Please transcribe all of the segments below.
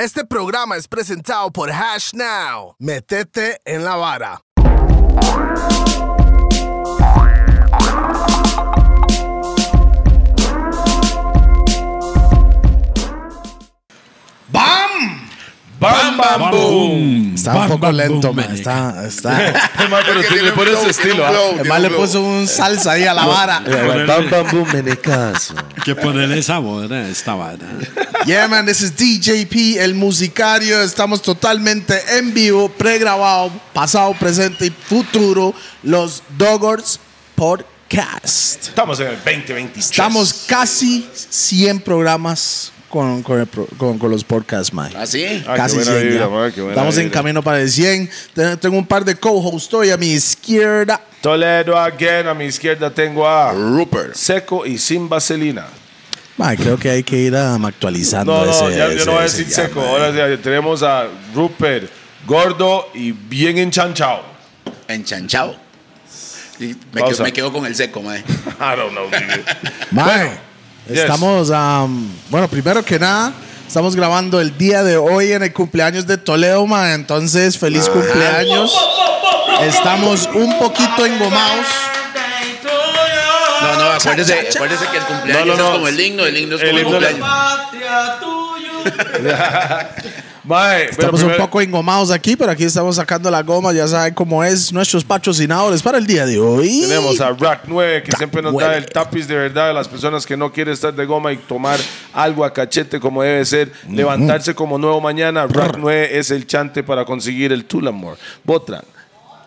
Este programa es presentado por Hash Now. Metete en la vara. ¡Bam, bam, boom! Está un poco lento, man. Está, está. Pero tiene por ese estilo, un ¿ah? le puso un salsa ahí a la vara. Bam, bam, boom, en el caso. Hay que ponerle sabor a esta vara. Yeah, man, this is DJP, el musicario. Estamos totalmente en vivo, pregrabado, pasado, presente y futuro. Los Doggers Podcast. Estamos en el 2023. Estamos casi 100 programas con, con, el pro- con- con los podcasts, man. ¿Ah, sí? Ah, Casi qué buena 100 vibra, ya. man, qué buena Estamos en vibra. camino para el 100. Te- Tengo un par de co-hosts hoy a mi izquierda. Toledo again. A mi izquierda tengo a Rupert. Seco y sin vaselina. Man, creo que hay que ir um, actualizando No, no, ese- ya, yo ese- no voy a ese decir ya, seco. Ahora ya tenemos a Rupert, gordo y bien enchanchado. Enchanchado. Y me, Pausa. quedo, me quedo con el seco, mae. I don't know, nigga. Mae, yes. estamos, um, bueno, primero que nada, estamos grabando el día de hoy en el cumpleaños de Toledo, mae. Entonces, feliz cumpleaños. Estamos un poquito engomados. No, no, acuérdese, acuérdese que el cumpleaños No, no, no. es como el himno, el himno es El como el, himno de- cumpleaños. Mae, Estamos un poco engomados aquí, pero aquí estamos sacando la goma. Ya saben cómo es nuestros patrocinadores para el día de hoy. Tenemos a Rack 9 que siempre nos da 9. el tapiz de verdad a las personas que no quieren estar de goma y tomar algo a cachete como debe ser, levantarse como nuevo mañana. Rack 9 es el chante para conseguir el Tulamore. Botran.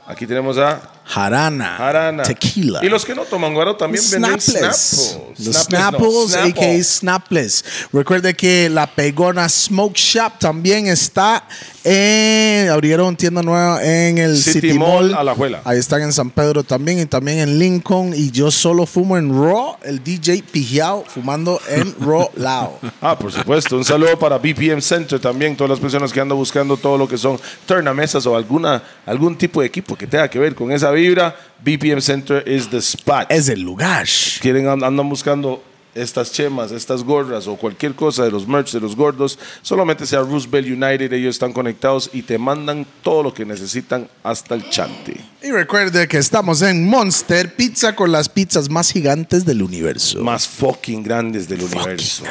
Aquí tenemos a Jarana, Harana. Tequila. Y los que no toman guaro también venden Snapples. Snapples. Los Snapples, no, a.k.a. Snapples. Recuerde que la Pegona Smoke Shop también está en... Abrieron tienda nueva en el City City, Mall, Mall. Alajuela. Ahí están en San Pedro también y también en Lincoln. Y yo solo fumo en Raw, el DJ Pijao fumando en Raw Lao. Ah, por supuesto. Un saludo para BPM Center también, todas las personas que andan buscando todo lo que son tornamesas o alguna, algún tipo de equipo que tenga que ver con esa vibra. BPM Center is the spot. Es el lugar. quieren and- andan buscando estas chemas, estas gorras o cualquier cosa de los merch de los gordos, solamente sea Roosevelt United, ellos están conectados y te mandan todo lo que necesitan hasta el chante. Y recuerde que estamos en Monster Pizza con las pizzas más gigantes del universo. Más fucking grandes del universo.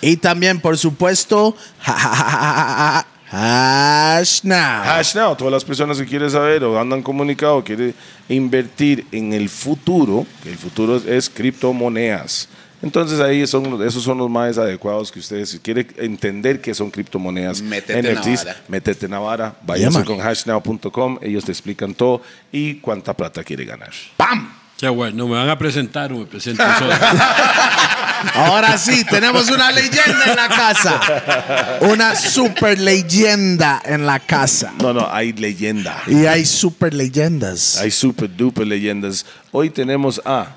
Y también, por supuesto, Hash Now. Hash now, todas las personas que quieren saber o andan comunicado, quieren invertir en el futuro, que el futuro es, criptomonedas. Entonces ahí son, esos son los más adecuados que ustedes, si quieren entender qué son criptomonedas, la NFTs, vara. métete en la vara, váyanse con hashnow.com, ellos te explican todo y cuánta plata quiere ganar. ¡Pam! Qué bueno, ¿me van a presentar o me presento solo? Ahora sí, tenemos una leyenda en la casa. Una super leyenda en la casa. No, no, hay leyenda. Y hay super leyendas. Hay super duper leyendas. Hoy tenemos a...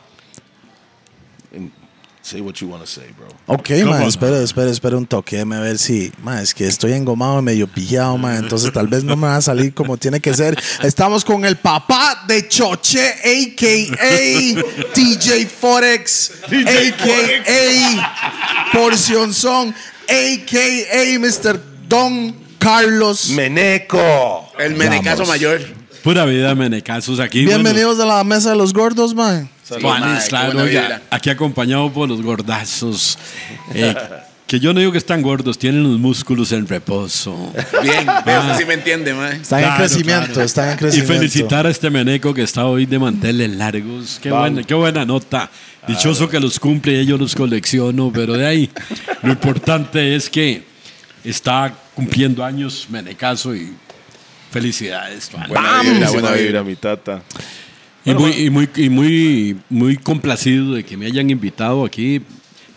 Say what you want to say, bro. Ok, ¿Cómo man, no? espera, espera, espera un toque, déjame ver si, man, es que estoy engomado, medio pillado, man, entonces tal vez no me va a salir como tiene que ser. Estamos con el papá de Choche, a.k.a. DJ Forex, a.k.a. Porción Son, a.k.a. Mr. Don Carlos. Meneco. El menecazo mayor. Pura vida, menecazos aquí. Bienvenidos a la mesa de los gordos, man. Salud, Juanes, claro, aquí acompañado por los gordazos. eh, que yo no digo que están gordos, tienen los músculos en reposo. Bien, eso sí me entiende, mae. Están Claro, en crecimiento, claro. están en Y crecimiento. felicitar a este meneco que está hoy de manteles largos. Qué, buena, qué buena nota. Dichoso que los cumple y yo los colecciono, pero de ahí lo importante es que está cumpliendo años menecazo y felicidades. Juan. Buena vibra, Buenísima buena vibra, vibra. mi tata. Y muy, y muy, y muy, muy complacido de que me hayan invitado aquí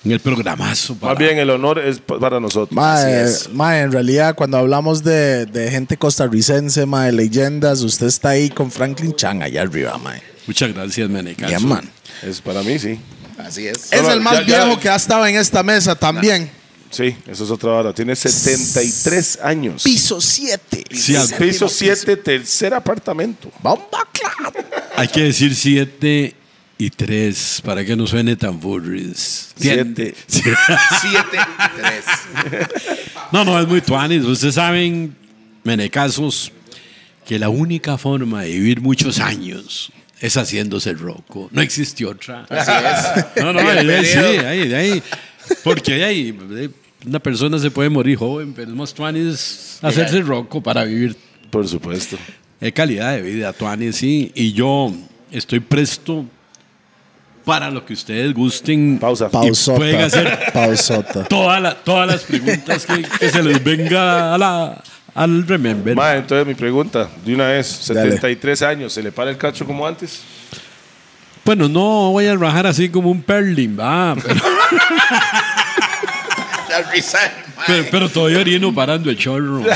en el programazo. para- Más bien, el honor es pa- para nosotros. Mae, mae, en realidad, cuando hablamos de, de gente costarricense, mae, leyendas, usted está ahí con Franklin Chang allá arriba, mae. Muchas gracias, menecazo. Yeah, man. Es para mí, sí. Así es. Es Solo- el más ya- ya- viejo que ha estado en esta mesa también. Sí, eso es otra hora. Tiene 73 años. Piso 7. Sí, al- Piso 7, tercer apartamento. Bomba clap. Hay que decir siete y tres, para que no suene tan burris. Siete. Siete, tres. No, no, es muy tuanis. Ustedes saben, menecazos, que la única forma de vivir muchos años es haciéndose roco. No existe otra. Así es. No, no, ahí, sí, ahí, ahí. Porque ahí, ahí, una persona se puede morir joven, pero es más tuanis hacerse roco para vivir Por supuesto. de calidad de vida, tuanis, sí. Y yo estoy presto para lo que ustedes gusten. Pausa. Pausota. pueden hacer- Pausota. Toda la- todas las preguntas que, que se les venga a la, al remember. Ma, entonces mi pregunta, de una vez, Dale. 73 años, ¿se le para el cacho como antes? Bueno, no voy a rajar así como un perlin, va, pero, La risa, mae. pero, pero todavía orino parando el chorro.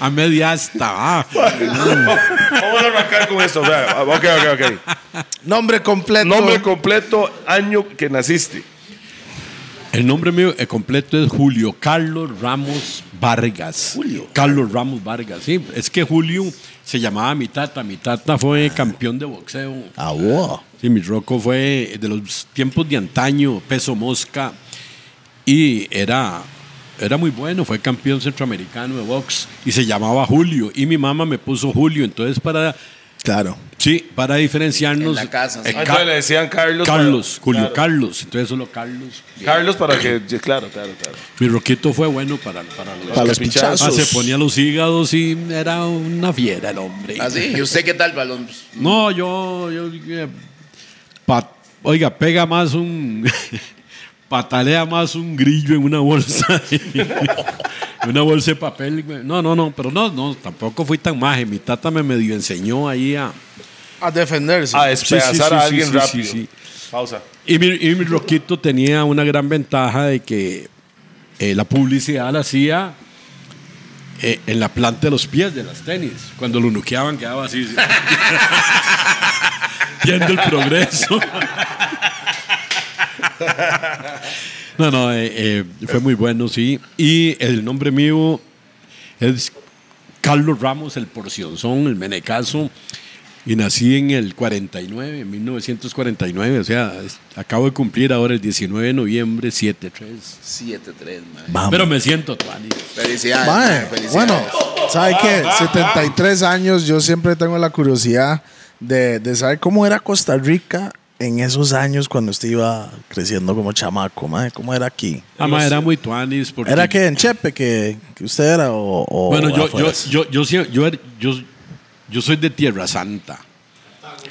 A media hasta, va. Vamos a arrancar con esto. Ok, ok, ok. Nombre completo. Nombre completo, año que naciste. El nombre mío eh, completo es Julio Carlos Ramos Vargas. Julio. Carlos Ramos Vargas, sí. Es que Julio se llamaba mi tata. Mi tata fue campeón de boxeo. Ah, wow. Sí, mi roco fue de los tiempos de antaño, peso mosca. Y era, era muy bueno, fue campeón centroamericano de box. Y se llamaba Julio. Y mi mamá me puso Julio. Entonces, para, Claro. sí, para diferenciarnos. En la casa, sí. eh, Ah, Entonces le decían Carlos. Carlos, para- Julio claro. Carlos. Entonces, solo Carlos. Carlos para que. Claro, claro, claro. Mi roquito fue bueno para, para los. Para los pichazos. Ah, se ponía los hígados y era una fiera el hombre. Así. ¿Y usted qué tal, balón? No, yo, yo eh, pa- oiga, pega más un, patalea más un grillo en una bolsa, una bolsa de papel. No, no, no, pero no, no, tampoco fui tan maje. Mi tata me medio enseñó ahí a. A defenderse. A despedazar Sí, sí, sí, a alguien sí, rápido. sí, sí. Pausa. Y mi, y mi roquito tenía una gran ventaja de que eh, la publicidad la hacía eh, en la planta de los pies de las tenis. Cuando lo nuqueaban quedaba así. sí. Viendo el progreso. no, no, eh, eh, fue muy bueno, sí. Y el nombre mío es Carlos Ramos, el porcionzón, el menecazo. Y nací en el 49, en 1949. O sea, es- acabo de cumplir ahora el 19 de noviembre, 7-3. 7-3, mae. Vamos. Pero me siento, Tuani. Felicidades. Mae, felicidades. bueno, ¿sabe qué? 73 años, yo siempre tengo la curiosidad de, de saber cómo era Costa Rica en esos años cuando usted iba creciendo como chamaco, mae. ¿Cómo era aquí? Ama, era muy tuanis. Porque, ¿Era que en Chepe que, que usted era o, o Bueno, yo, yo, yo, yo, yo, yo, yo soy de Tierra Santa.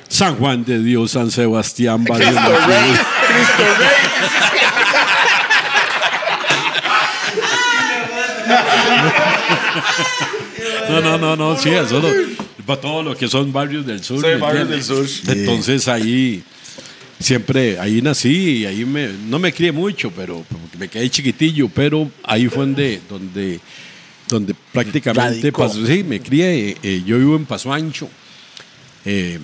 San Juan de Dios, San Sebastián, Barrio Cristo. Rey. Cristo Rey. No, no, no, no, sí, eso lo- para todo lo que son barrios del sur. Sí, ¿me barrios del sur. Entonces ahí siempre, ahí nací y ahí me, no me crié mucho, pero me quedé chiquitillo, pero ahí fue donde, donde, donde prácticamente pasó, sí, me crié, eh, eh, yo vivo en Paso Ancho. eh,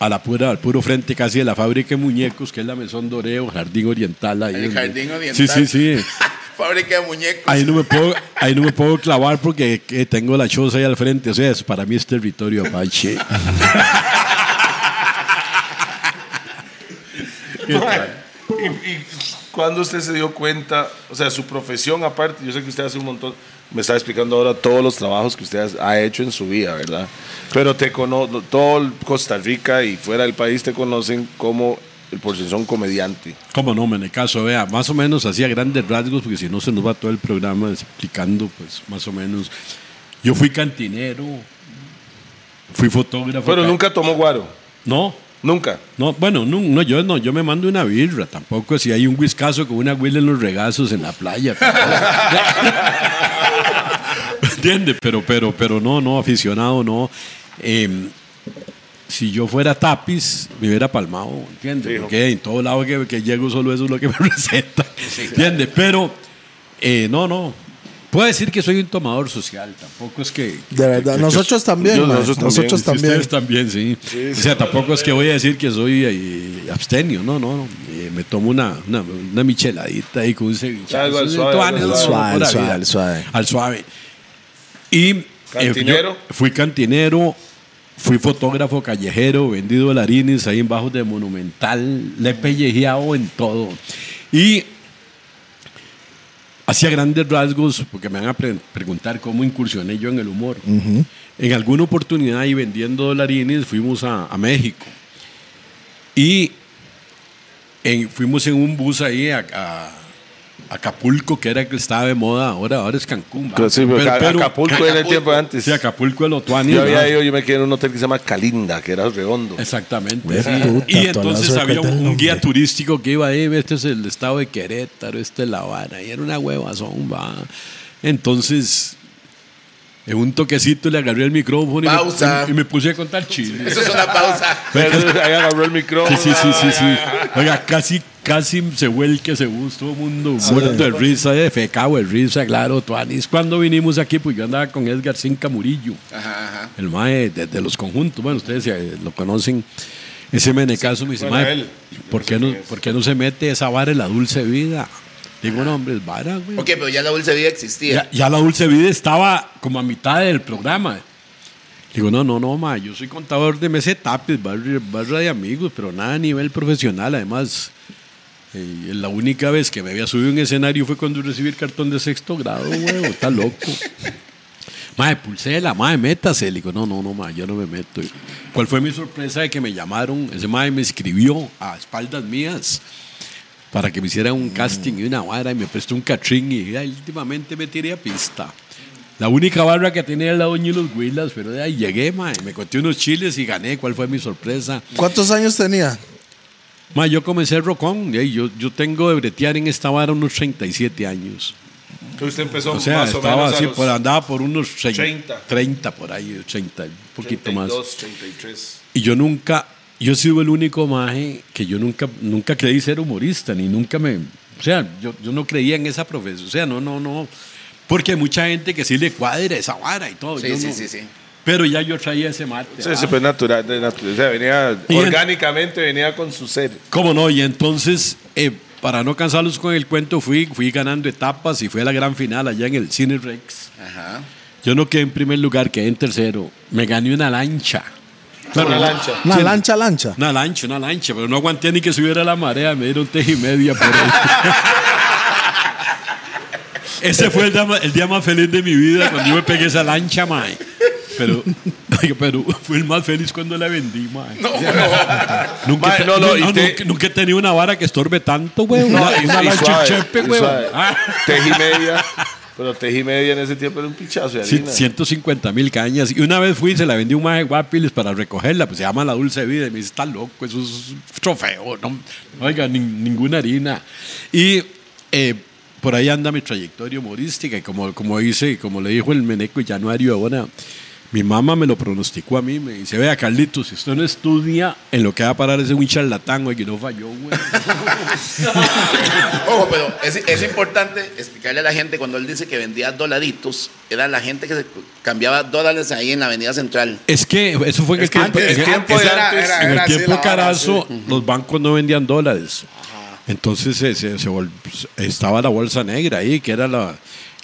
a la pura, al puro frente casi de la fábrica de muñecos, que es la Mesón Doreo, Jardín Oriental. Ahí El donde- Jardín Oriental. Sí, sí, sí. Fábrica de muñecos. Ahí no me puedo, ahí no me puedo clavar porque que tengo la choza ahí al frente. O sea, para mí es territorio apache. ¿Y, y cuándo usted se dio cuenta? O sea, su profesión aparte, yo sé que usted hace un montón, me está explicando ahora todos los trabajos que usted ha hecho en su vida, ¿verdad? Pero te cono todo el Costa Rica y fuera del país te conocen como el porcenzón comediante. ¿Cómo no, me caso? Vea, más o menos hacía grandes rasgos porque si no se nos va todo el programa explicando, pues más o menos. Yo fui cantinero, fui fotógrafo. Pero ca- nunca tomó guaro, No, nunca. no, bueno, no, no, yo no, yo me mando una birra, tampoco si hay un whiskazo con una huila en los regazos en la playa. ¿Me entiende? Pero, pero, pero no, no, aficionado, no. Eh, si yo fuera tapiz, me hubiera palmado, ¿entiendes? Porque en todo lado que, que llego solo eso es lo que me receta, ¿entiendes? Pero, eh, no, no. Puedo decir que soy un tomador social, tampoco es que... De verdad, que- que- nosotros también, Yo- nosotros nosotros, también. Ustedes también, sí. o sea, tampoco es que voy a decir que soy eh, abstemio, no, no. no. Eh, me tomo una, una, una micheladita ahí con un ceviche. Algo al suave, tuanes, Al suave, al suave. Al suave. Y eh, ¿Cantinero? fui cantinero fui fotógrafo callejero, vendí dolarines ahí en Bajos de Monumental, le he pellejeado en todo. Y hacía grandes rasgos, porque me van a pre- preguntar cómo incursioné yo en el humor. En alguna oportunidad y vendiendo dolarines fuimos a, a México. Y en- fuimos en un bus ahí a, a Acapulco, que era el que estaba de moda, ahora, ahora es Cancún. Acapulco era el tiempo antes. Sí, Acapulco el Otuani. Yo había ido, yo me quedé en un hotel que se llama Calinda, que era redondo. Exactamente. Sí. puta, y entonces había un, guía turístico que iba ahí, este es el estado de Querétaro, este es La Habana, y era una huevazón, va. Entonces, en un toquecito le agarré el micrófono y me- Pausa. y, me puse a contar chismes. Eso es una pausa. Pero ahí agarró el micrófono. Sí, sí, sí, sí, sí. Oiga, casi, casi se vuelque, se bus, todo el mundo muerto de risa, de fecado de risa, claro, Tuanis. Cuando vinimos aquí, pues yo andaba con Edgar Cinca Murillo, Ajá, ajá. el mae de, de los conjuntos. Bueno, ustedes eh, lo conocen. Ese menecazo me dice, mae. ¿por qué, no, ¿por qué no se mete esa vara en la dulce vida? Digo, no, hombre, es vara, güey. Ok, pero ya la dulce vida existía. Ya, ya la dulce vida estaba como a mitad del programa. Digo, no, no, no, ma, yo soy contador de mesetapes, barra, barra de amigos, pero nada a nivel profesional. Además, eh, la única vez que me había subido un escenario fue cuando recibí el cartón de sexto grado, güey, está loco. Mae, pulsela, mae, métase. Le digo, no, no, no, mae, yo no me meto. ¿Cuál fue mi sorpresa de que me llamaron? Ese mae me escribió a espaldas mías para que me hicieran un casting y una vara y me prestó un catrín y ay, últimamente me tiré a pista. La única barra que tenía era la doña y los huilas, pero de ahí llegué, mae, me conté unos chiles y gané. ¿Cuál fue mi sorpresa? ¿Cuántos años tenía? Mae, yo comencé rocón, y yo, yo tengo de bretear en esta vara unos 37 años. Usted empezó O sea, más o menos a así, los por, andaba por unos 30, 30. 30 por ahí, 80, un poquito más. 32, 33. Y yo nunca, yo he sido el único maje que yo nunca, nunca creí ser humorista, ni nunca me, o sea, yo, yo no creía en esa profesión, o sea, no, no, no, porque hay mucha gente que sí le cuadra esa vara y todo. Sí, yo sí, no. sí, sí. Pero ya yo traía ese mate. Sí, ah. sí, pues natural, de natural. O sea, venía Y en- orgánicamente, venía con su ser. ¿Cómo no? Y entonces, eh, para no cansarlos con el cuento, fui, fui ganando etapas y fui a la gran final allá en el Cine Rex. Ajá. Yo no quedé en primer lugar, quedé en tercero. Me gané una lancha. Una no- lancha. Una Sí. lancha, lancha. Una lancha, una lancha, pero no aguanté ni que subiera la marea, me dieron teje y media por ahí. Ese fue el día, más, el día más feliz de mi vida cuando yo me pegué esa lancha, mae. Pero, pero fue el más feliz cuando la vendí, mae. Nunca, no, no, y no, te- nunca, nunca he tenido una vara que estorbe tanto, güey. Una, y- una y lancha chepe, y güey. Ah. Teji media. Pero teji media en ese tiempo era un pichazo de Sí, harina. 150 mil cañas. Y una vez fui y se la vendí un maje guapiles para recogerla, pues se llama La Dulce Vida. Y me dice, está loco, eso es un trofeo. No, oiga, nin- ninguna harina. Y eh, por ahí anda mi trayectoria humorística. Y como, como dice, como le dijo el meneco Januario ahora, mi mamá me lo pronosticó a mí. Me dice, vea, Carlitos, si usted no estudia, en lo que va a parar es un charlatán, güey, que no falló, güey. Ojo, pero es, es importante explicarle a la gente cuando él dice que vendía dolaritos, era la gente que se cambiaba dólares ahí en la Avenida Central. Es que eso fue en el Es que tiempo, antes- en el- tiempo carazo, los bancos no vendían dólares. Entonces se, se- se vol- estaba la bolsa negra ahí, que era la.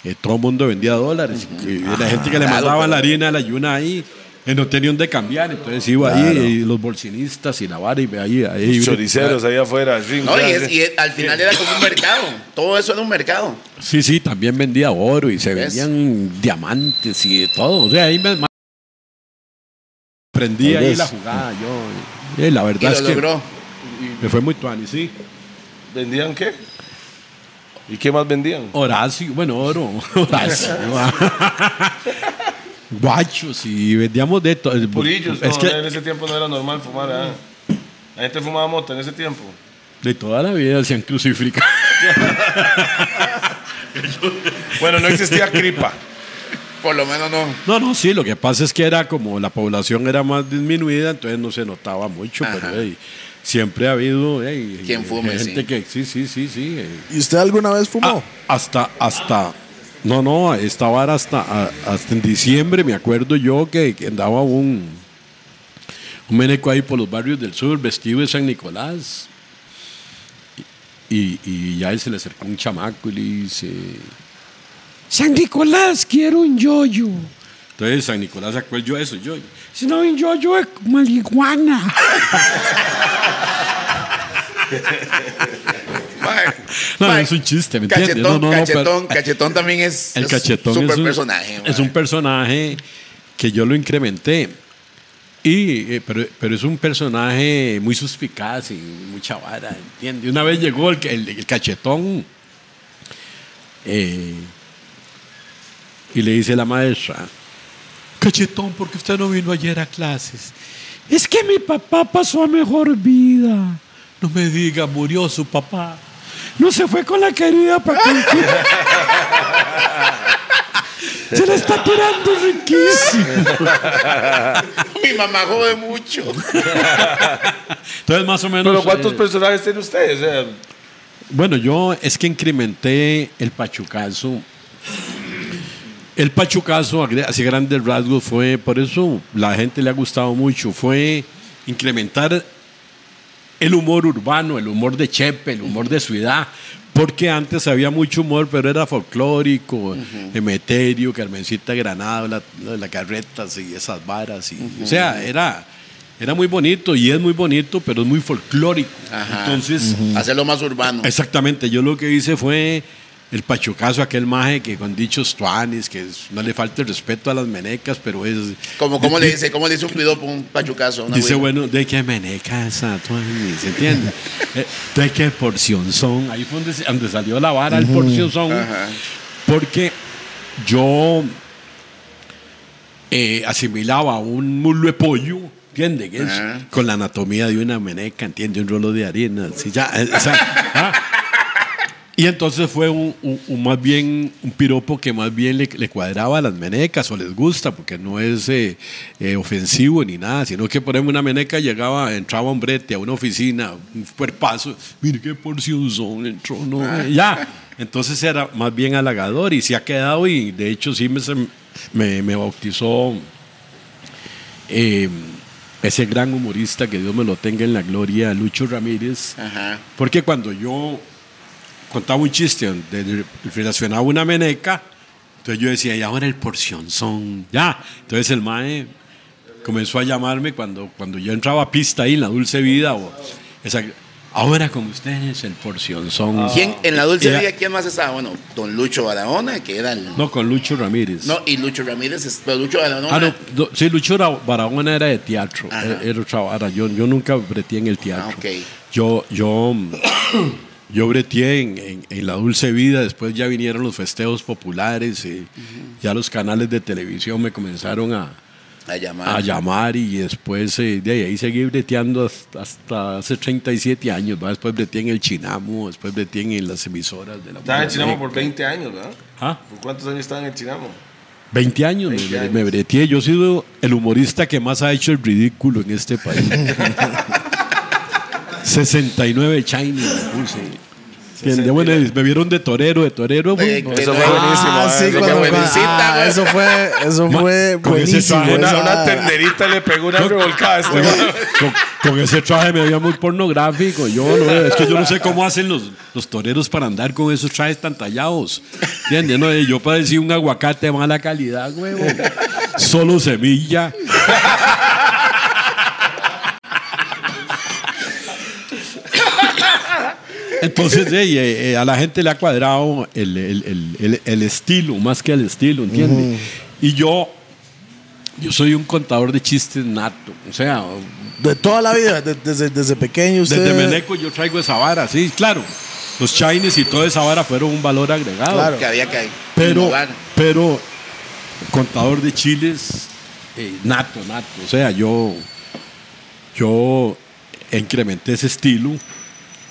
Eh, todo el mundo vendía dólares. Y la gente que le claro, mandaba pero- la harina, la ayuna ahí, eh, no tenían de cambiar. Entonces iba ahí, y los bolsinistas y la vara, y ahí. ahí Choriceros ahí afuera. sí, No, y, es- al final era como un mercado. Todo eso era un mercado. Sí, sí, también vendía oro y se ¿Ves? vendían diamantes y de todo. O sea, ahí me. Aprendí ahí la jugada yo. Y la Y verdad lo es que. logró. Me fue muy tuani, sí. ¿Vendían qué? ¿Y qué más vendían? Horacio, bueno, oro. Horacio. Guachos y vendíamos de todo. Purillos. Es no, que en ese tiempo no era normal fumar. ah. La gente fumaba moto en ese tiempo. de toda la vida se han crucificado. Bueno, no existía cripa. Por lo menos no. No, no, sí, lo que pasa es que era como la población era más disminuida, entonces no se notaba mucho, Ajá. pero ey, siempre ha habido ey, Quien fume, gente sí. que sí, sí, sí, sí. ey. ¿Y usted alguna vez fumó? Ah, hasta, hasta, no, no, esta vara hasta, a- hasta en diciembre me acuerdo yo que, que andaba un, un meneco ahí por los barrios del sur vestido de San Nicolás. Y, y ya él se le acercó un chamaco y le dice, San Nicolás, quiero un yoyo. Entonces San Nicolás sacó el yo eso, yo. Si no, yo, yo es marihuana. No, mae, es un chiste, ¿me entiendes? Cachetón, No, no, no, cachetón, pero- cachetón también es El cachetón super es un personaje. Es un personaje que yo lo incrementé. Y, eh, pero, pero es un personaje muy suspicaz y mucha vara, ¿entiendes? Una vez llegó el, el- el cachetón eh, y le dice la maestra, cachetón, ¿por qué usted no vino ayer a clases? Es que mi papá pasó a mejor vida. No me diga, murió su papá. No se fue con la querida para Se le está tirando riquísimo. Mi mamá jode mucho. Entonces, más o menos. Pero ¿cuántos eh, personajes tiene usted? O sea, Bueno, yo es que incrementé el pachucazo. El pachucazo, así grandes rasgos, fue, por eso la gente le ha gustado mucho, fue incrementar el humor urbano, el humor de Chepe, el humor de ciudad, porque antes había mucho humor, pero era folclórico, Emeterio, Carmencita Granado, la, la, carretas y esas varas. Y, O sea, era, era muy bonito y es muy bonito, pero es muy folclórico. Ajá. Entonces, Hacerlo más urbano. Exactamente, yo lo que hice fue el pachucazo, aquel maje que con dichos tuanis, que es- no le falta el respeto a las menecas, pero es... Como, ¿Cómo le dice? ¿Cómo le dice un piropo, un pachucazo? una Dice, bueno, de qué meneca esa tuanis, ¿se entiende? Eh, de qué porción son. Ahí fue donde, donde salió la vara, el porción son. Ajá. Porque yo eh, asimilaba un muslo de pollo, ¿entiendes? Que es Ajá. Con la anatomía de una meneca, ¿entiendes? Un rolo de harina. así, ya, eh, o sea, ah. Y entonces fue un, un- un más bien un piropo que más bien le, le cuadraba a las menecas o les gusta, porque no es eh, eh, ofensivo ni nada, sino que por ejemplo una meneca llegaba, entraba un brete a una oficina, un cuerpazo, mire qué porción son, entró, no, eh, ya. Entonces era más bien halagador y se ha quedado y de hecho sí me, me, me bautizó ese gran humorista, que Dios me lo tenga en la gloria, Lucho Ramírez. Ajá. Porque cuando yo contaba un chiste donde relacionaba una meneca, entonces yo decía, y ahora el porción son, ya. Entonces el mae comenzó a llamarme cuando, cuando yo entraba a pista ahí en la Dulce Vida, o esa- ahora con ustedes el porción son. ¿Quién, en la dulce vida, quién más estaba? Bueno, don Lucho Barahona, que era el. No, con Lucho Ramírez. No, y Lucho Ramírez, pero Lucho Barahona. Ah, no, no, sí, Lucho Ra- Barahona era de teatro. Era, era. Yo, yo nunca breteé en el teatro. Ah, ok. Yo, yo, yo breteé en, en- en La Dulce Vida. Después ya vinieron los festejos populares. eh, Ya los canales de televisión me comenzaron a, A llamar. a llamar. Y después eh, de ahí seguí breteando hasta, hasta hace 37 años. ¿va? Después breteé en el Chinamo. Después breteé en las emisoras de la estaba en Chinamo Meca. por 20 años, ¿verdad? ¿Ah? ¿Por cuántos años estaba en el Chinamo? 20 años, me- 20 me, años. me breteé. Yo he sido el humorista que más ha hecho el ridículo en este país. 69 China me vieron de torero, de torero. Eh, fue- que Eso fue buenísimo. Ah, ¿eh? sí, Eso cuando, ah, eso fue, eso Ma- fue con ese traje, Una, una ternerita le pegó una revolcada a este con, con ese traje me veía muy pornográfico. Yo no, es que yo no sé cómo hacen los, los toreros para andar con esos trajes tan tallados. ¿Entiendes? No, yo parecía un aguacate de mala calidad, huevo. Solo semilla. Entonces, eh, eh, eh, a la gente le ha cuadrado el, el- el- el- el estilo, más que el estilo, ¿entiendes? Y yo, yo soy un contador de chistes nato. O sea, De toda la vida, de- desde, desde pequeño usted... desde Meneco yo traigo esa vara, sí, claro. Los Chinese y toda esa vara fueron un valor agregado. Claro. Que había que Pero, innovar. pero contador de chiles, eh, nato, nato. O sea, yo, yo incrementé ese estilo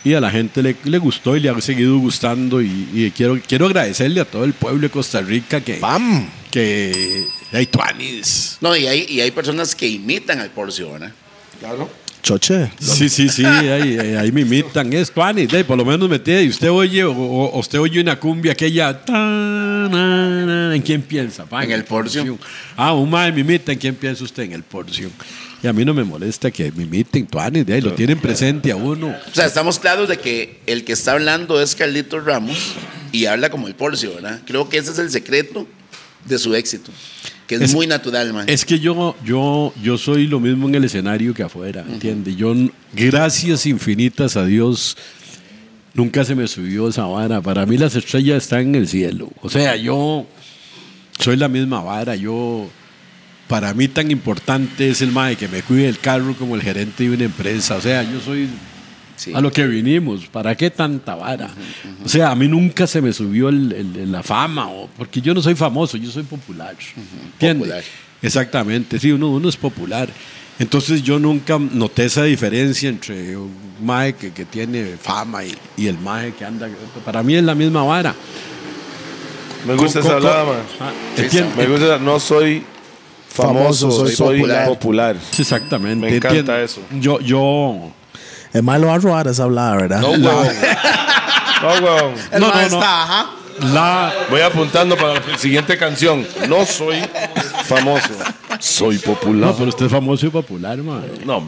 y a la gente le, le gustó y le ha seguido gustando. Y, y quiero, quiero agradecerle a todo el pueblo de Costa Rica que, ¡Pam! que hay tuanis. No, y hay, y hay personas que imitan al porcio, ¿verdad? Claro. Choche. Sí, sí, sí, ahí, ahí- me imitan, es tuanis, de, por lo menos me tiene, y usted oye, o, o- usted oye una cumbia aquella, ta, na, na, ¿en quién piensa? pa? En el Porcio. Ah, un mae me imita, ¿en quién piensa usted? En el Porcio. Y a mí no me molesta que me imiten tuanis, de ahí lo tienen presente a uno. O sea, estamos claros de que el que está hablando es Carlitos Ramos y habla como el porcio, ¿verdad? Creo que ese es el secreto de su éxito. que es, muy natural, man. Es que yo, yo, yo soy lo mismo en el escenario que afuera, ¿entiendes? Yo, gracias infinitas a Dios, nunca se me subió esa vara. Para mí las estrellas están en el cielo. O sea, yo soy la misma vara. Yo, para mí tan importante es el mae que me cuide el carro como el gerente de una empresa. O sea, yo soy Sí. a lo que vinimos. ¿Para qué tanta vara? O sea, a mí nunca se me subió el- el- la fama, o- porque yo no soy famoso, yo soy popular. ¿Entiende? Popular. Exactamente, sí, uno, uno es popular. Entonces yo nunca noté esa diferencia entre un mae que, que tiene fama y, y el mae que anda. Para mí es la misma vara. Me gusta Co- esa co- hablada, man. Ah, Sí, Me gusta esa- no soy famoso, soy, soy popular. popular. Sí, Exactamente. Me encanta eso. Yo, yo, El mae lo va a robar esa hablada, ¿verdad? No, huevón. No, huevón. No, no, no. está, ajá. la, Voy apuntando para la siguiente canción. No soy famoso, soy popular. no, pero usted es famoso y popular, mae. No.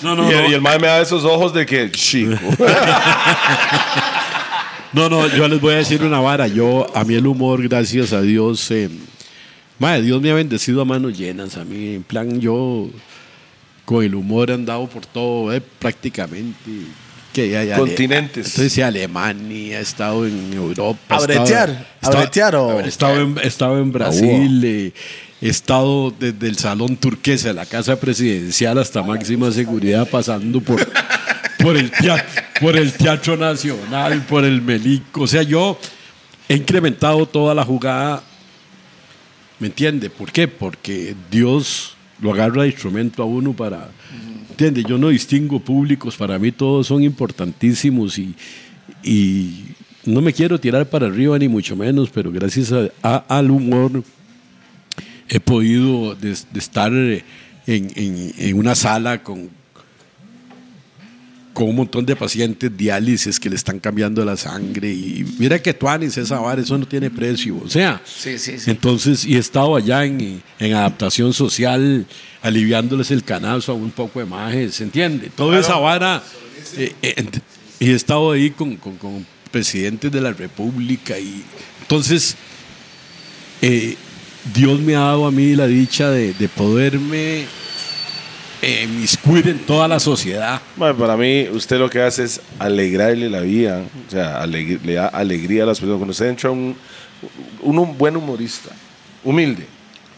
No, no, y, no. y el mae me da esos ojos de que chico. No, no, yo les voy a decir una vara. Yo, a mí el humor, gracias a Dios, eh, madre, Dios me ha bendecido a manos llenas. A mí, en plan, yo con el humor he andado por todo, eh, prácticamente. Que ya- ya- Continentes. Entonces, sí, Alemania, he estado en Europa. ¿A he estado- bretear? he ¿A estado- bretear o- He estado en, he estado en Brasil. eh, he estado desde el salón turquesa la casa presidencial hasta máxima seguridad, pasando por, por, el teatro, por el Teatro Nacional, por el Melico. O sea, yo he incrementado toda la jugada. ¿Me entiende? ¿Por qué? Porque Dios lo agarra de instrumento a uno para. ¿Entiende? Yo no distingo públicos, para mí todos son importantísimos y, y no me quiero tirar para arriba ni mucho menos, pero gracias a- al humor he podido de, estar en, en- en una sala con, con un montón de pacientes diálisis que le están cambiando la sangre y mira que tuanis esa vara, eso no tiene precio, o sea, Sí, sí, sí. entonces y he estado allá en, en adaptación social, aliviándoles el canazo a un poco de majes, ¿se entiende? Toda esa vara eh, eh, y he estado ahí con, con- con presidentes de la república y entonces eh, Dios me ha dado a mí la dicha de, de poderme eh, inmiscuir en toda la sociedad. Mae, para mí, usted lo que hace es alegrarle la vida. O sea, alegr- le da alegría a las personas. Cuando usted entra un, un, un buen humorista, humilde,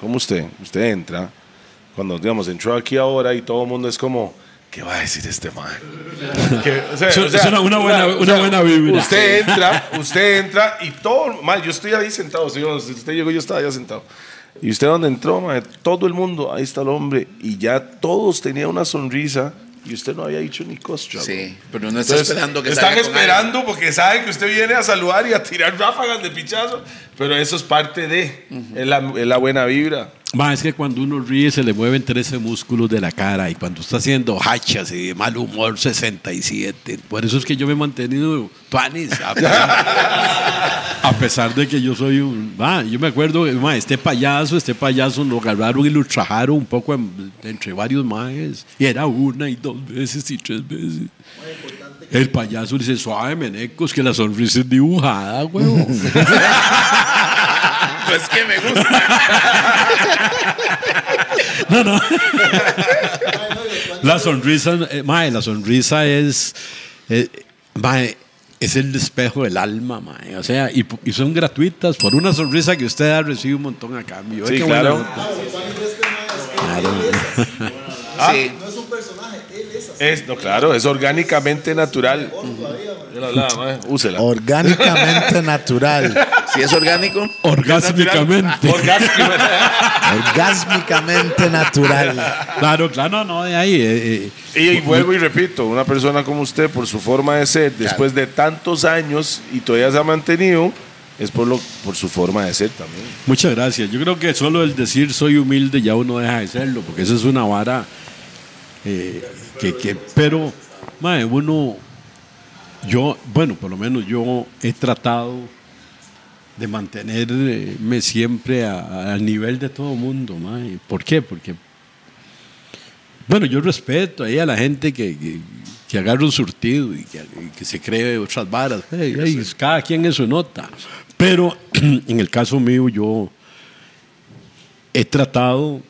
como usted, usted entra, cuando, digamos, entró aquí ahora y todo el mundo es como, ¿qué va a decir este man? Que, o sea, Es- es una- una buena- una buena vibra. Usted entra, usted entra y todo, man, yo estoy ahí sentado, si usted llegó, yo estaba allá sentado. Y usted donde entró, todo el mundo, ahí está el hombre, y ya todos tenían una sonrisa y usted no había dicho ni costra. Sí, pero no está Entonces, esperando que están esperando porque saben que usted viene a saludar y a tirar ráfagas de pichazo, pero eso es parte de, es, la, es la buena vibra. Ma, es que cuando uno ríe se le mueven 13 músculos de la cara y cuando está haciendo hachas y de mal humor 67. Por eso es que yo me he mantenido tuanis. A pesar, a pesar de que yo soy un... Ma, yo me acuerdo, ma, este payaso, este payaso lo agarraron y lo trajaron un poco en- entre varios majes. Y era una y dos veces y tres veces. El payaso le dice, suave, menecos, que la sonrisa es dibujada, huevo. Pues que me gusta. La sonrisa, eh, mae, la sonrisa es, eh, mae, es el espejo del alma, mae. O sea, y, y son gratuitas por una sonrisa que usted ha recibido un montón a cambio. Sí, claro. nota. Sí. Es, no, claro, es orgánicamente natural. Yo la hablaba, mae, Úsela. Orgánicamente natural. Si es orgánico, Orgásmicamente. Orgásmicamente natural. Claro, claro, no, no, de ahí. eh, eh, Y, y vuelvo y repito, una persona como usted, por su forma de ser, después de tantos años y todavía se ha mantenido, es por, lo, por su forma de ser también. Muchas gracias. Yo creo que solo el decir soy humilde ya uno deja de serlo, porque eso es una vara eh, que, que- pero, mae, uno, yo, bueno, por lo menos yo he tratado de mantenerme siempre al nivel de todo el mundo, mae. ¿Por qué? Porque, bueno, yo respeto ahí a la gente que, que, que agarra un surtido y que, se cree otras varas. Hey, hey, cada quien es su nota. Pero en el caso mío, yo he tratado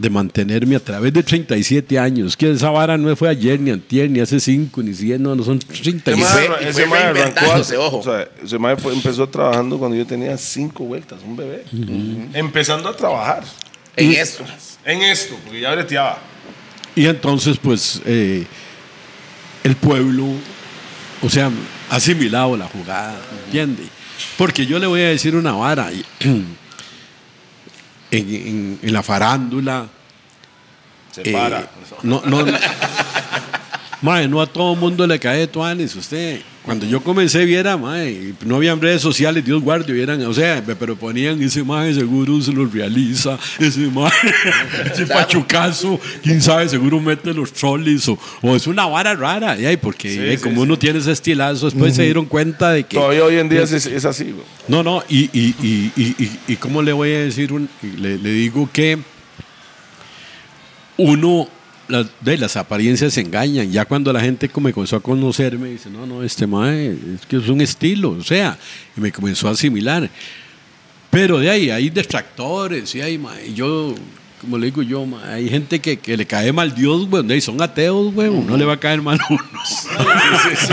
de mantenerme a través de 37 años. Que esa vara no fue ayer, ni antier, ni hace 5, ni 100, no, no son Y 37. fue- Mae, y ese mae arrancó hace- ojo. O sea, ese mae empezó trabajando cuando yo tenía cinco vueltas, un bebé. Empezando a trabajar En esto. en esto, porque ya breteaba. Y entonces, pues, eh, el pueblo, o sea, ha asimilado la jugada, ¿entiende? Porque yo le voy a decir una vara. y- En, en- en la farándula. Se eh, para. no, no, mae, no a todo mundo le cae tuanes. Usted, cuando yo comencé, viera, mae, no habían redes sociales, Dios guarde, vieran, o sea, pero ponían ese mae, seguro se lo realiza, ese mae, ese pachucazo, quién sabe, seguro mete los trolleys, o, o es una vara rara, y porque Sí, ay, sí, como sí. uno tiene ese estilazo, después se dieron cuenta de que. Todavía hoy en día es, es así, güey. No, no, y, y, y, y, y, y cómo le voy a decir, un- le, le digo que uno, las, de las apariencias engañan. Ya cuando la gente como comenzó a conocerme, dice, no, no, este mae, es que es un estilo, o sea, y me comenzó a asimilar. Pero de ahí hay detractores, y hay, mae, y yo, como le digo yo, mae, hay gente que, que le cae mal Dios, güey, de ahí son ateos, güey, no le va a caer mal a uno.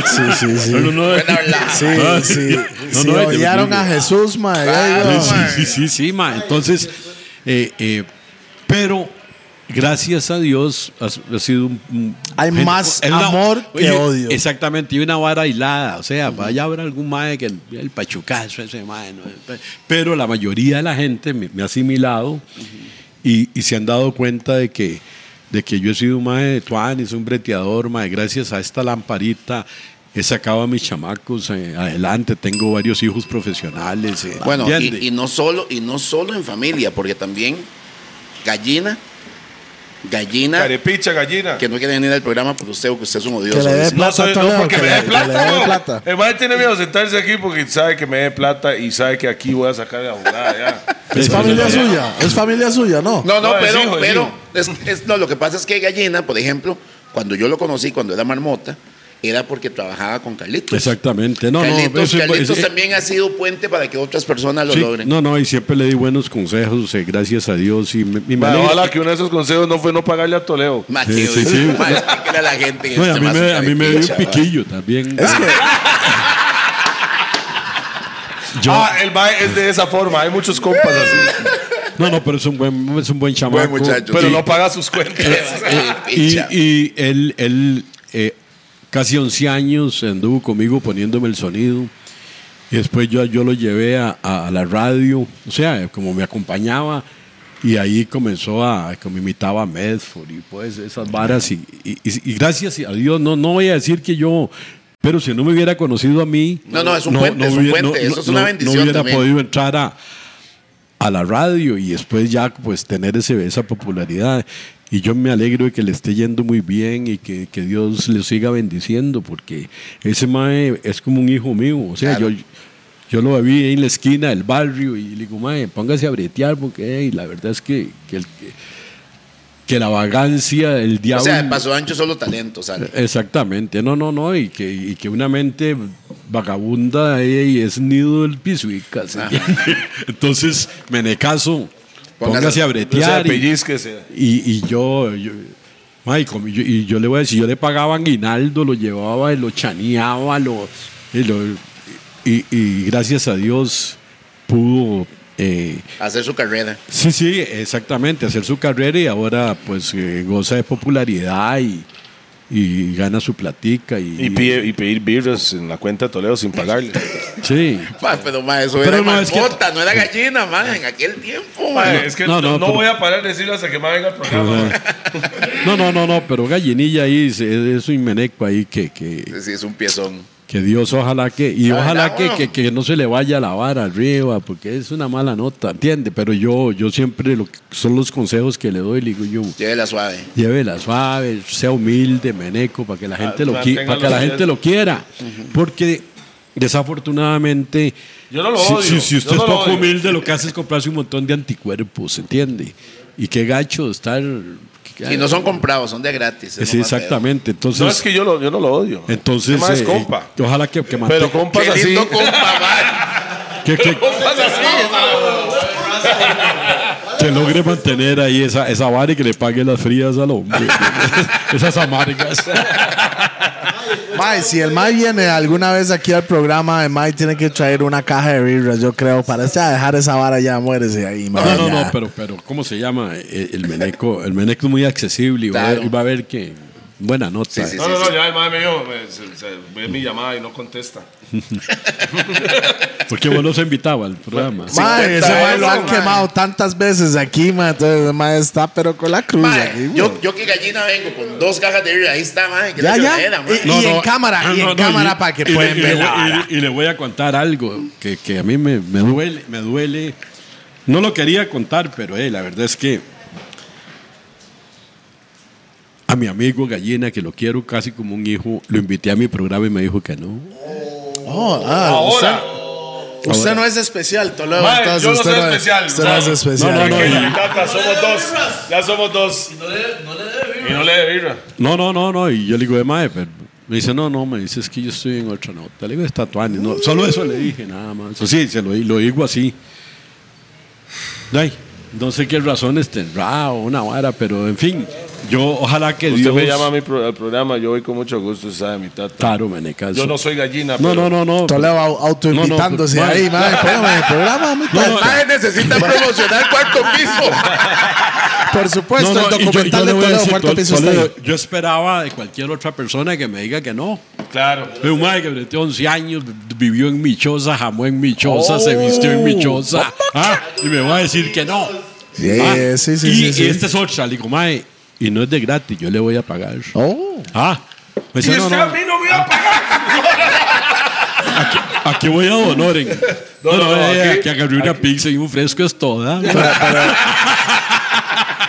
Sí, sí, sí. No. Sí, Ah, sí. No, Sí, odiaron yo- a Jesús, mae. Claro, Ay, Sí, sí, sí, sí. Entonces, eh, eh, pero gracias a Dios ha, ha sido un, Hay gente- más una- amor que oye, odio. Exactamente, y una vara aislada. O sea, vaya a haber algún mae que el, el pachucazo ese mae. ¿no? Pero la mayoría de la gente me, me ha asimilado y, y se han dado cuenta de que, de que yo he sido un mae de tuanis, un breteador, mae. Gracias a esta lamparita. He sacado a mis chamacos eh, adelante, tengo varios hijos profesionales. eh, Bueno, y, y no solo, y no solo en familia, porque también gallina, gallina, Carepicha, gallina. que no quiere venir al programa por usted, porque usted es un odioso. Que le dé. No, plata soy, no, Toledo, porque que me le- dé que plata. le dé no. plata. El mae tiene miedo de sentarse aquí porque sabe que me dé plata y sabe que aquí voy a sacar la jugada ya. Es familia suya. Es familia suya, ¿no? No, no, No, es pero, hijo, es pero hijo. es- no, lo que pasa es que Gallina, por ejemplo, cuando yo lo conocí, cuando era marmota, era porque trabajaba con Carlitos. Exactamente. No, Carlitos, no, eso es- Carlitos también ha sido puente para que otras personas lo sí, logren. no, no, y siempre le di buenos consejos, eh, gracias a Dios. Y me, y me ojalá que uno de esos consejos no fue no pagarle a Toledo. Ma, Sí, que- sí, a la gente. que No, a, mí me, se a mí me dio un piquillo también. Es que Yo- Ah, el mae es de esa forma. Hay muchos compas así. no, no, pero es un buen, es un buen chamaco. Buen muchacho. Pero Sí. no paga sus cuentas. Y, y él, él eh, casi 11 años anduvo conmigo poniéndome el sonido. Y después yo, yo lo llevé a, a la radio, o sea, como me acompañaba. Y ahí comenzó a, como imitaba a Medford y pues esas varas. Y, y- y- y gracias a Dios, no, no voy a decir que yo, pero si no me hubiera conocido a mí. No, no, es un puente, es un puente, eso es una bendición No hubiera también. podido entrar a, a la radio y después ya pues tener ese, esa popularidad. Y yo me alegro de que le esté yendo muy bien y que, que Dios le siga bendiciendo porque ese mae es como un hijo mío. O sea, Claro. yo, yo lo vi ahí en la esquina del barrio y le digo, mae, póngase a bretear porque hey, la verdad es que, que, el- que, que la vagancia, el O diablo... sea, de paso ancho solo talento, ¿sale? Exactamente, no, no, no, y que, y que una mente vagabunda ey, es nido del pisuica. ¿se entiende? Entonces, me ne caso, Póngase- póngase a bretear. y, pellizquese. y, y yo, yo yo- y yo le voy a decir, yo le pagaba aguinaldo, lo llevaba y lo chaneaba, lo, y, lo- y- y gracias a Dios pudo... eh, Hacer su carrera. Sí, sí, exactamente, hacer su carrera y ahora pues eh, goza de popularidad y, y gana su platica. Y, Y, pide- y pedir birras en la cuenta de Toledo sin pagarle. Sí. Ma, pero ma, eso Pero era no, es que- marmota, no era gallina, ma, en aquel tiempo. ma. Mae, es que No, no, no, no pero- voy a parar de decirlo hasta que me venga el programa. No, no, no, no, pero gallinilla ahí es, es un meneco ahí que, que, Sí, es un piezón. Que Dios ojalá que, y La ojalá que, que, que no se le vaya la vara arriba, porque es una mala nota, ¿entiende? Pero yo, yo siempre, lo que son los consejos que le doy, le digo yo, Llévela suave. llévela suave, sea humilde, meneco, para que la gente, lo, qui- para que la gente lo quiera. Porque desafortunadamente, Yo no lo si, odio, si- si usted yo es poco humilde, lo que hace es comprarse un montón de anticuerpos, ¿entiende? Y qué gacho estar... Y no son comprados, son de gratis. Sí, exactamente. Entonces, No es que yo, lo, yo no lo odio. entonces es eh, compa. eh, ojalá que, que Pero mantenga- compas Qué así. compa, que- Compas así. que logre mantener ahí esa, esa vara y que le pague las frías al hombre. Esas amargas. Mae, si el Mae viene alguna vez aquí al programa, el Mae tiene que traer una caja de birras, yo creo, para ya dejar esa vara ya, muérese ahí, No, mae, no, ya. no, pero, pero ¿cómo se llama? El, el meneco, el meneco es muy accesible y va, a Claro. y va a ver que buena nota. Sí, sí, No, no, no, ya el madre mío me- se- se- ve mi llamada y no contesta. Porque vos los invitaba al programa. Mae, ese 50 mae lo han quemado tantas veces aquí, mae, entonces el mae está pero con la cruz aquí, yo, yo que gallina vengo con dos cajas de birra, ahí está, mae. que Ya, la ya. mae. Y- en cámara, y en cámara para que y le ver y. Y, le voy a contar algo que, que a mí me, me duele, me duele. No lo quería contar, pero eh, la verdad es que a mi amigo Gallina, que lo quiero casi como un hijo, lo invité a mi programa y me dijo que no. Oh, ah, Ahora, usted, usted no es especial, Toledo. Mae, entonces yo no usted soy es- especial, Usted no es especial. No, no, no, que y- mi tata, somos dos. Ya somos dos. Y no le dé birra. No, no, no, no. Y yo le digo, de mae, pero me dice, no, no, me dice, es que yo estoy en otra nota. Le digo, está Tuani. No, solo eso le dije, nada más. Eso sí, se lo, di- lo digo así. Ay, no sé qué razones tendrá o una vara, pero en fin, yo ojalá que Usted Dios. me llama a mi pro- al programa, yo voy con mucho gusto, usted sabe, mi tata. Claro, Menecas. Yo no soy gallina, No, pero- no, no, no. Toledo au- autoinvitándose No, no, ahí. Póngame en el programa, mi No, no, necesita promocionar cuarto piso. Por supuesto, No, no, el yo- documental yo le de cuarto piso está ahí. Yo esperaba de cualquier otra persona que me diga que no. Claro. Es un madre que metió 11 años, vivió en mi choza, jamó en mi choza, se vistió en mi choza. Ah, y me va a decir que no. Sí, Ah, sí, sí, y, sí, sí. y este es otra, le digo, mae, y no es de gratis, yo le voy a pagar. Oh. Ah, Y no, no, a mí no me va a pagar. aquí voy a Donoren. No, No, no, no, no, eh, aquí- que agarré una pizza y un fresco es toda.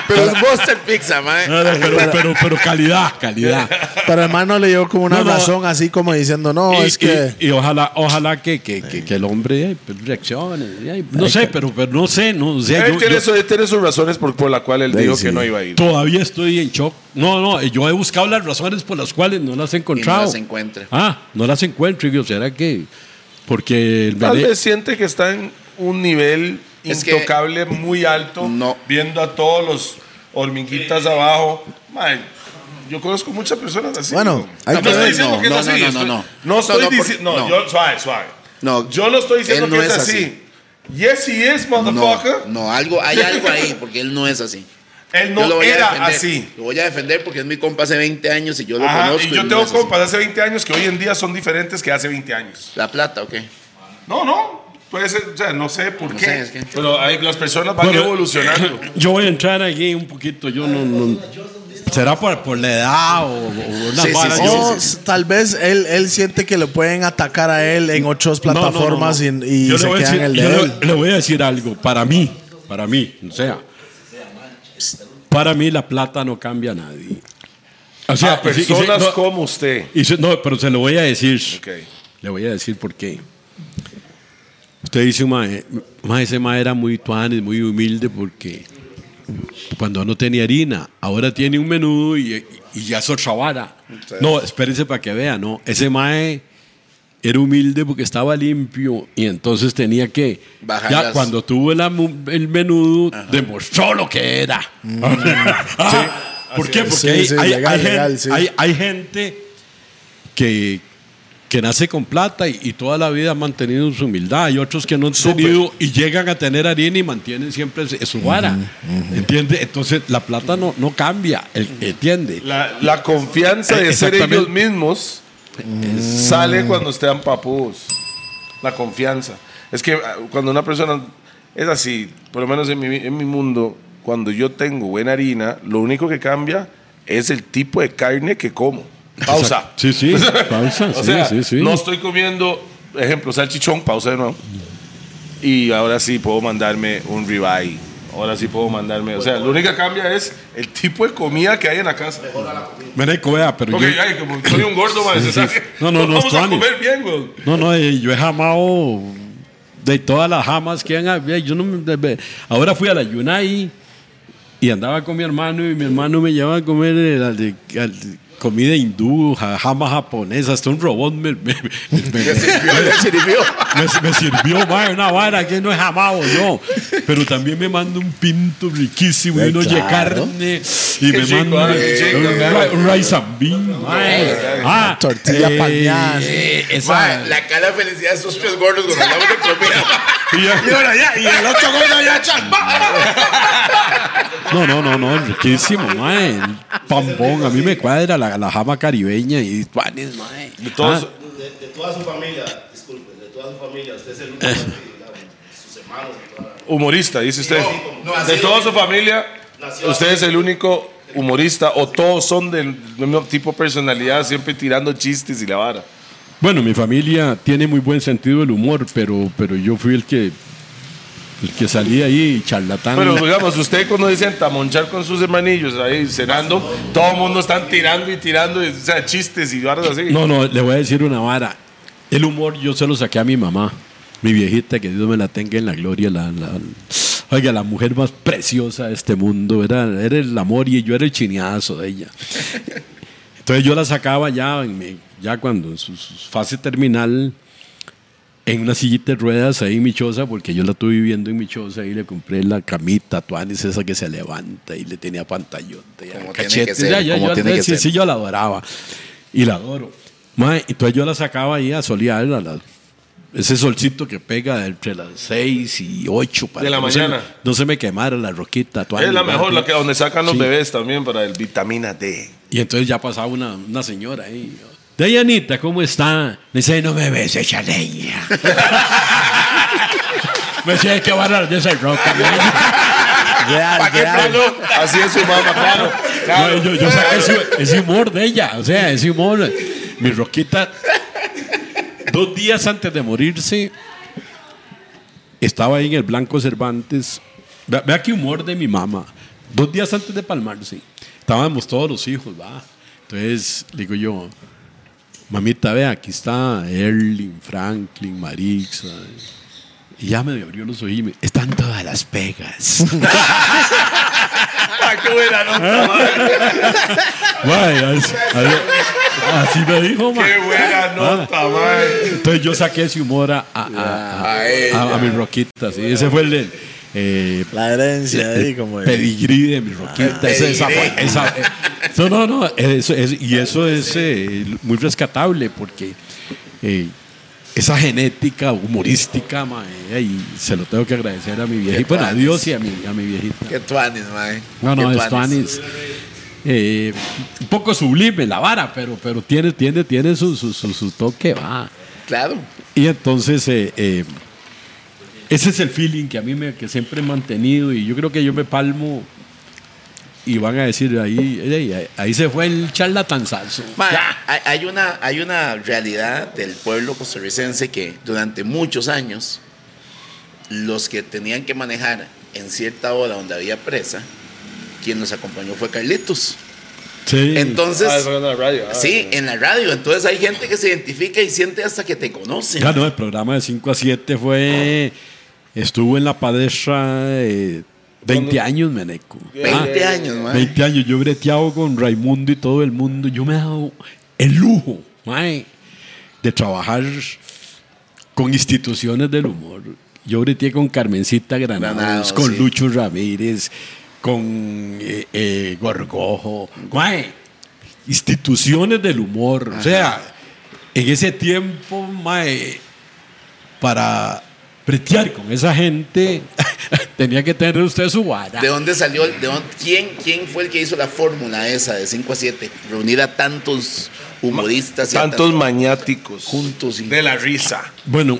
Pero es Buster Pizza, mae. No, no, pero, pero, pero calidad, calidad. Pero hermano le dio como una No, no. razón así como diciendo, no, y, es que... y- y ojalá, ojalá que, que, que, que el hombre eh, pues, reaccione. eh, No sé, pero, pero no sé, no sé. Él yo- tiene, yo- su- él tiene sus razones por, por la cual él dijo sí. que no iba a ir. Todavía estoy en shock. No, no, yo he buscado las razones por las cuales no las he encontrado. las encuentra. Ah, no las encuentro. Y yo, ¿será que? Porque el Tal vez siente que está en un nivel Es que- intocable muy alto, No. viendo a todos los hormiguitas abajo. Mae, yo conozco muchas personas así. Bueno, hay no que estoy ver. diciendo No, que es no, así. no, no, no, no. No estoy diciendo. No, yo, suave, suave. No, Yo no estoy diciendo que es, así. así. Yes, he is, motherfucker. No, no, algo, hay algo ahí, porque él no es así. Él no era así. Lo voy a defender porque es mi compa hace 20 años y yo lo Ajá, conozco. y yo no tengo compas hace 20 años que hoy en día son diferentes que hace 20 años. La plata, ok. No, no. Puede ser, o sea, no sé por No qué. sé, es que- Pero hay, las personas van Bueno, evolucionando. Yo voy a entrar aquí un poquito. Yo no. no- ¿Será por, por la edad o, o una Sí, sí, sí, Yo- O tal vez él, él siente que le pueden atacar a él en otras No, no, no, plataformas no. y, y Yo le se voy a queda en decir- el yo de le- él. le voy a decir algo. Para mí, para mí, o sea, para mí la plata no cambia a nadie. O sea, a y si- y personas no, como usted. y si- no, pero se lo voy a decir. Ok. Le voy a decir por qué. Usted dice, mae, mae, ese mae era muy tuanes, muy humilde porque cuando no tenía harina, ahora tiene un menudo y, y ya es otra vara. No, espérense para que vean, ¿no? Ese mae era humilde porque estaba limpio y entonces tenía que... Bajar ya las- cuando tuvo el, menudo, demostró lo que era. Ah, ¿Por qué? Porque Sí, hay, sí, hay- legal, hay gen- legal, sí. hay- hay gente que, que nace con plata y, y toda la vida han mantenido su humildad. Hay otros que no han tenido y llegan a tener harina y mantienen siempre su- su vara. ¿Entiende? Entonces la plata no, no cambia. el- ¿Entiende? La, la confianza de ser ellos mismos sale cuando estén papudos. La confianza. Es que ah, cuando una persona es así, por lo menos en mi, en mi mundo, cuando yo tengo buena harina, lo único que cambia es el tipo de carne que como. Pausa. Sí, sí. Pausa. O sí, sea, sí, sí. no estoy comiendo, ejemplo, salchichón, pausa de nuevo. Y ahora sí puedo mandarme un ribeye. Ahora sí puedo mandarme. O sea, lo único que cambia es el tipo de comida que hay en la casa. Meneco, vea, pero Porque, yo- ay, como soy un gordo, man, se sabe. No, no, no, Vamos a Stanley. comer bien, güey. No, no, eh, yo he jamado de todas las jamas que han habido. Yo no me- ahora fui a la Yunai y andaba con mi hermano y mi hermano me llevaba a comer de- al de- comida hindú, ja- jama japonesa, hasta un robot me, me- me- sirvió, me- me sirvió mae, una vara que no es jamado yo. Pero también me manda un pinto riquísimo y Eh, uno de claro. carne. Y me manda un, rice and bean. Ah, Tortilla eh, esa- Mae, la cara de felicidad de esos tres gordos cuando hablamos de comida. Y yo- Y ahora ya, y el otro gordo ya, chan. No, no, no, no, riquísimo, mae. El Pambón, a mí me cuadra la, la jama caribeña y tuanes, mae. De todos- Ah, De, de toda su familia, disculpe, de toda su familia, usted es el único, así, digamos, sus hermanos. y toda la- Humorista, dice usted. no, de toda su familia, Nació usted es el único humorista o todos son del mismo tipo de personalidad, siempre tirando chistes y la vara. Bueno, mi familia tiene muy buen sentido del humor, pero, pero yo fui el que el que salí ahí charlatán. Pero digamos, usted cuando dicen tamonchar con sus hermanillos ahí cenando, todo el mundo están tirando y tirando, o sea, chistes y varas así. No, no, le voy a decir una vara. El humor yo se lo saqué a mi mamá, mi viejita, que Dios me la tenga en la gloria. La, la- oiga, la mujer más preciosa de este mundo. Era, era el amor y yo era el chineazo de ella. Entonces yo la sacaba ya, en mi- ya cuando en su, su fase terminal, en una sillita de ruedas ahí en mi choza, porque yo la estuve viviendo en mi choza y le compré la camita, tuanis, esa que se levanta y le tenía pantallón. Como tiene que ser, ya, ya, como yo- tiene que sí, ser. sí, yo la adoraba. Y la adoro. Mae, entonces yo la sacaba ahí a solear, a la- ese solcito que pega entre las 6 y 8 para De la que no se- mañana. no se me quemara la roquita. tuanis, es la mejor, la que, donde sacan los Sí. bebés también para el vitamina D. Y entonces ya pasaba una, una señora ahí. Dayanita, ¿cómo está? Me dice, no me ves, echa leña. me decía, hay que barrar de esa roca. Real, real. Así es su mamá, claro. claro. No, yo, yo saqué ese, ese humor de ella, o sea, ese humor. Mi roquita, dos días antes de morirse, estaba ahí en el Blanco Cervantes. Vea, vea qué humor de mi mamá. Dos días antes de palmarse, estábamos todos los hijos, va. Entonces, digo yo, mamita, vea, aquí está Erling, Franklin, Marixa. Y ya me abrió los ojos y me, están todas las pegas. Ah, qué buena nota, Vaya, así, así me dijo, man. Qué buena nota, man. Entonces yo saqué ese humor a, a, a, a, a- a mi roquita, sí. Ese fue el, eh, La herencia ahí, como. el- pedigrí de mi roquita. Esa fue- esa- eh, no, no, no. Eso, y eso es eh, muy rescatable porque eh, esa genética humorística, eh, y se lo tengo que agradecer a mi viejita. Bueno, a Dios y a mi, a mi viejita. Qué tuanis, mae. No, no, es tuanis. Eh, un poco sublime la vara, pero, pero tiene, tiene, tiene su, su, su, su toque, va. Claro. Y entonces, eh, eh, ese es el feeling que a mí me, que siempre he mantenido y yo creo que yo me palmo y van a decir ahí, "Ey, ahí, ahí se fue el charlatanzazo. Ma, hay, una, hay una realidad del pueblo costarricense que durante muchos años los que tenían que manejar en cierta hora donde había presa, quien nos acompañó fue Carlitos. Sí. Entonces, Ah, en la radio. ah, sí, en la radio. Entonces hay gente que se identifica y siente hasta que te conoce. Ya no, el programa de 5 a 7 fue. Estuvo en la palestra eh, 20 años, Meneco. 20 Ah, años, mae. 20 años. Yo he breteado con Raimundo y todo el mundo. Yo me he dado el lujo, mae, de trabajar con instituciones del humor. Yo breteé con Carmencita Granados, Granados, con sí. Lucho Ramírez, con eh, eh, Gorgojo. Mae, instituciones del humor. O sea, en ese tiempo, mae, para bretear con esa gente, tenía que tener usted su vara. ¿De dónde salió? De dónde- quién, ¿Quién fue el que hizo la fórmula esa de 5 a 7? Reunir a tantos humoristas y a Tantos tan- maniáticos. juntos. Y, De la risa. Bueno,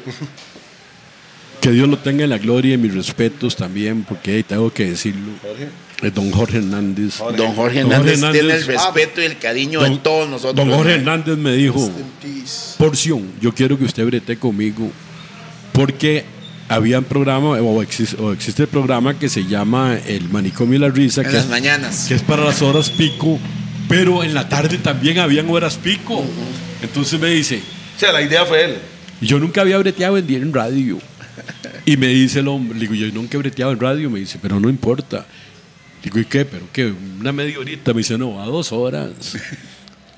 que Dios lo tenga en la gloria y mis respetos también, porque hey, tengo que decirlo. Don Jorge Hernández. Don Jorge Don Hernández, Jorge tiene el respeto y el cariño de todos nosotros. Don Jorge. Hernández me dijo, porción, yo quiero que usted brete conmigo, porque había un programa, o existe, o existe el programa que se llama El Manicomio y la Risa, En que las es, mañanas. que es para las horas pico, pero en la tarde también habían horas pico. Entonces me dice, O sea, la idea fue él. yo nunca había breteado en en radio. Y me dice el hombre, digo, yo nunca he breteado en radio. Me dice, pero no importa. Digo, ¿y qué? ¿Pero qué? Una media horita. Me dice, no, a dos horas.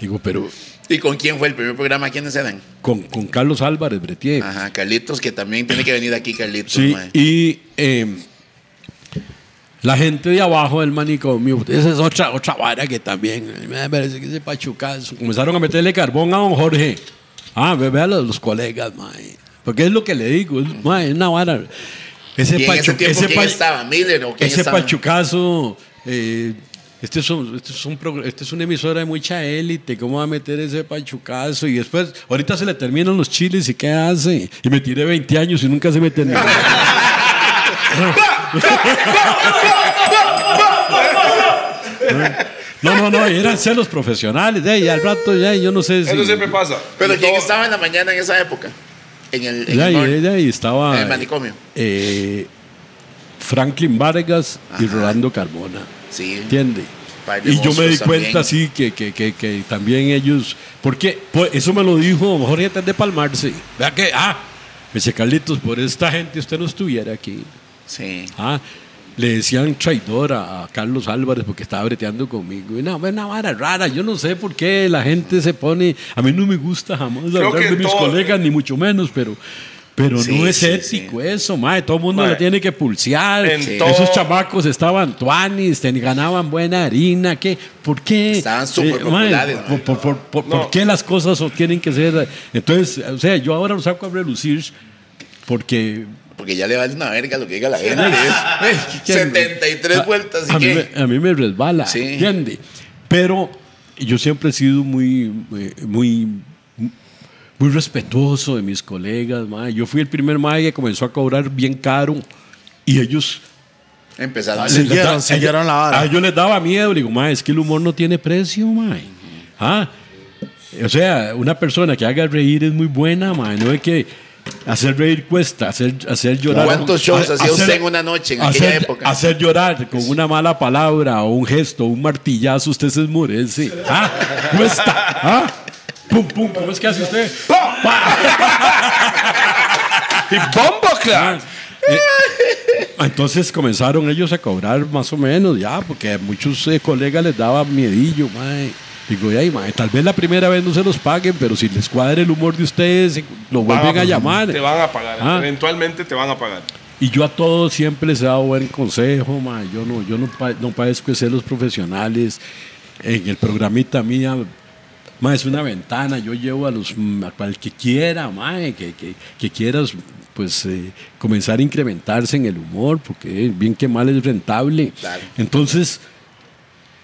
Digo, pero ¿Y con quién fue el primer programa? ¿Quiénes eran? con, con Carlos Álvarez Bretier. Ajá, Carlitos, que también tiene que venir aquí, Carlitos. Sí, mae. y eh, la gente de abajo del manicomio, esa es otra, otra vara que también, me parece que ese pachucazo. Comenzaron a meterle carbón a don Jorge. Ah, ve, ve a los, los colegas, mae. Porque es lo que le digo, es, mae, es una vara. Ese, ¿Y en ese pachu- tiempo ese quién pa- estaba? ¿Miller o quién ese estaba? pachucazo, eh, este, es un, este, es un este es una emisora de mucha élite, ¿cómo va a meter ese pachucazo? Y después, ahorita se le terminan los chiles y ¿qué hace? Y me tiré 20 años y nunca se me terminó. No, no, no, eran celos profesionales, eh, y al rato ya, yo no sé si... Eso siempre pasa. Pero ¿quién todo- estaba en la mañana en esa época? En el, en Ya, el y, norte. ya, y estaba... En el manicomio. eh, Franklin Vargas y. Rolando Carmona. Sí. ¿Entiende? Y yo me di monstruos cuenta, también. sí, que, que, que, que también ellos. Porque pues, eso me lo dijo Jorge antes de palmarse. Vea que, ah, me dice Carlitos, por esta gente usted no estuviera aquí. Sí. Ah, le decían traidor a, a Carlos Álvarez porque estaba breteando conmigo. Y no, una vara rara. Yo no sé por qué la gente se pone. A mí no me gusta jamás hablar que de mis todo- colegas, ni mucho menos, pero. Pero Sí, no es sí, ético eso, mae. Todo el mundo Mae. le tiene que pulsear. En Esos chamacos estaban tuanis, ganaban buena harina. ¿qué? ¿Por qué? Estaban súper Eh, mae, populares, ¿Por, mae. por, por- por- No. por qué las cosas tienen que ser? Entonces, o sea, yo ahora lo saco a relucir porque Porque ya le vale una verga lo que diga la gente. ¿quién? 73 A- vueltas y a, mí qué. me, a mí me resbala, Sí. ¿entiende? Pero yo siempre he sido muy, eh, muy, muy respetuoso de mis colegas. mae. Yo fui el primer mae que comenzó a cobrar bien caro y ellos... Empezaron a les- hacer- les Siguieron, da- siguieron la vara. A ellos les daba miedo. Le digo, mae, es que el humor no tiene precio, mae. Ah, o sea, una persona que haga reír es muy buena, mae. No es que hacer reír cuesta, hacer, hacer llorar. ¿Cuántos shows ha- hacía usted hacer- en una noche en hacer, aquella época? Hacer llorar con una mala palabra o un gesto, un martillazo, usted se esmurece. Ah, cuesta. Ah, pum, pum, ¿cómo es que hace usted? Y bombo, claro. Entonces comenzaron ellos a cobrar más o menos ya, porque a muchos eh, colegas les daba miedillo, mae. Digo, "Ay, mae, tal vez la primera vez no se los paguen, pero si les cuadra el humor de ustedes, eh, lo Van vuelven a llamar. Te van a pagar. Ah. Eventualmente te van a pagar. Y yo a todos siempre les he dado buen consejo, mae. Yo no, yo no, pa- no padezco de ser los profesionales. En el programita mía, mae, es una ventana. Yo llevo a los mm, a cual que quiera, mae, que, que, que quieras pues eh, comenzar a incrementarse en el humor, porque eh, bien que mal es rentable. Claro. Entonces,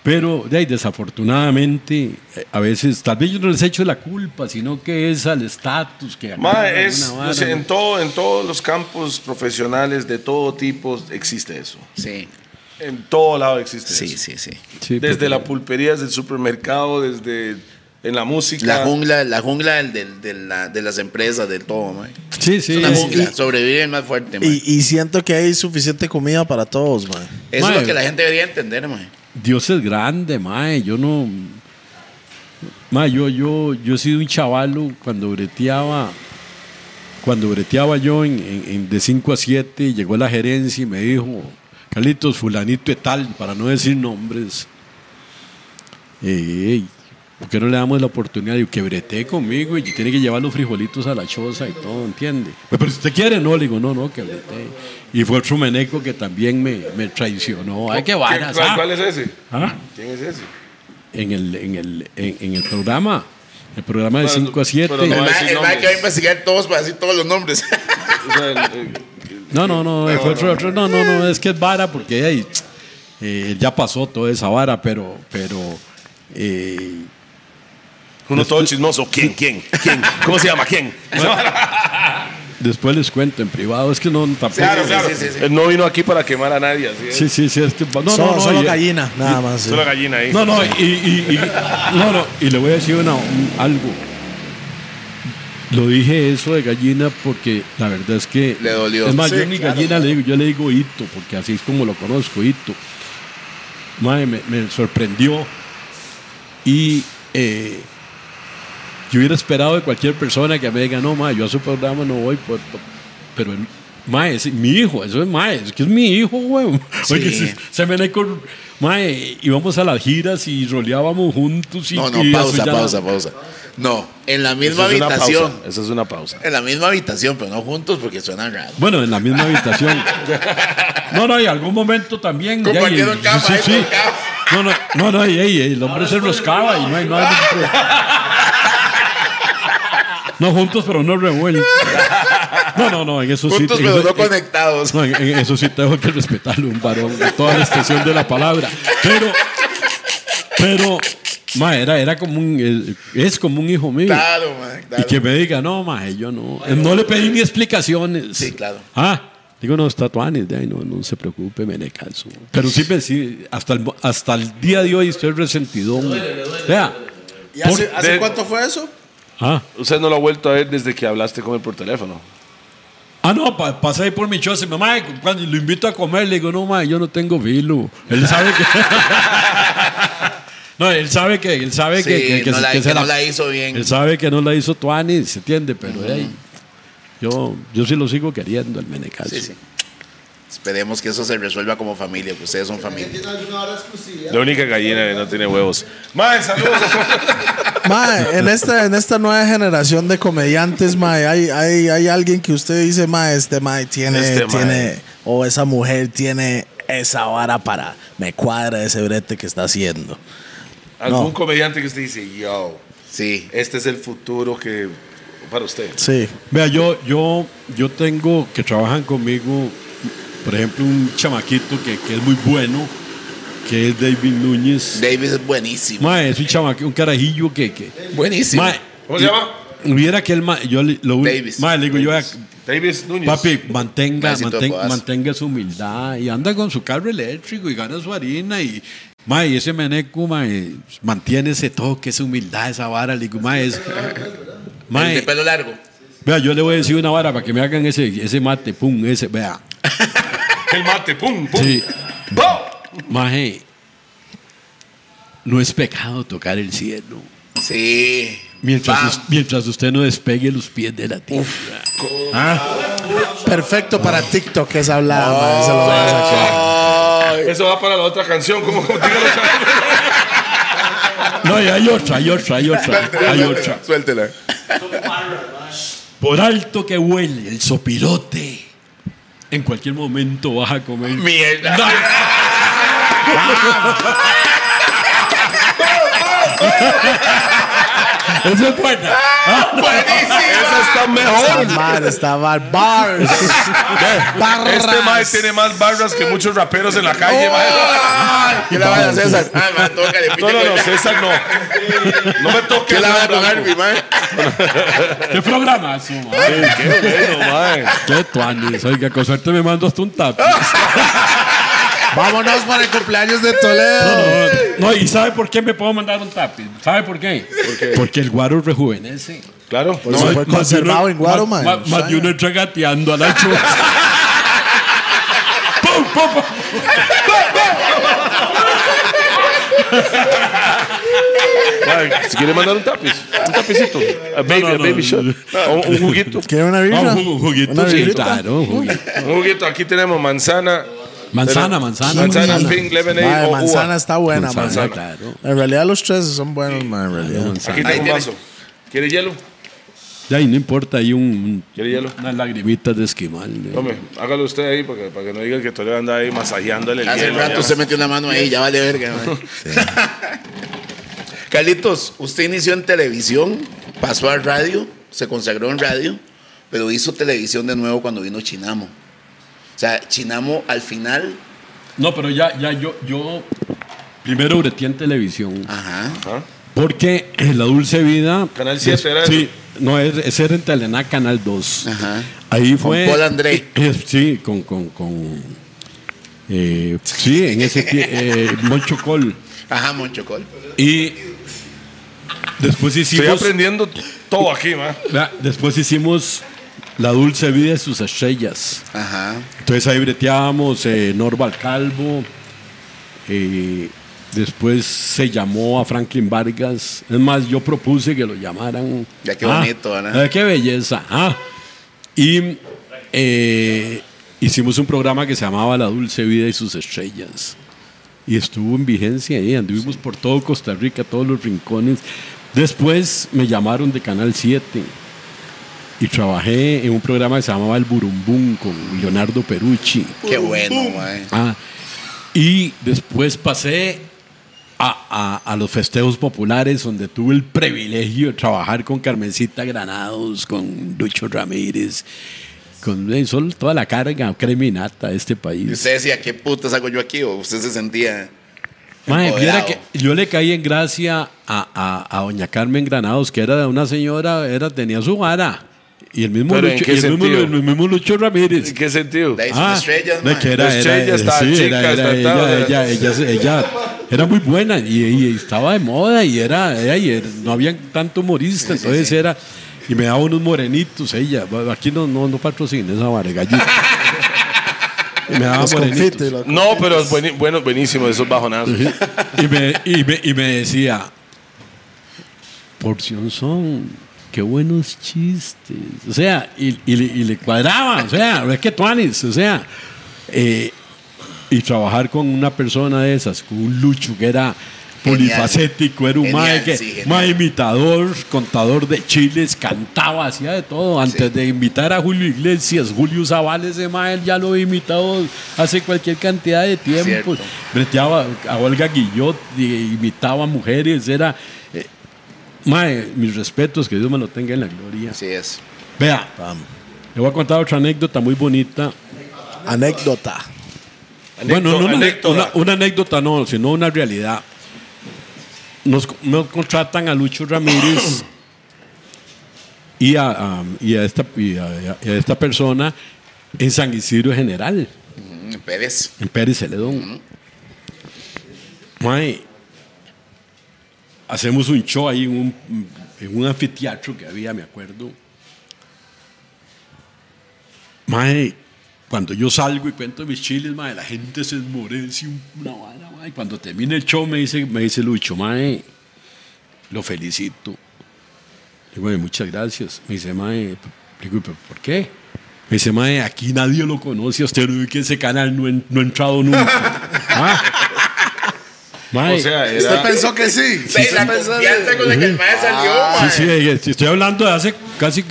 pero de ahí, desafortunadamente, eh, a veces, tal vez yo no les echo la culpa, sino que es al estatus que Ma, es, una vara, o sea, ¿no? en, todo, en todos los campos profesionales de todo tipo existe eso. Sí, En todo lado existe sí, eso. sí, sí. Sí, Desde porque- la pulpería, desde el supermercado, desde en la música. La jungla, la jungla del- del- de, la- de las empresas, de todo, mae. Sí, sí. Es una sí. jungla. Sobrevive el más fuerte, mae. Y, y siento que hay suficiente comida para todos, man. Eso es lo que la gente debería entender, mae. Dios es grande, mae. Yo no. Mae, yo, yo, yo he sido un chavalo cuando breteaba. Cuando breteaba yo en, en- en de 5 a 7, llegó la gerencia y me dijo: Carlitos, Fulanito de tal, para no decir nombres. Ey, ¿por qué no le damos la oportunidad? Digo, que brete conmigo y tiene que llevar los frijolitos a la choza y todo, ¿entiende? Pues, pero si usted quiere, no, le digo, no, no, que brete. Y fue otro meneco que también me, me traicionó. Ay, qué ¿Quién- varas. ¿Cuál, ah. cuál es ese? Ah, ¿Quién es ese? en el, en el, en, en el programa. El programa de Pero- 5 a 7. pero El no el nombres. que va a investigar todos para decir todos los nombres. O sea, el- el- No, no, no, fue otro, otro- no, no, no, es que es vara porque ahí, eh, ya pasó toda esa vara, pero, pero eh, uno todo chismoso. ¿Quién? ¿Quién? ¿Quién? ¿Cómo se llama? ¿Quién? después les cuento en privado. Es que no, tampoco. Claro, Sí, claro. sí, sí, sí. Él no vino aquí para quemar a nadie. Así es. Sí, sí, sí, es que, no, solo no, no, solo y- gallina, nada más. sí. Solo gallina ahí. No, no, y, y- y- no, no, y le voy a decir una- un- algo. Lo dije eso de gallina porque la verdad es que. Le dolió. Es más, Sí, yo ni claro. gallina le digo, yo le digo hito, porque así es como lo conozco, hito. Madre, me, me sorprendió. Y eh, yo hubiera esperado de cualquier persona que me diga, no, ma, yo a su programa no voy, por- por- pero él Mae, es mi hijo, eso es mae, es que es mi hijo, güey. Sí. Oye, se, se me con. Mae, íbamos a las giras y roleábamos juntos. Y, No, no, y pausa, eso pausa, pausa. No, en la misma habitación. Esa es una pausa. En la misma habitación, pero no juntos porque suena raro. Bueno, en la misma habitación. No, no, y algún momento también. Compartieron cama, sí, sí. No, no, no, no, y, y el hombre se roscaba y no hay nada. No juntos, pero no revueltos. No, no, no, en eso sí. Juntos, pero eso- no conectados. No, en, en eso sí tengo que respetarlo, un varón, en toda la extensión de la palabra. Pero, pero, ma, era, era como un, eh, es como un hijo mío. Claro, man, Y que me diga, no, ma, yo no. Eh, No le pedí ni explicaciones. Sí, claro. Ah, digo, no, está de ahí, no, no se preocupe, me le caso. Pero sí, me- sí, hasta el, hasta el día de hoy estoy resentido. Vea. ¿Y hace, Por- hace de- cuánto fue eso? Ah, Usted no lo ha vuelto a ver desde que hablaste con él por teléfono. Ah, no, pa- pasé ahí por mi choza y mamá, cuando lo invito a comer, le digo, no, ma, yo no tengo vilo. Él sabe que. no, él sabe que. Él sabe Sí, que, que, que no la- que se que no la hizo bien. Él sabe que no la hizo Tuani, se entiende, pero hey, yo, yo sí lo sigo queriendo, el Menecal. Sí, sí. Esperemos que eso se resuelva como familia, que ustedes son familia. La única gallina que no tiene huevos. Mae, saludos. Mae, en esta, en esta nueva generación de comediantes, mae, hay, hay, hay alguien que usted dice, mae, este mae tiene, Este tiene, o esa mujer tiene esa vara para, me cuadra ese brete que está haciendo. Algún No. comediante que usted dice, yo, Sí. este es el futuro que para usted. Sí. Vea, yo, yo, yo tengo que trabajan conmigo, por ejemplo, un chamaquito que, que es muy bueno, que es David Núñez. Davis es buenísimo. Mae, es un chamaquito, un carajillo que. que Buenísimo. mae, ¿Cómo se llama? Hubiera que él, ma- yo le- lo Davis. mae, le digo yo, Davis Núñez. papi, mantenga, manten- mantenga su humildad y anda con su carro eléctrico y gana su harina y, mae, y ese meneco, mae, mantiene ese toque, esa humildad, esa vara, le digo, mae, es, El mae, de pelo largo. Vea, yo le voy a decir una vara para que me hagan ese, ese mate, pum, ese, vea, El mate, pum, pum. sí, mae, no es pecado tocar el cielo. Sí. Mientras, us- mientras usted no despegue los pies de la tierra. Perfecto para TikTok esa hablada, mae, se lo voy a sacar. Eso va para la otra canción. como dígalo. No, y hay otra, hay otra, hay otra, hay otra. Suéltela. Por alto que huele el sopilote, en cualquier momento vas a comer. Mierda. Eso es buena. Esa está mejor. Esta madre está bar- bars. Barras. Este mae tiene más barras que muchos raperos en la calle. mae. ¿Qué le va a César? Ah, me toca No, no, no, César no. No me toques. ¿Qué le va a tocar, mi man? ¿Qué programa man? Qué bueno, mae. Qué tuanis. Oiga, con suerte me mando hasta un tap. Vámonos para el cumpleaños de Toledo. No, ¿y sabe por qué me puedo mandar un tap? ¿Sabe por qué? Porque el guaro rejuvenece. Claro. Por eso fue conservado en Guaro, mae. más- más de uno entra gateando a la chuva. ¡Pum, pum, pum! Si quiere mandar un tapiz, un tapicito, a baby, no, a no, baby no. shot, un, un juguito, ¿Quiere una Ah, birra? un jugo- juguito, ¿Una sí, claro, un juguito. un juguito. Aquí tenemos manzana, Manzana, manzana. manzana, pink lemonade Mae, o manzana uva. está buena, Manzana, man. claro. En realidad los tres son buenos, man, en realidad. Aquí tengo un vaso. ¿Quiere hielo? Ya, y no importa, hay un, ¿Quiere hielo? unas lagrimitas de esquimal. ¿no? Tome, hágalo usted ahí para que, para que no digan que Toledo anda ahí masajeándole el Hace hielo. rato ya. usted metió una mano ahí, ya vale verga. man. Carlitos, usted inició en televisión, pasó a radio, se consagró en radio, pero hizo televisión de nuevo cuando vino Chinamo. O sea, Chinamo al final, No, pero ya, ya yo, yo primero breteé en televisión. ajá, Ajá. Porque en La Dulce Vida. Canal 7 era Sí, no, es- ese era en Telená Canal 2. Ajá. Ahí fue. Paul André. eh, eh, sí, con. con, con eh, sí, en ese eh, Moncho Col. ajá, Monchocol. Y después Estoy hicimos. aprendiendo todo aquí, ma. Vea, Después hicimos La Dulce Vida de sus estrellas. Ajá. Entonces ahí breteábamos eh, Norval Calvo. eh, después se llamó a Franklin Vargas. Es más, yo propuse que lo llamaran. Ya qué bonito, ¿verdad? eh, qué belleza. Ah. Y eh, hicimos un programa que se llamaba La Dulce Vida y sus Estrellas. Y estuvo en vigencia ahí, anduvimos por todo Costa Rica, todos los rincones. Después me llamaron de Canal 7 y trabajé en un programa que se llamaba El Burumbum con Leonardo Perucci. Qué bueno, mae. Ah, y después pasé a, a- a los festejos populares donde tuve el privilegio de trabajar con Carmencita Granados, con Lucho Ramírez, con eh, solo toda la carga creminata de este Y país. usted decía, ¿qué putas hago yo aquí? O usted se sentía. Que yo le caí en gracia a, a- a doña Carmen Granados, que era una señora, era, tenía su vara. Y el mismo, ¿Pero en Lucho, qué y el mismo, el mismo Lucho Ramírez. ¿En qué sentido? De Ah, estrellas, que era, La estrella era, estaba sí, chica, era- era- estaba- ella, ella, ella, era muy buena y, y estaba de moda y era, y era- no había tanto humorista, entonces era y me daba unos morenitos ella, aquí no no no patrocina esa vara, gallito. Y me daba morenitos. No, pero es bueni- bueno, buenísimo esos bajonazos. Y me, y, me, y me decía, porción son, qué buenos chistes. O sea, y, y le, y le cuadraba, o sea, es que tuanis, o sea, eh, y trabajar con una persona de esas, con un lucho que era polifacético, era un mae que, sí, mae imitador, contador de chiles, cantaba, hacía de todo. Antes de invitar a Julio Iglesias, Julio Zaval, ese mae, él ya lo he imitado hace cualquier cantidad de tiempo. Breteaba a Olga Guillot, imitaba mujeres, era... eh, mae, mis respetos, que Dios me lo tenga en la gloria. Así es. Vea, le voy a contar otra anécdota muy bonita. Anécdota. Bueno, no, una, anécdota. una- una anécdota no, sino una realidad. Nos, nos contratan a Lucho Ramírez y a, a- y a esta, y a- y a esta persona en San Isidro General, Mm, Pérez. en Pérez Celedón. Mae, hacemos un show ahí en un, en un anfiteatro que había, me acuerdo. Mae, cuando yo salgo y cuento mis chiles, mae, la gente se esmorece una vara, mae. Cuando termina el show me dice, me dice Lucho, mae, lo felicito. Digo, "Mae, muchas gracias. Me dice, mae, digo, "¿Pero ¿por qué? Me dice, mae, aquí nadie lo conoce, usted no ve que ese canal no ha entrado nunca. Ah. Mae, O sea, ¿Usted pensó que sí? Sí, la confianza con la que el maestro salió, Sí, sí, sí, estoy hablando de hace casi,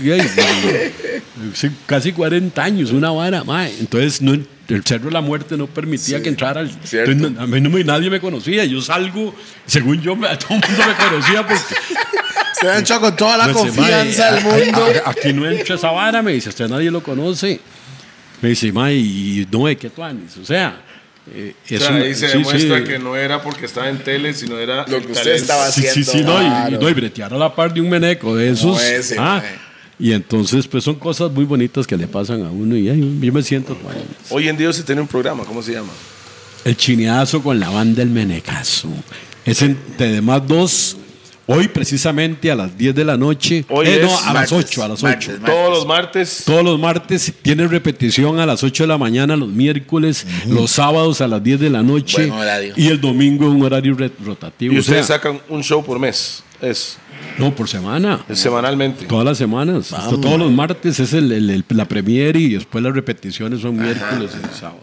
sí, casi 40 años, una vara, mae. Entonces, no, el Cerro de la Muerte no permitía que entrara. al- entonces, a mí no me- nadie me conocía. Yo salgo, según yo, todo el mundo me conocía porque. Se ha hecho con toda la confianza "Mae, del mundo. a- a- Aquí no entra esa vara, me dice, usted nadie lo conoce. Me dice, mae, y no es que tú andes. O sea, eh, o sea, ahí se sí, demuestra sí. que no era porque estaba en tele, sino era Lo que usted talento. estaba Sí, sí, haciendo. sí, no, y- no, y bretear a la par de un meneco de esos. ese, ah, y entonces, pues son cosas muy bonitas que le pasan a uno y ay, yo me siento bueno. Hoy en día se tiene un programa, ¿cómo se llama? el chineazo con la banda El Menecazo. Es entre demás dos. Hoy, precisamente a las 10 de la noche. Hoy Eh, no, es a las martes, 8, a las 8. martes, martes. Todos los martes. Todos los martes tiene repetición a las 8 de la mañana, los miércoles, los sábados a las 10 de la noche. Buen horario. Y el domingo un horario rotativo. Y O sea, ustedes sacan un show por mes. Es, no, por semana. semanalmente. Todas las semanas. Hasta todos los martes es el, el- el- la premiere y después las repeticiones son miércoles y sábado.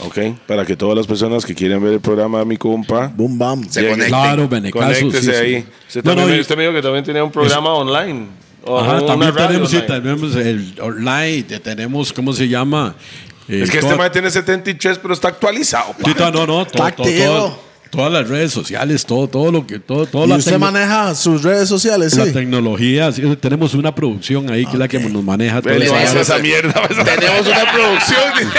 Ok, para que todas las personas que quieren ver el programa de mi compa, Boom, bam. Se conecten. Claro, Benecaso. conéctese sí, sí. ahí. Usted, No, también no, me, y- usted me dijo que también tenía un programa online. O Ajá, una también radio tenemos, sí, online. tenemos el online, te- tenemos, ¿cómo se llama? Eh, Es que este man tiene 73, pero está actualizado. pa. Sí, no, no, todo- Está todo- todo-. Todas las redes sociales, todo, todo lo que, todo, todo ¿Y la, usted maneja sus redes sociales? la Sí. tecnología, sí, tenemos una producción ahí que es la que nos maneja todo eso. esa mierda. pues. Tenemos una producción.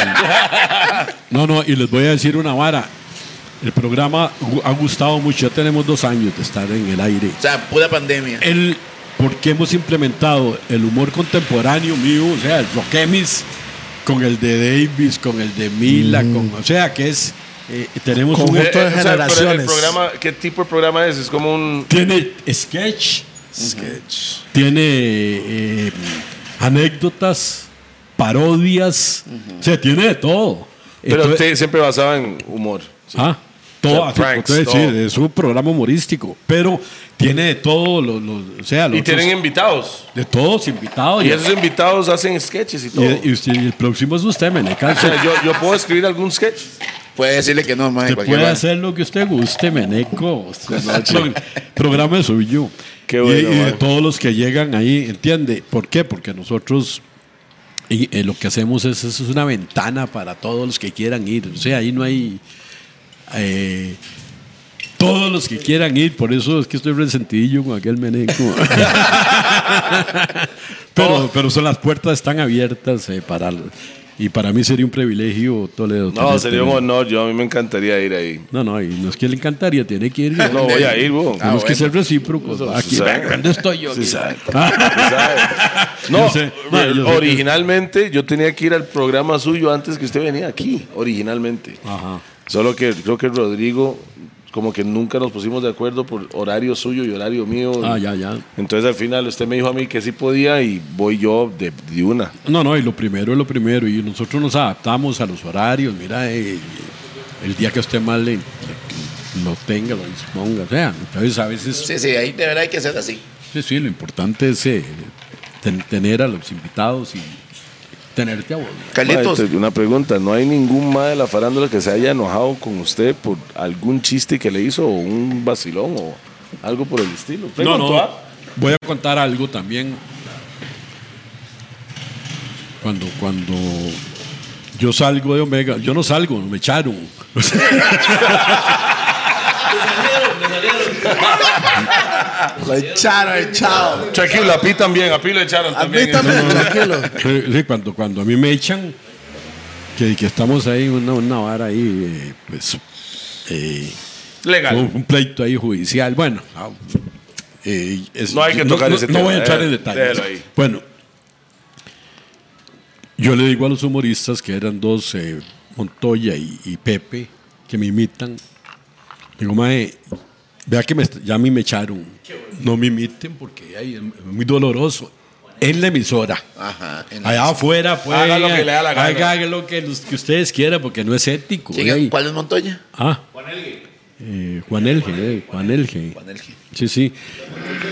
No, no, y les voy a decir una vara. El programa gu- ha gustado mucho, ya tenemos dos años de estar en el aire. o sea, pura pandemia. el porque hemos implementado el humor contemporáneo mío, o sea, el Rockemis con el de Davis, con el de Mila, con, o sea, que es eh, tenemos un Conjunto de Eh, o sea, el generaciones. programa, ¿Qué tipo de programa es? Es como un... tiene sketch, tiene eh, anécdotas, parodias, o sea, tiene de todo. Pero Entonces- usted siempre basado en humor. Ah, todo, O sea, así, pranks, decir, todo. es un programa humorístico, pero tiene de todo, lo, lo- o sea, los Y tienen otros- invitados. de todos invitados. Y Y, esos invitados hacen sketches y todo. y- y usted- y el próximo es usted, Meneca. O sea, yo, yo puedo escribir algún sketch. Puede decirle que no, mae. Usted puede vara. hacer lo que usted guste, Meneco. Pro- programa es suyo. Qué Y- bueno, y, de todos los que llegan ahí, ¿entiende? ¿Por qué? Porque nosotros y, eh, lo que hacemos es, es una ventana para todos los que quieran ir. O sea, ahí no hay... eh, todos los que quieran ir, por eso es que estoy resentidillo con aquel meneco. pero, pero son las puertas están abiertas eh, para y para mí sería un privilegio Toledo. No, tenerte. sería un honor. Yo a mí me encantaría ir ahí. No, no, y no es que le encantaría, tiene que ir. No voy a ir, bo. Tenemos que ser recíprocos. Aquí, sabe. ¿dónde estoy yo? Sí aquí? sabe. Ah, No, Yo sé. No, yo sé que- originalmente yo tenía que ir al programa suyo antes que usted venía aquí, originalmente. Ajá. Solo que creo que Rodrigo, como que nunca nos pusimos de acuerdo por horario suyo y horario mío. Ah, ya, ya. Entonces al final usted me dijo a mí que sí podía y voy yo de, de una. No, no, y lo primero es lo primero. Y nosotros nos adaptamos a los horarios. Mira, eh, el día que usted más le, le- lo tenga, lo disponga. O sea, entonces a veces, Sí, sí, ahí de verdad hay que ser así. sí, sí, lo importante es eh, ten- tener a los invitados y tenerte a vos. Carlitos, una pregunta, ¿no hay ningún más de la farándula que se haya enojado con usted por algún chiste que le hizo o un vacilón o algo por el estilo? No, no. ¿ah? Voy a contar algo también. Cuando, cuando yo salgo de Omega, yo no salgo, me echaron. Lo echaron, echado. Tranquilo, a Pi también, a Pi lo echaron A mí también. también, tranquilo. Sí, cuando, cuando a mí me echan, que, que estamos ahí, una, una vara ahí, eh, pues, eh, Legal. un, un pleito ahí judicial. Bueno, ah, eh, es- No hay que tocar ese no tema, voy a entrar en detalles. déjalo ahí. Bueno, yo le digo a los humoristas que eran dos, eh, Montoya y, y Pepe, que me imitan. Digo, mae, vea que me, ya a mí me echaron. No me imiten porque ay, es muy doloroso. En la emisora. Ajá. en la- Allá afuera, pues. Haga lo que le da la gana. Haga lo que, los- que ustedes quieran, porque no es ético. ¿Quién- ey. ¿Cuál es Montoya? Ah. Eh, Juan Elge, eh, Juan Elge. Juan Elge. Sí, sí.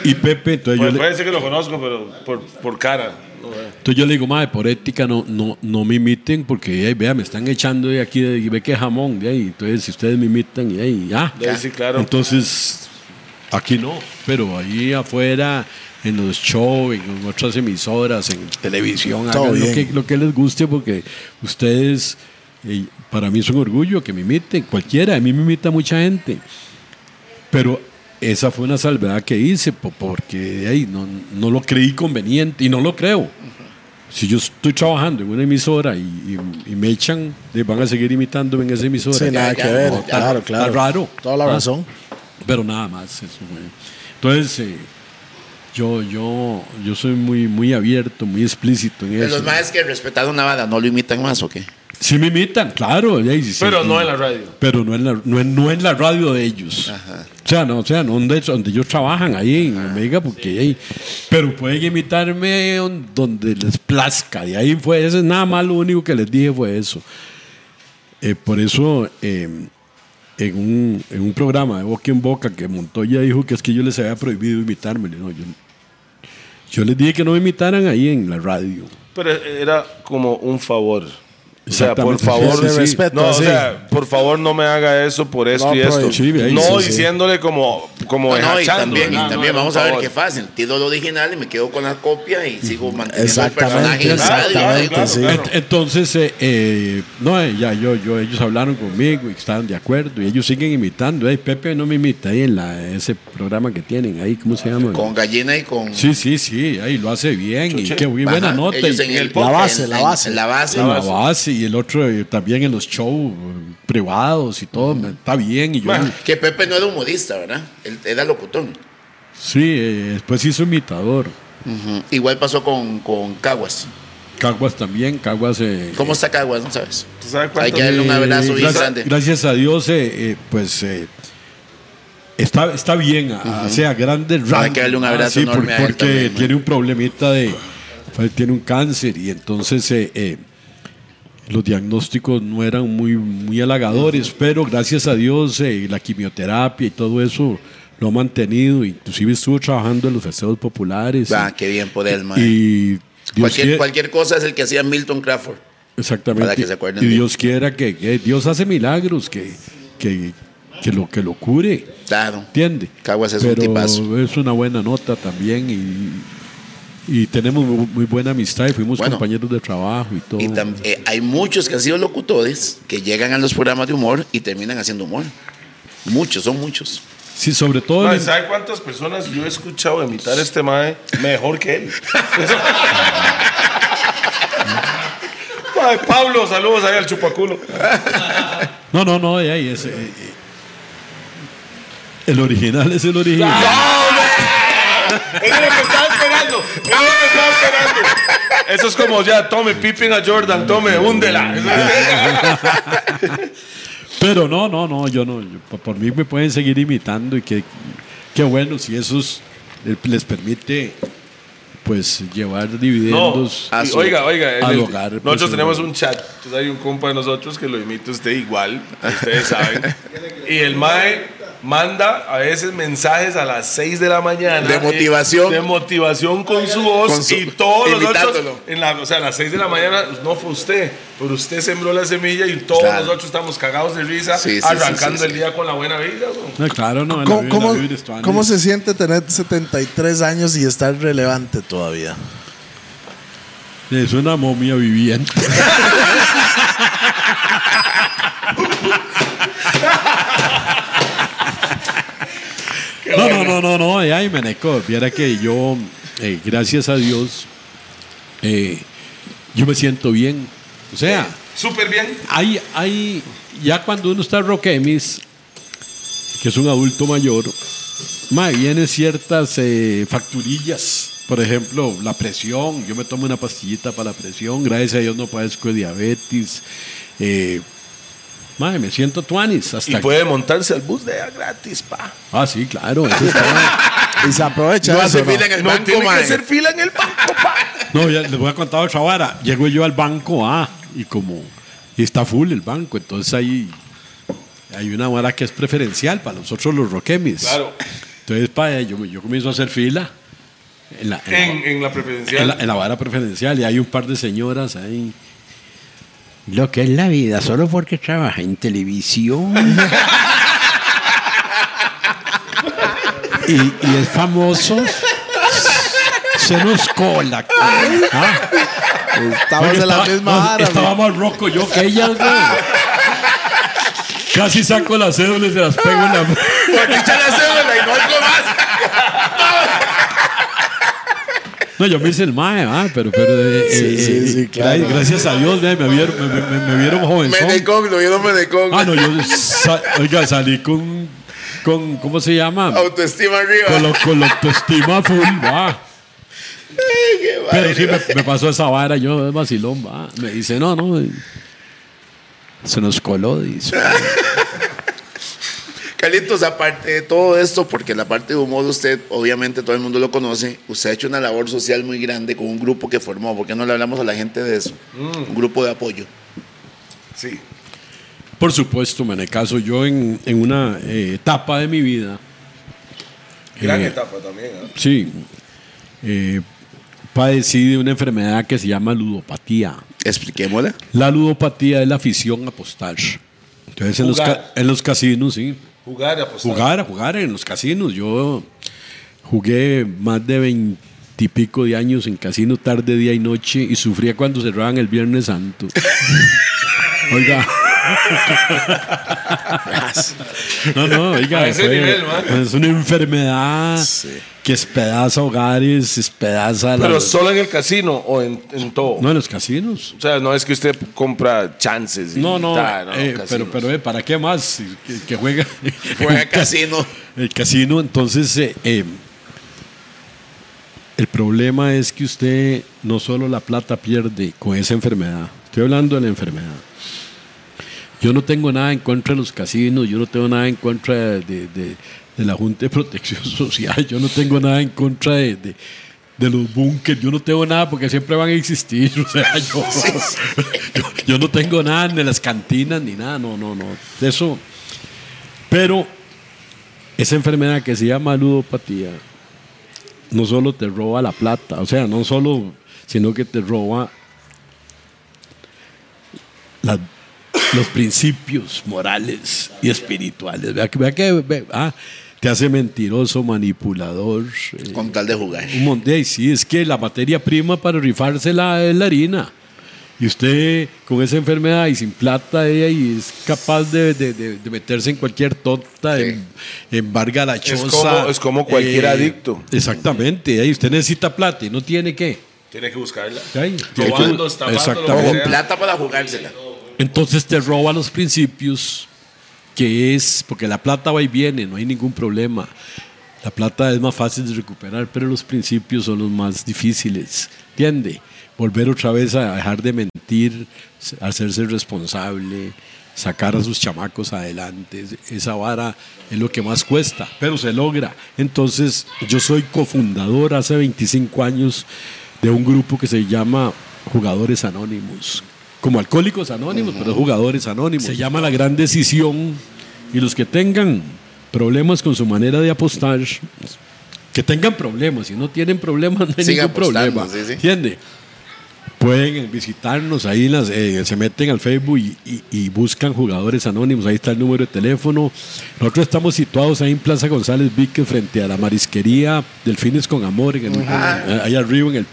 Y Pepe, entonces, Pues yo, le, puede ser que lo conozco, pero por, por cara. Entonces yo le digo, madre, por ética no, no, no me imiten, porque ay, vea, me están echando de aquí, de, ve que jamón, de ahí. Entonces, si ustedes me imitan, y ahí, ya. De ahí sí, claro. Entonces, aquí no, pero ahí afuera, en los shows, en otras emisoras, en televisión, Todo hagan lo que, lo que les guste, porque ustedes, eh, para mí es un orgullo que me imiten, cualquiera, a mí me imita mucha gente. Pero esa fue una salvedad que hice, po- porque de ahí no, no lo creí conveniente y no lo creo. Si yo estoy trabajando en una emisora y, y- y me echan, van a seguir imitándome en esa emisora. Sí, nada ya, que ver. no, ya, claro, está claro. raro. Toda la Ah. razón. Pero nada más eso. Entonces, eh, yo, yo, yo soy muy, muy abierto, muy explícito en De eso. los más que respetaron una banda, ¿no lo imitan más o qué? Sí me imitan, claro. ya, y sí, Pero sí. no en la radio. Pero no en la, no en, no en la radio de ellos. O sea, no, o sea, donde, donde ellos trabajan ahí en Omega, porque ahí, pero pueden imitarme on- donde les plazca. Y ahí fue, eso es nada más lo único que les dije fue eso. Eh, por eso, eh, en, un, en un programa de boca en boca que Montoya dijo que es que yo les había prohibido imitarme. No, yo, yo les dije que no me imitaran ahí en la radio. Pero era como un favor. O sea, por favor, Sí, de sí. respeto, no, sí. o sea, por favor no me haga eso por esto No, y esto. sí, no sí, sí. diciéndole como, como No, y también, y ¿verdad? también No, vamos a ver qué fácil. Tiro lo original y me quedo con la copia y sigo manteniendo Exactamente, el personaje. en la radio, exactamente, claro, claro. Ent- Entonces, eh, eh, no, eh, ya yo, yo, ellos hablaron conmigo y estaban de acuerdo y ellos siguen imitando. Pepe no me imita ahí en la, ese programa que tienen ahí, ¿cómo se llama? Con gallina y con. Sí, sí, sí, ahí lo hace bien y qué buena Ajá, nota. y- en el La base, en- la base. en la base. en la base y el otro eh, también en los shows eh, privados y todo, me- está bien. Y yo, Bueno. Que Pepe no era humorista, ¿verdad? Él era locutor. sí, eh, después hizo imitador. Ujú. Igual pasó con, con Caguas. Caguas también, Caguas. eh, ¿Cómo está Caguas? No sabes. ¿Tú sabes Hay que darle un abrazo Eh, bien gracias, grande. gracias a Dios, eh, eh, pues eh, está, está bien, a- o sea, grandes Hay que darle un Ah, abrazo sí, enorme por- a él porque también, tiene un problemita de, pues, tiene un cáncer y entonces eh, eh, los diagnósticos no eran muy, muy halagadores, pero gracias a Dios eh, la quimioterapia y todo eso lo ha mantenido. Inclusive estuvo trabajando en los festejos populares. Ah, y- qué bien por él, mae. y Cualquier, cualquier cosa es el que hacía Milton Crawford. Exactamente. Para que se acuerden y Dios quiera que, que Dios hace milagros, que, que, que lo, que lo cure. Claro. ¿Entiende? Caguas es un Pero tipazo. es una buena nota también y, y tenemos muy, muy buena amistad y fuimos Bueno. compañeros de trabajo y todo. Y tam- eh, hay muchos que han sido locutores que llegan a los programas de humor y terminan haciendo humor. Muchos, son muchos. sí, sobre todo en- ¿Sabe cuántas personas yo he escuchado imitar a este mae mejor que él? Mae, Pablo, saludos ahí al chupaculo. No, no, no, ahí es, eh, eh, el original es el original. Es lo que estaba esperando. Es lo que estaba esperando. Eso es como ya, tome Pippin a Jordan, tome, húndela. Pero no, no, no, yo no. yo- por- mí me pueden seguir imitando y que, qué bueno si eso es- les permite pues llevar dividendos. Y sí. oiga, oiga, Al hogar, nosotros tenemos un chat, entonces hay un compa de nosotros que lo imita usted igual, ustedes saben, y el mae manda a veces mensajes a las 6 de la mañana. De motivación. De motivación con su voz Con su- y todos los otros, en la, o sea, a las 6 de la mañana, no fue usted, pero usted sembró la semilla y todos Claro. nosotros estamos cagados de risa, Sí, sí, arrancando sí, sí, el día con la buena vida. No, claro, no. ¿Cómo, vida- cómo- cómo se siente tener 73 años y estar relevante todavía? Es una momia viviente. no, no, no, no, no, ay, Meneco, viera que yo, eh, gracias a Dios, eh, yo me siento bien. O sea, Súper bien. hay, hay, ya cuando uno está Roquemis, que es un adulto mayor, ma, vienen ciertas eh, facturillas. Por ejemplo, la presión. Yo me tomo una pastillita para la presión. Gracias a Dios no padezco de diabetes. Eh, ma, me siento tuanis. Y Hasta puede montarse al bus de gratis, pa. Ah, sí, claro. eso está- Y se aprovecha No eso, hace ¿no? fila en el No banco, tiene que mae. hacer fila en el banco, pa. No, ya les voy a contar otra vara. Llego yo al banco A y como y está full el banco, entonces hay, hay una vara que es preferencial para nosotros los roquemis. Claro. Entonces para yo, yo comienzo a hacer fila en la, en la- En, en la preferencial. en la- en la vara preferencial y hay un par de señoras ahí. Lo que es la vida, solo porque trabaja en televisión. y, y es famoso. Se nos cola. ¿ah? Estamos en la estaba- misma no, vara. Estaba más roco yo que ellas, güey. Casi saco las cédulas y se las pego en la. Porque echan la cédula y no algo más. No, yo me hice el mae, ah, pero, pero eh, Sí, eh, sí, eh, sí, gra- claro. gracias a Dios, ve, me vieron, me, me- me vieron jovenzón. Menecón, lo vieron Menecón. Ah, no, yo, sa- oiga, salí con, con, ¿cómo se llama? Autoestima arriba. Con, lo, con la autoestima full, va. Pero sí, me, me pasó esa vara, yo, es vacilón, va. Me dice, no, no, se nos coló, dice. Carlitos, aparte de todo esto, porque la parte de humor usted, obviamente todo el mundo lo conoce, usted ha hecho una labor social muy grande con un grupo que formó. ¿Por qué no le hablamos a la gente de eso? Un grupo de apoyo. Sí. Por supuesto, me caso yo en, en una eh, etapa de mi vida. Gran eh, etapa también. ¿ah? Sí. Eh, padecí de una enfermedad que se llama ludopatía. Expliquémosla. La ludopatía es la afición a apostar. Entonces, en los, en los casinos, sí. Jugar apostar. Jugar, a jugar en los casinos. Yo jugué más de veintipico de años en casino tarde, día y noche y sufría cuando cerraban el Viernes Santo. Oiga. No, no, oiga. A ese fue- nivel, man. es una enfermedad que espedaza hogares, espedaza Pero solo en el casino o en, en todo. No, en los casinos. O sea, no es que usted compra chances. y No, no, tal, eh, pero, pero eh, ¿para qué más? Que, que juega. Juega casino. El casino, entonces, eh, eh, el problema es que usted no solo la plata pierde con esa enfermedad, estoy hablando de la enfermedad. Yo no tengo nada en contra de los casinos, yo no tengo nada en contra de, de- de- de la Junta de Protección Social, yo no tengo nada en contra de, de- los búnkers, yo no tengo nada porque siempre van a existir. O sea, yo, yo, Yo no tengo nada ni las cantinas ni nada, no, no, no. Eso. Pero esa enfermedad que se llama ludopatía no solo te roba la plata, o sea, no solo, sino que te roba la- los principios morales y espirituales. Vea que, vea que ve- ah, te hace mentiroso, manipulador. eh, Con tal de jugar. un montón. Y sí, es que la materia prima para rifarse es la harina. Y usted con esa enfermedad y sin plata ella y es capaz de, de- de- de meterse en cualquier tonta, Sí. en, embarga la choza. como- es como cualquier adicto. Exactamente. Ahí usted necesita plata y no tiene qué. Tiene que buscarla. Robando, estafando, Exactamente. Con plata para jugársela. Entonces te roba los principios, que es, porque la plata va y viene, no hay ningún problema. La plata es más fácil de recuperar, pero los principios son los más difíciles. ¿Entiende? Volver otra vez a dejar de mentir, hacerse responsable, sacar a sus chamacos adelante. Esa vara es lo que más cuesta, pero se logra. Entonces, yo soy cofundador hace 25 años de un grupo que se llama Jugadores Anónimos. Como alcohólicos anónimos, pero jugadores anónimos. Se llama La Gran Decisión. Y los que tengan problemas con su manera de apostar, que tengan problemas. Si no tienen problemas, no hay Siga ningún problema. sí, sí. ¿Entiende? Pueden visitarnos ahí, las, eh, se meten al Facebook y, y- y buscan jugadores anónimos. Ahí está el número de teléfono. Nosotros estamos situados ahí en Plaza González Vique, frente a la marisquería Delfines con Amor, en el- ahí arriba. En el,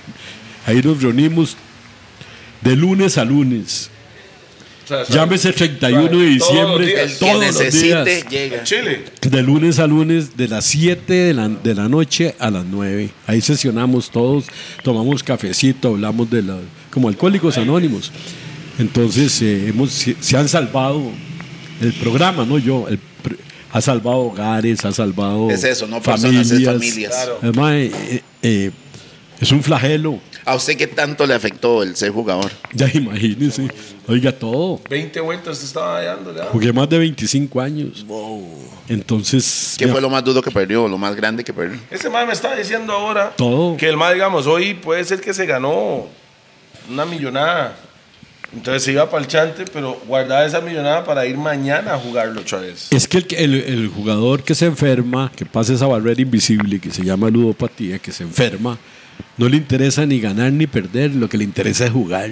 ahí nos reunimos de lunes a lunes. Llámese 31 de Todos los diciembre, días. Todos los necesite días. llega. Chile. De lunes a lunes, de las 7 de la, de la noche a las 9. Ahí sesionamos todos, tomamos cafecito, hablamos de la. como alcohólicos anónimos. Entonces, eh, hemos, se, se han salvado el programa, no yo. el pr- ha salvado hogares, ha salvado. Es eso, no personas, es familias. Claro. Además, eh, eh, es un flagelo. ¿A usted qué tanto le afectó el ser jugador? Ya imagínense. Oiga, todo. 20 vueltas te estaba dando ya. Jugué más de 25 años. Entonces. ¿Qué fue lo más duro que perdió, lo más grande que perdió? Ese man me está diciendo ahora Todo. que el man, digamos, hoy puede ser que se ganó una millonada. Entonces se iba para el chante, pero guardaba esa millonada para ir mañana a jugarlo otra vez. Es que el, que- el- el jugador que se enferma, que pasa esa barrera invisible que se llama ludopatía, que se enferma, no le interesa ni ganar ni perder, lo que le interesa es jugar.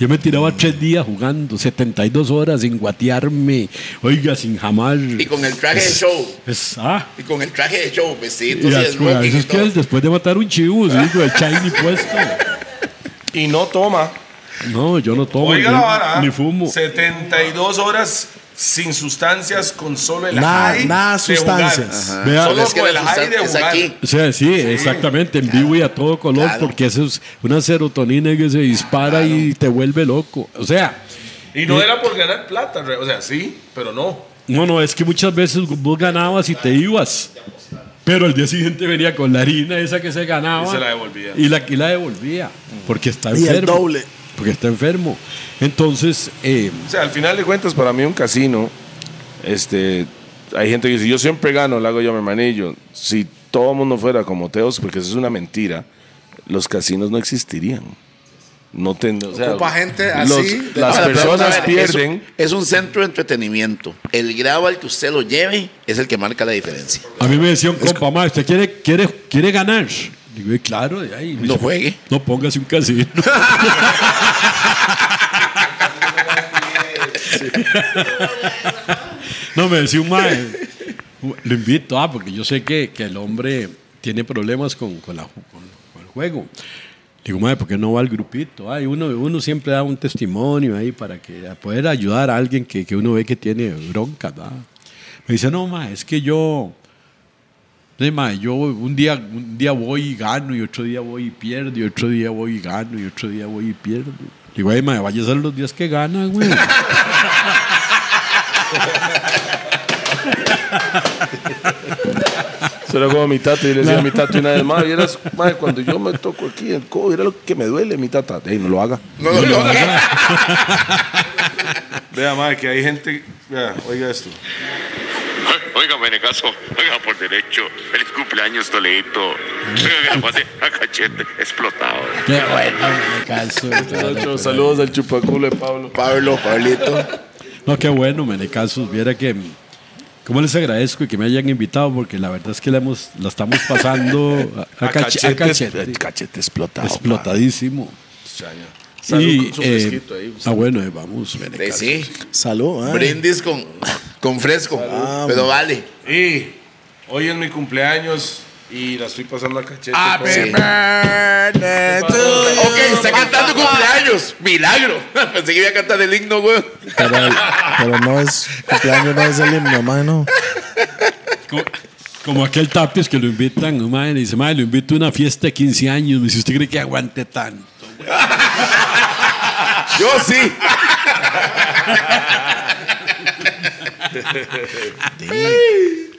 Yo me tiraba tres días jugando, 72 horas sin guatearme, oiga, sin jamás. Y con el traje de show. Es, ah, Y con el traje de show, vestidos y es que después de matar un chivo, sí, con el shiny puesto. Y no toma. No, yo no tomo Oiga ni, la vara. ni fumo. 72 horas sin sustancias con solo el Nada- high nada de sustancias. jugar. Vea, Solo es que con el high de es jugar. aquí. O sea, sí, exactamente, en vivo y a todo color, Claro. porque eso es una serotonina que se dispara y te vuelve loco. O sea, Y no era por ganar plata, o sea, sí, pero no. no, no, es que muchas veces vos ganabas y te ibas. Pero el día siguiente venía con la harina esa que se ganaba. Y se la devolvía. Y la, y la devolvía. Porque está Y el enfermo. doble. Porque está enfermo. Entonces, eh, O sea, al final de cuentas, para mí un casino, este, hay gente que dice, yo siempre gano, lo hago yo a mi hermanillo. Si todo el mundo fuera como Teos, porque eso es una mentira, los casinos no existirían. No ten- o sea, Ocupa gente los- así, de- las Ahora, personas ver, es pierden. Es, un centro de entretenimiento. El grado al que usted lo lleve es el que marca la diferencia. a mí me decía un compa, "Ma, ¿usted quiere, quiere, quiere ganar? Digo, "Eh, claro, y ahí, No juegue. No póngase un casino. no, me decía un mae. Lo invito, ah, porque yo sé que, que el hombre tiene problemas con, con el juego. Digo, mae, ¿por qué no va al grupito? Ay, uno, uno siempre da un testimonio ahí para que poder ayudar a alguien que, que uno ve que tiene bronca. ¿verdad? Me dice, no, mae, es que yo. Sí, mae, yo un día, un día voy y gano, y otro día voy y pierdo, y otro día voy y gano, y otro día voy y pierdo. Digo, ay, mae, vaya a ser los días que gana, güey. Era como mi tata, y le decía a mi tata una vez más, vieras, madre, cuando yo me toco aquí el codo, era lo que me duele, mi tata. Ey, no lo haga. No, no, no. Vea, madre, que hay gente, vea, oiga esto. Oiga, Menecaso, oiga, por derecho. Feliz cumpleaños, Toledito. Oiga, que lo pase a cachete explotado. Qué bueno, Menecaso. Saludos al chupaculo de Pablo. Pablo, Pablito. No, qué bueno, Menecasos. Viera que. ¿Cómo les agradezco que me hayan invitado? Porque la verdad es que la, hemos, la estamos pasando a, a cach- a cachete. cachete explotado. Explotadísimo. Salud Y, con su eh, fresquito ahí. ah, bueno, eh, vamos, Sí, sí. Salud, ¿eh? Brindis con, con fresco. pero vale. Y hoy es mi cumpleaños y la estoy pasando a cachete. Con- Sí. Ok, está cantando cumpleaños. Milagro. Pensé que iba a cantar el himno, güey. Pero, pero no es cumpleaños, no es el himno, mano. Co- Como aquel Tapias que lo invitan, le dice, mae, lo invito a una fiesta de 15 años. Me dice, ¿usted cree que aguante tanto? Yo sí.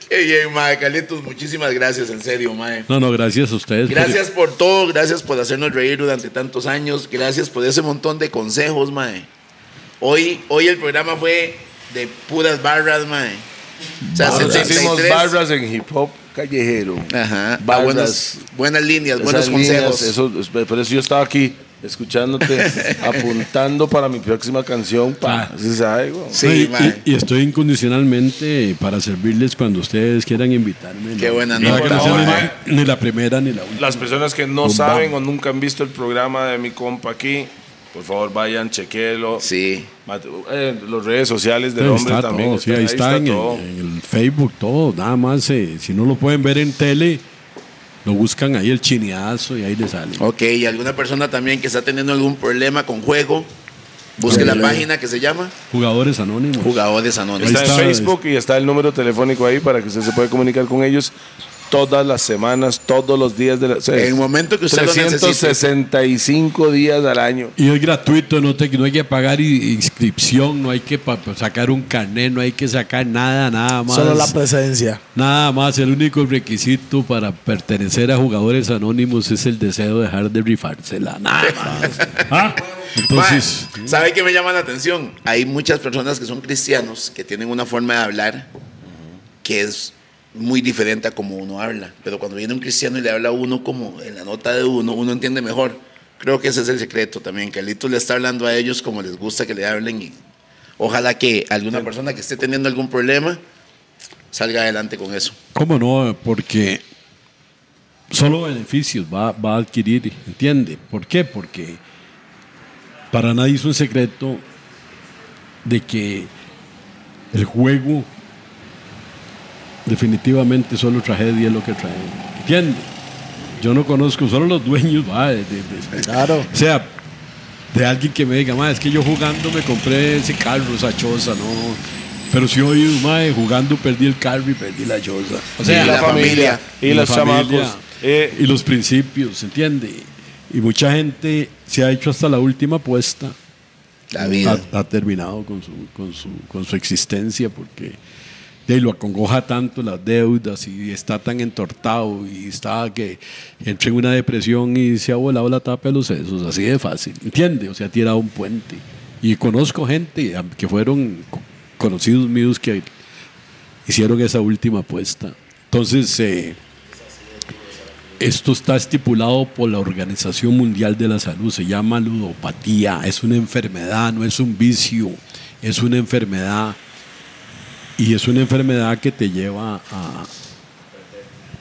Qué bien, mae. Carlitos, muchísimas gracias, en serio, mae. No, no, gracias a ustedes. Gracias por todo, gracias por hacernos reír durante tantos años, gracias por ese montón de consejos, mae. Hoy, hoy el programa fue de puras barras, mae. O sea, Nosotros hicimos 73. barras en hip hop callejero. Ajá, va, Barras. buenas, buenas líneas, buenos Esas líneas, consejos. eso, por eso yo estaba aquí escuchándote, apuntando para mi próxima canción. Pa, Ah. ¿sí sabe? Sí, y, y- y estoy incondicionalmente para servirles cuando ustedes quieran invitarme. Qué buena No, nota, no ni- la primera ni la última. Las personas que no Bum, saben bam. o nunca han visto el programa de mi compa aquí, por favor vayan, chequenlo. Sí. Eh, los redes sociales del Ahí hombre está también. todo, sí, ahí está, en, el- todo. en el Facebook todo, nada más. eh, si no lo pueden ver en tele, lo buscan ahí el chineazo y ahí le sale. Ok, y alguna persona también que está teniendo algún problema con juego, busque la página que se llama Jugadores anónimos. Jugadores Anónimos. Está, está, en Facebook y está el número telefónico ahí para que usted se pueda comunicar con ellos todas las semanas, todos los días de la o sea, En el momento que usted lo necesite. 365 días al año. Y es gratuito, no, te, no hay que pagar inscripción, no hay que sacar un carnet, no hay que sacar nada, nada más. Solo la presencia. Nada más, el único requisito para pertenecer a jugadores anónimos es el deseo de dejar de rifársela. Nada más. ¿Ah? Entonces, ¿Sabe qué me llama la atención? Hay muchas personas que son cristianos que tienen una forma de hablar que es muy diferente a como uno habla. Pero cuando viene un cristiano y le habla a uno como en la nota de uno, uno entiende mejor. Creo que ese es el secreto también. Carlitos le está hablando a ellos como les gusta que le hablen y ojalá que alguna persona que esté teniendo algún problema salga adelante con eso. ¿cómo no? Porque solo beneficios va, va a adquirir, ¿entiende? ¿Por qué? Porque para nadie es un secreto de que el juego definitivamente solo tragedia es lo que trae. ¿Entiende? Yo no conozco solo los dueños, va, de- de- de- Claro. o sea, de alguien que me diga, "Ma, es que yo jugando me compré ese carro, esa choza, no. Pero si hoy, mae, jugando perdí el carro y perdí la choza. O sea, Y la familia. Y, los chamacos. Eh, y los principios, ¿entiende? Y mucha gente se ha hecho hasta la última apuesta. La vida. Ha, ha terminado con su, con, su, con su existencia porque de lo acongoja tanto las deudas y está tan entortado y está que entra en una depresión y se ha volado la tapa de los sesos, así de fácil, ¿entiende? O sea, ha tirado un puente. Y conozco gente que fueron co- conocidos míos que hicieron esa última apuesta. Entonces, eh, esto está estipulado por la Organización Mundial de la Salud, se llama ludopatía, es una enfermedad, no es un vicio, es una enfermedad y es una enfermedad que te lleva a,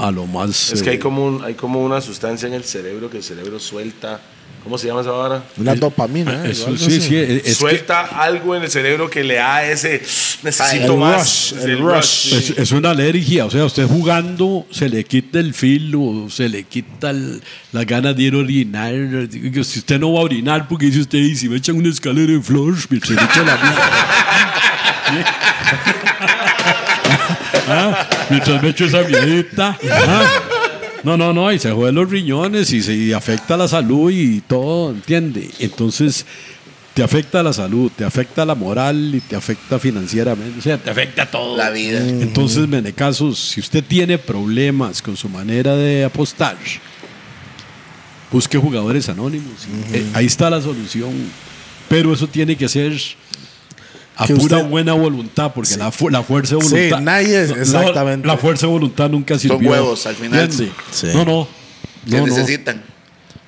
a lo más... es que hay eh, como, un- hay como una sustancia en el cerebro que el cerebro suelta. ¿Cómo se llama esa vara? Una dopamina. ¿eh? eso, Algo sí, sí, es, suelta algo en el cerebro que le da ese necesito El más. rush, el rush. que- es, es una alergia, o sea, usted jugando se le quita el filo, se le quita el- las ganas de ir a orinar. Si usted no va a orinar, porque dice usted, y si me echan una escalera en Flush, mientras me echa la mierda. ¿Ah? Mientras me echo esa miedita. ¿ah? No, no, no, y se joden los riñones y se y afecta la salud y todo, ¿entiende? Entonces, te afecta la salud, te afecta la moral y te afecta financieramente, o sea, te afecta todo. La vida. Entonces, Menecasos, si usted tiene problemas con su manera de apostar, busque jugadores anónimos. Eh, ahí está la solución. Pero eso tiene que ser a Que pura usted- buena voluntad, porque la, fu- la fuerza de Sí, voluntad. nadie es- no, exactamente. la fuerza de voluntad nunca sirvió. huevos, al final. Sí. No, no. que no, no. necesitan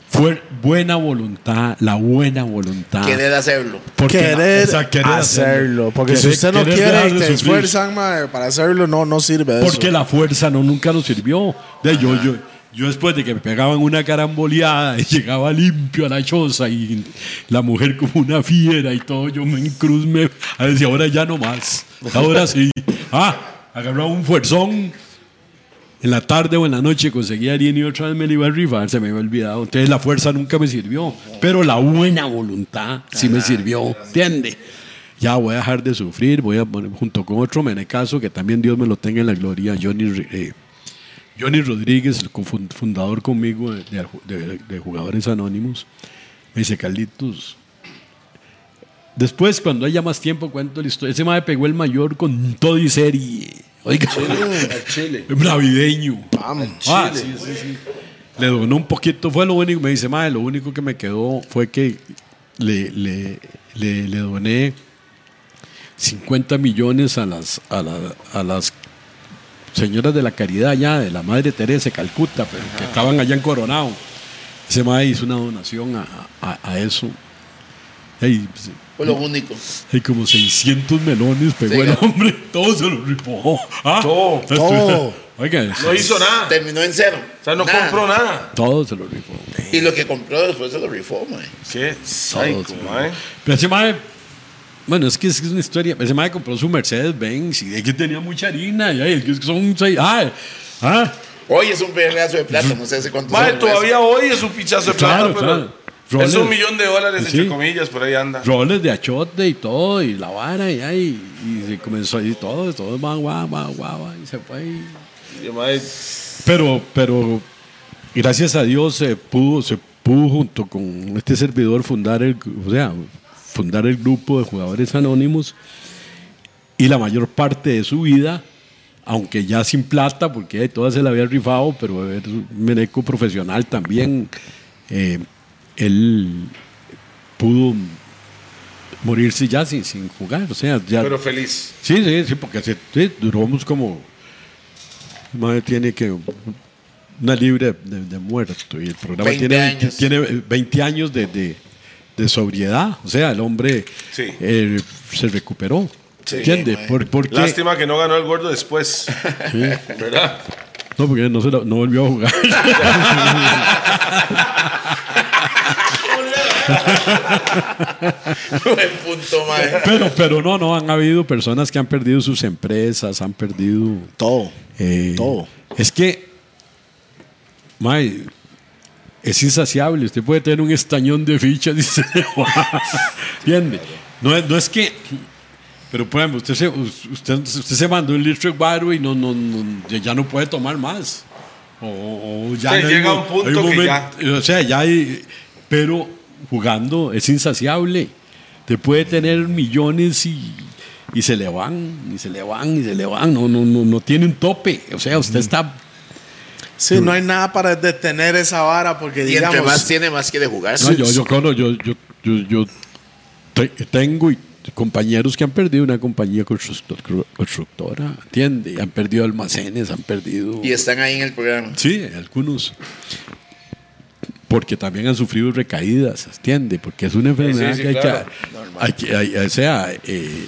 Fue buena voluntad, la buena voluntad. querer hacerlo. Porque la- querer, o sea, querer hacerlo. Porque si usted no quiere y te esfuerzan para hacerlo, no, no sirve Porque eso. la fuerza no nunca nos sirvió. De, yo, yo, yo después de que me pegaban una caramboleada y llegaba limpio a la choza y la mujer como una fiera y todo, yo me en cruz me a decir, ahora ya no más. Ahora sí. Ah, agarraba un fuerzón. En la tarde o en la noche conseguía harina y otra vez me la iba a rifar, se me había olvidado. Entonces la fuerza nunca me sirvió. Pero la buena voluntad sí me sirvió. ¿Entiende? Ya voy a dejar de sufrir, voy a poner junto con otro menecazo que también Dios me lo tenga en la gloria, Johnny, eh, Johnny Rodríguez, el fundador conmigo de, de- de- de Jugadores Anónimos, me dice, Carlitos, después cuando haya más tiempo cuento la historia, ese me pegó el mayor con todo y serie, oiga, navideño. Ah, sí, sí, sí. Le donó un poquito, fue lo único, me dice, madre, lo único que me quedó fue que le, le, le, le doné 50 millones a las, a, la- a las señoras de la caridad allá, de la Madre Teresa de Calcuta, pero que estaban allá en Coronado. Ese madre hizo una donación a, a- a eso. Hay, Fue lo único. hay como 600 melones, pegó Sí, el claro. hombre, todo se lo rifó. Ah, Todo, todo. Oiga, No hizo nada. Terminó en cero. O sea, no Nada. compró nada. todo se lo rifó. Y lo que compró después se lo rifó, mae. Qué psycho, mae. Pero ese mae, bueno, es que es, que es una historia. Ese mae compró su Mercedes Benz y de que tenía mucha harina. Y ay, es que son seis. Ah, ah, Hoy es un pedazo de plata, no sé hace cuántos Mae, años todavía hoy es un pichazo de plata, Claro, pero claro. es un millón de dólares, Sí. entre comillas, por ahí anda. roles de achote y todo, y la vara, y ahí. Y se comenzó y todo, todo, va, guau, guau, guau, y se fue. y- Y, Pero, pero gracias a Dios se pudo, se pudo junto con este servidor fundar el, o sea, fundar el grupo de jugadores anónimos y la mayor parte de su vida, aunque ya sin plata, porque toda se la había rifado, pero es un meneco profesional también, eh, él pudo morirse ya sin, sin jugar, o sea, ya pero feliz. Sí, sí, sí, porque se, sí, duramos como. Madre tiene que. Una libre de, de muerto. Y el programa 20 tiene, años. tiene 20 años de, de- de sobriedad. O sea, el hombre Sí. eh, se recuperó. Sí, ¿Entiendes? mae. Por, porque, Lástima que no ganó el gordo después. ¿Verdad? No, porque no, se la- no volvió a jugar. Buen punto, mae. pero, pero no, no, han habido personas que han perdido sus empresas, han perdido. Todo. Eh, Todo. Es que, mae, es insaciable. Usted puede tener un estañón de fichas va. ¿Entiende? No es, no es que. Pero, por ejemplo, usted se, usted, usted se mandó un litro de guaro y no, no, no- ya no puede tomar más. O, o ya Sí, no llega un punto hay que momento- O sea, ya hay. Pero jugando es insaciable. Te puede tener millones y, y se le van, y se le van, y se le van. No, no, no, no tiene un tope. O sea, usted está. Sí, no hay nada para detener esa vara porque Y entre digamos. más tiene, más quiere jugar. No, yo, yo, claro, yo, yo, yo, yo te- tengo y- compañeros que han perdido una compañía constructor- constructora, ¿entiende? Han perdido almacenes, han perdido. Y están ahí en el programa. Sí, algunos. Porque también han sufrido recaídas, ¿entiende? Porque es una enfermedad sí, que hay claro. que. Hay que hay- o sea, eh,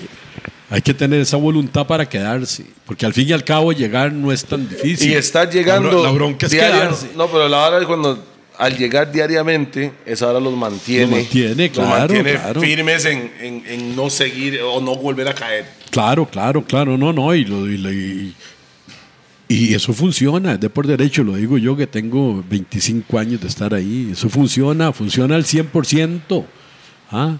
hay que tener esa voluntad para quedarse. Porque al fin y al cabo llegar no es tan difícil. Y estar La llegando. bro- La, bronca es diario- quedarse. No, pero la hora es cuando al llegar diariamente, esa hora los mantiene. Los mantiene, los claro, mantiene claro. firmes en, en- en no seguir o no volver a caer. Claro, claro, claro, no, no, y, lo- y y- eso funciona, de por derecho, lo digo yo que tengo 25 años de estar ahí, eso funciona, funciona al 100%. ¿ah?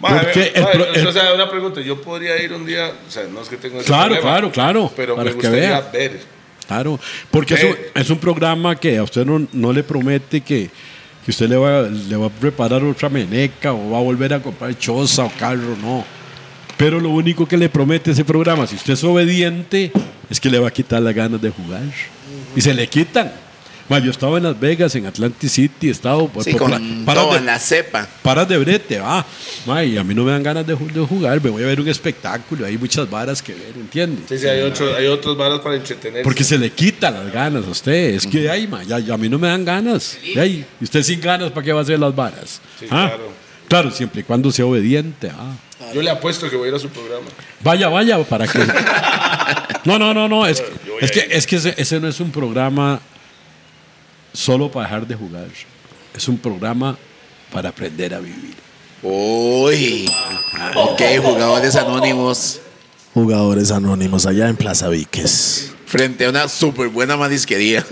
Porque mae, el pro- el- o sea, una pregunta, yo podría ir un día, o sea, no es que tenga ese Claro, problema, claro, claro, pero para me gustaría ver. Claro, porque es un, Ve. es un programa que a usted no, no le promete que, que usted le va, le va a preparar otra meneca o va a volver a comprar choza o carro, no. Pero lo único que le promete ese programa, si usted es obediente, es que le va a quitar las ganas de jugar. Y se le quitan. Ma, yo estaba en Las Vegas, en Atlantic City, he estado por, Sí, por- con paras todo de- en la cepa. paras de brete, va. Ma, y a mí no me dan ganas de, de jugar, me voy a ver un espectáculo, hay muchas varas que ver, ¿entiendes? Sí, sí, hay, otro, hay otros varas para entretener. Porque se le quita las ganas a usted. Es que, ay, ma, ya, ya a mí no me dan ganas. Y ¿y usted sin ganas, ¿para qué va a hacer las varas? ¿Ah? claro. Claro, siempre y cuando sea obediente. ah. Yo le apuesto que voy a ir a su programa. Vaya, vaya, para que. No, no, no, no. Es, que, es que ese, ese no es un programa solo para dejar de jugar. Es un programa para aprender a vivir. Uy. Ok, jugadores anónimos. Jugadores anónimos allá en Plaza Víquez. Frente a una súper buena marisquería.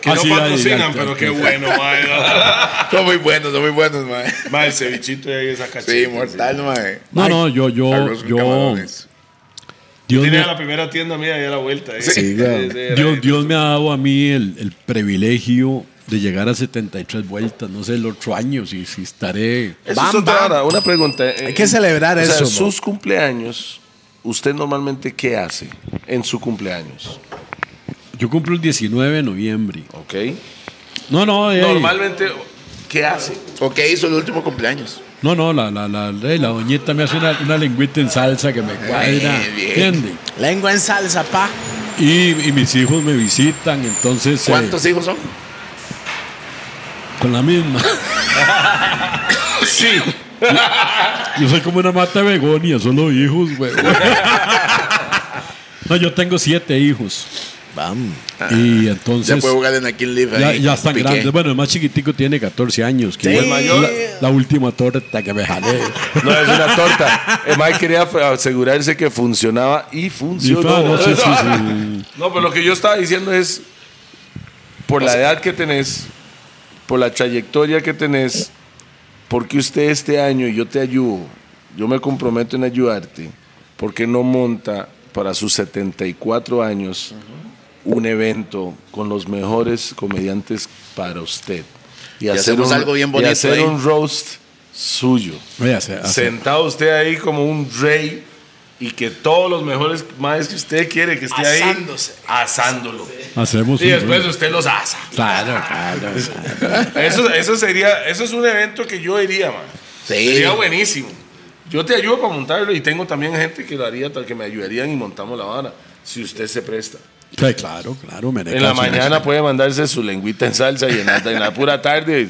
Que Ah, no sí, patrocinan, ya, pero qué bueno, mae. son muy buenos, son muy buenos, mae. Mae, el cevichito de ahí esa cacheta. Sí, mortal, mae. No, no, yo, yo, yo. Dios Tiene me, la primera tienda mía ahí a la vuelta. ¿eh? Sí, claro. Dios, Dios me ha dado a mí el, el privilegio de llegar a 73 vueltas. No sé, el otro año, si, si estaré. Eso es otra hora, una pregunta. eh, Hay que celebrar o sea, eso, sus cumpleaños, ¿usted normalmente qué hace en su cumpleaños? Yo cumplo el 19 de noviembre. ¿Ok? No, no, eh, Normalmente, ¿qué hace? Ok, hizo el último cumpleaños. No, no, la, la, la, eh, la doñita me hace una, una lengüita en salsa que me cuadra. bien. ¿Entiende? Lengua en salsa, pa. Y, y mis hijos me visitan, entonces. eh, ¿Cuántos hijos son? con la misma. Sí. Yo soy como una mata de begonia, solo hijos, güey. No, yo tengo siete hijos. Bam. Y Ya entonces. puede jugar en Aquil Live. Ya, ahí, ya están Piqué. grandes. Bueno, el más chiquitico tiene 14 años. Que Sí. mayor- La, la última torta que me jalé. No, es una torta. El Mike quería asegurarse que funcionaba y Y funcionó. fue, no, sí, sí, sí. No, pero lo que yo estaba diciendo es, por la edad que tenés, por la trayectoria que tenés, porque usted este año y yo te ayudo, yo me comprometo en ayudarte, porque no monta para sus 74 años un evento con los mejores comediantes para usted? Y, hacemos algo bien y bonito hacer ahí. un roast suyo hace- hace- sentado usted ahí como un rey y que todos los mejores maes que usted quiere que esté Asándose. ahí asándolo. hacemos Y un- después usted los asa. Claro, claro. Eso, eso sería, eso es un evento que yo iría, man. Sí. Sería buenísimo. Yo te ayudo para montarlo y tengo también gente que lo haría, tal que me ayudarían y montamos la vara. Si usted se presta. Sí, claro, claro. me En la mañana puede mandarse su lengüita en salsa y en la, en la pura tarde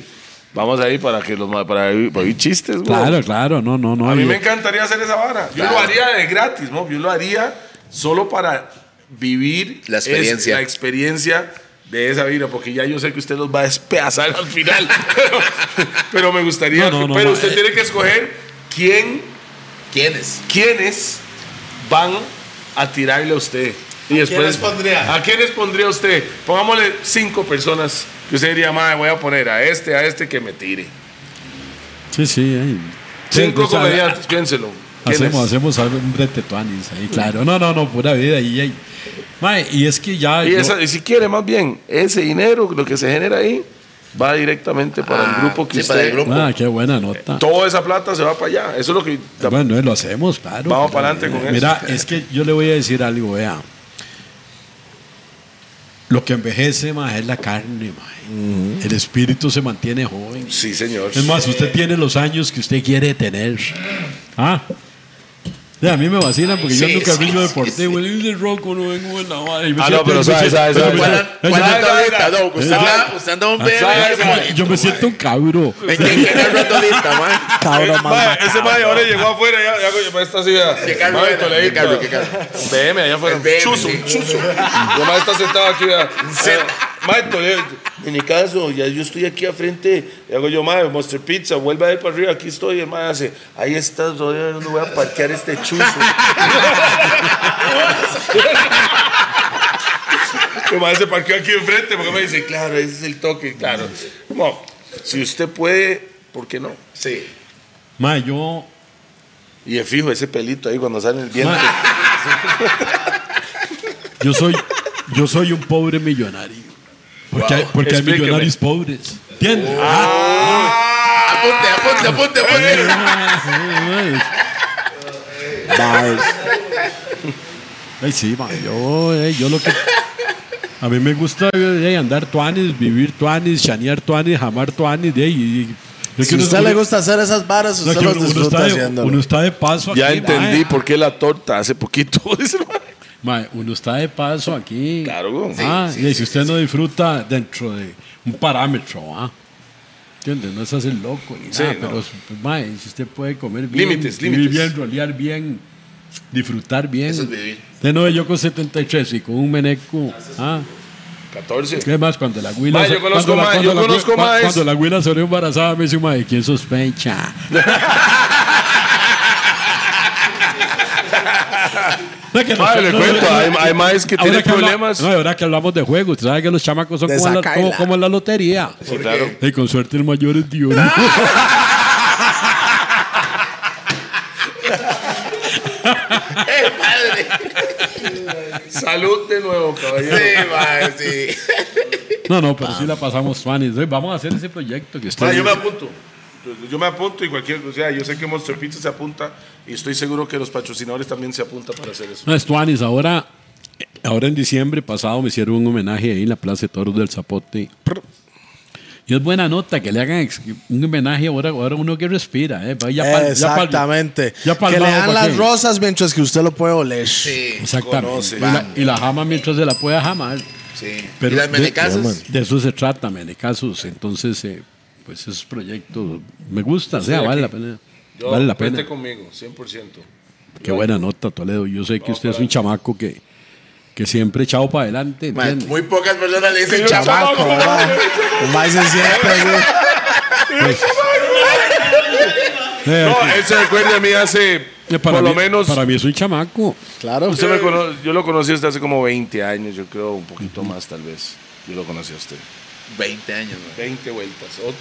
vamos ahí para que los para oír, chistes, güey. Claro, claro. No, no, no. A mí y- me encantaría hacer esa vara. Yo lo haría de gratis, ¿no? Yo lo haría solo para vivir La experiencia. es- la experiencia de esa vida, porque ya yo sé que usted los va a despedazar al final. pero, pero me gustaría. No, no, que- no, pero no, usted tiene que escoger quién, ¿Quiénes? quiénes van a tirarle a usted. Y después, quiénes pondría? ¿A quiénes pondría usted? Pongámosle cinco personas que usted diría, madre, voy a poner a este, a este que me tire. Sí, sí. ahí. Sí, Cinco sea, comediantes, piénselo. Hacemos, hacemos algo, un bretetuanis ahí, claro. No, no, no, pura vida. Y, y, Mae, y es que ya. Y, yo- esa- y si quiere, más bien, ese dinero, lo que se genera ahí, va directamente para Ah, el grupo que sí, usted. para el grupo. Ah, qué buena nota. Toda esa plata se va para allá. Eso es lo que. Bueno, lo hacemos, claro. Vamos para adelante con eh, Mira, es que yo le voy a decir algo, vea. Lo que envejece más es la carne. El espíritu se mantiene joven. Sí, señor. Es más, usted tiene los años que usted quiere tener. Ah. A mí me vacilan porque yo Sí, nunca sí, carrillo sí, deportivo. Y dice roco, no vengo en la madre. Y me Ah, no, pero me sabe, siento- sabe, pero sabe. me- ¿Cuál siento- andadita, Doc? ¿Usted anda- ¿Usted anda un Ah, bebé? Yo me siento un cabro. ¿En qué qué rondolista, man? Cabrón más Mae, macabro. ese mae ahora llegó afuera, ya, ya, está así. ya. ¿Qué carro. ¿Qué carro, qué carro? BM, allá afuera. Chuzo, chuzo. Yo mae está sentado aquí. ya. Mae, Toledo, en mi caso, ya yo estoy aquí a frente. Y hago yo, mae, Monster Pizza, vuelve ahí para arriba, aquí estoy. El mae hace, ahí estás, todavía no voy a parquear este chuzo. El mae se parqueó aquí enfrente porque me dice, claro, ese es el toque, claro. Como, si usted puede, ¿por qué no? Sí. Ma, yo. Y de fijo ese pelito ahí cuando sale el viento. Yo soy, yo soy un pobre millonario. Porque, hay, porque hay millonarios pobres. ¿Entiendes? Apunte, apunte, apunte, apunte. Bars. Ay, sí, ma, yo, eh, yo lo que. A mí me gusta eh, andar tuanis, vivir tuanis, chanear tuanis, jamar tuanis. de ahí, y- es Si a uno- usted uno- le gusta hacer esas varas, no, usted que los uno, uno disfruta está de, uno está de paso Ya aquí. entendí mae. por qué la torta hace poquito. mae. Uno está de paso aquí. Claro. Ah, Sí, y sí, si usted no disfruta dentro de un parámetro, ¿ah? ¿Entiendes? No es hacer loco ni Sí, nada, no. pero mae, si usted puede comer bien, Límites, vivir límites. bien, rolear bien, disfrutar bien. Eso es vivir. Usted no, yo con 73 y con un meneco, ah, 14. ¿qué más? Cuando la huila... Yo conozco yo maes. Cuando la huila salió embarazada me dice, mae, ¿quién sospecha? No, que le cuento, hay, hay maes que Ahora tienen que habla- problemas. no, ahora que hablamos de juegos, usted sabe que los chamacos son como, la, como, como la lotería. Sí, claro. Y con suerte el mayor es Dios. ¡Eh! Salud de nuevo, caballero. Sí, mae, sí. No, no, pero sí la pasamos. Entonces, Vamos a hacer ese proyecto que usted Mae, yo me apunto. Yo me apunto y cualquier, o sea, yo sé que Monster Pizza se apunta y estoy seguro que los patrocinadores también se apuntan para hacer eso. No, es tuanis. Ahora, ahora en diciembre pasado me hicieron un homenaje ahí en la Plaza de Toros del Zapote. Y es buena nota que le hagan un homenaje ahora, ahora uno que respira. ¿eh? Ya pa'l- ya pa'l- Exactamente. ya pa'l que le dan ¿pa' las qué? rosas mientras que usted lo puede oler. Sí, Exactamente. Conoce. Y la, y la jama mientras se la pueda jamar. sí. Pero ¿Y las de- menecasas? De, eso se trata, menecazos. Entonces, eh, pues esos proyectos me gustan, o sea, vale la pena. Yo, vale la pena. conmigo, 100%. Qué buena nota, Toledo. Yo sé que usted es un chamaco que, que siempre echado para adelante. Muy pocas personas le dicen Chamaco, mae se. Eh, No, que- él se recuerda a mí hace, eh, para por mí, lo menos, Para mí es un chamaco. Claro. usted me cono- yo lo conocí hasta hace como 20 años, yo creo, un poquito más tal vez. Yo lo conocí a usted. 20 años, mae. 20 vueltas, o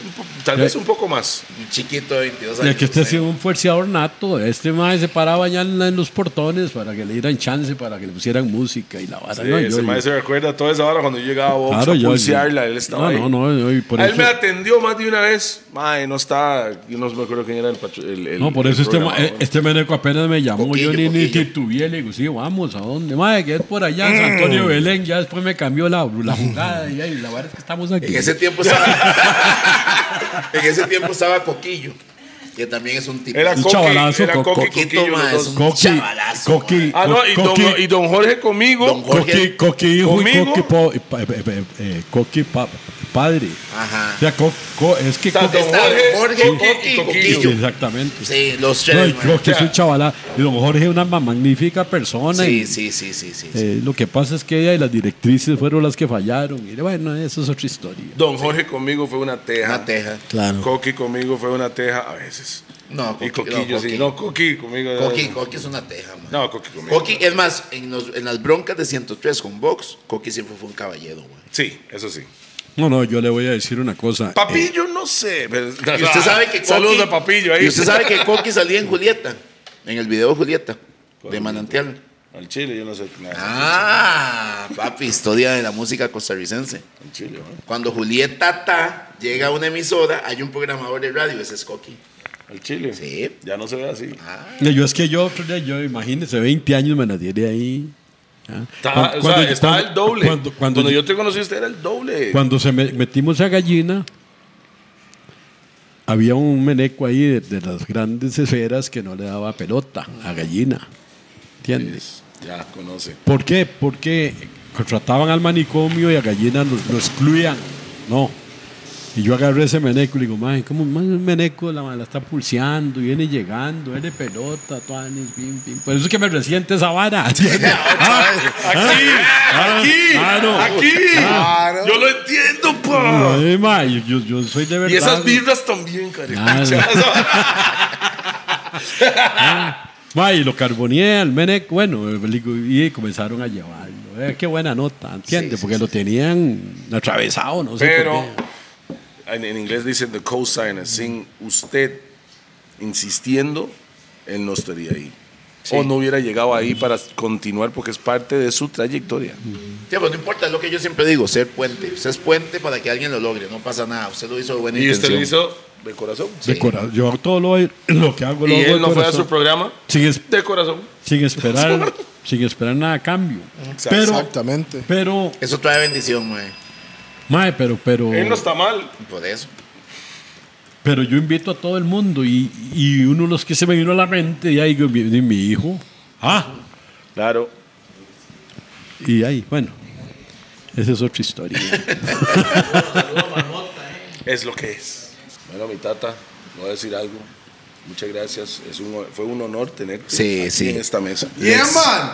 tal vez un poco más. Un chiquito de 22 Y años. que usted ha sido un fuerceador nato. Este mae se paraba ya en, la- en los portones para que le dieran chance, para que le pusieran música y la vara. Sí, No, yo- ese maestro se recuerda toda esa hora cuando yo llegaba a Vox Claro, a yo- pulsearla, él estaba no, ahí. no, no, no, y por A él eso- me atendió más de una vez. Mae, no está. Yo no me acuerdo quién era el patro- el, el- No, por el eso este, ma- este meneco apenas me llamó. Coquillo, yo ni, ni titubeé. Le digo, sí, vamos, ¿a dónde? Madre, que es por allá, San Antonio Belén. Ya después me cambió la, la jugada. Y ahí, la verdad es que estamos aquí. En ese tiempo estaba. en ese tiempo estaba Coquillo, que también es un tipo. Era Un Coqui, chavalazo, era co- Coqui, Coquito, Coquillo, mae, los es dos. un Coqui, chavalazo. Coqui, mae. Ah, no, y don, Coqui, y don Jorge conmigo. Don Jorge. Coqui, Coqui hijo y ¿Conmigo? Coqui, po- y pa- eh, eh, eh, Coqui pa- padre. Ajá. O sea, co- co- es que Está Jorge, Jorge, Coqui Coqui y y Coquillo. Sí, exactamente. Sí, los No, tres. y mae. Coqui es un chavala. Y don Jorge es una ma- magnífica persona. Sí, y- sí, sí, sí, sí. sí. Eh, lo que pasa es que ella y las directrices fueron las que fallaron. Y bueno, eso es otra historia. Don Jorge conmigo fue una teja. Una teja. Claro. Coqui conmigo fue una teja a veces. No, Y Coqui, Coquillo, no, sí. Coqui. No, Coqui conmigo. Coqui, Coqui es una teja, man. No, Coqui conmigo. Coqui, es más, en, los- en las broncas de 103 con Vox, Coqui siempre fue un caballero, güey. Sí, eso sí. No, no, yo le voy a decir una cosa. Papillo, no sé. Y usted sabe que Coqui, Saludos a Papillo ahí. Y usted sabe que Coqui salía en Julieta, en el video de Julieta, de Manantial. Al Chile, yo no sé nada. Ah, papi, historia de la música costarricense. Al Chile, ¿no? Cuando Julieta ta llega a una emisora, hay un programador de radio, ese es Coqui. Al Chile. Sí. Ya no se ve así. Yo es que yo, yo imagínese, 20 años me la tiré ahí. ¿Ya? Está, Cuando- o sea, cuando- está cuando- el doble. Cuando, Cuando, cuando, yo te conocí, usted era el doble. cuando se me- metimos a gallina, había un meneco ahí de, de las grandes esferas que no le daba pelota a gallina. ¿Entiendes? Ya, conoce. ¿Por qué? Porque contrataban al manicomio y a gallina lo, lo excluían. No. Y yo agarré ese meneco y le digo, mae, ¿cómo el meneco la, la está pulseando, viene llegando, viene pelota, tuanis, pim, pim. Por eso es que me resiente esa vara. ¿entiendes? Ah, Aquí, aquí, claro. aquí. Claro. Yo lo entiendo, pa. Ay, mae, yo, yo soy de verdad. Y esas birras también, cariño. Mae, y lo carboneé al meneco, bueno, y comenzaron a llevarlo. Eh, qué buena nota, ¿entiendes? Porque lo tenían atravesado, no sé Pero por qué. En, en inglés dicen the cosigner. Sin usted insistiendo, él no estaría ahí. O no hubiera llegado ahí para continuar porque es parte de su trayectoria. Sí, pues no importa, es lo que yo siempre digo, ser puente. Usted es puente para que alguien lo logre, no pasa nada. Usted lo hizo de buena Y usted intención. lo hizo de corazón. De cora- Yo todo lo, lo que hago lo Y hago de él no fue a corazón. su programa sin, es- de corazón. sin esperar sin esperar nada a cambio. Pero, Exactamente. pero, Eso trae bendición, mae. Mae, pero, pero, Él no está mal. Por eso. pero yo invito a todo el mundo y, y uno de los que se me vino a la mente, y ahí mi, mi hijo, ah, Claro. y ahí, bueno, esa es otra historia. Es lo que es. Bueno, mi tata, voy a decir algo. Muchas gracias. Es un, fue un honor tenerte Sí, aquí sí. en esta mesa. Yeah,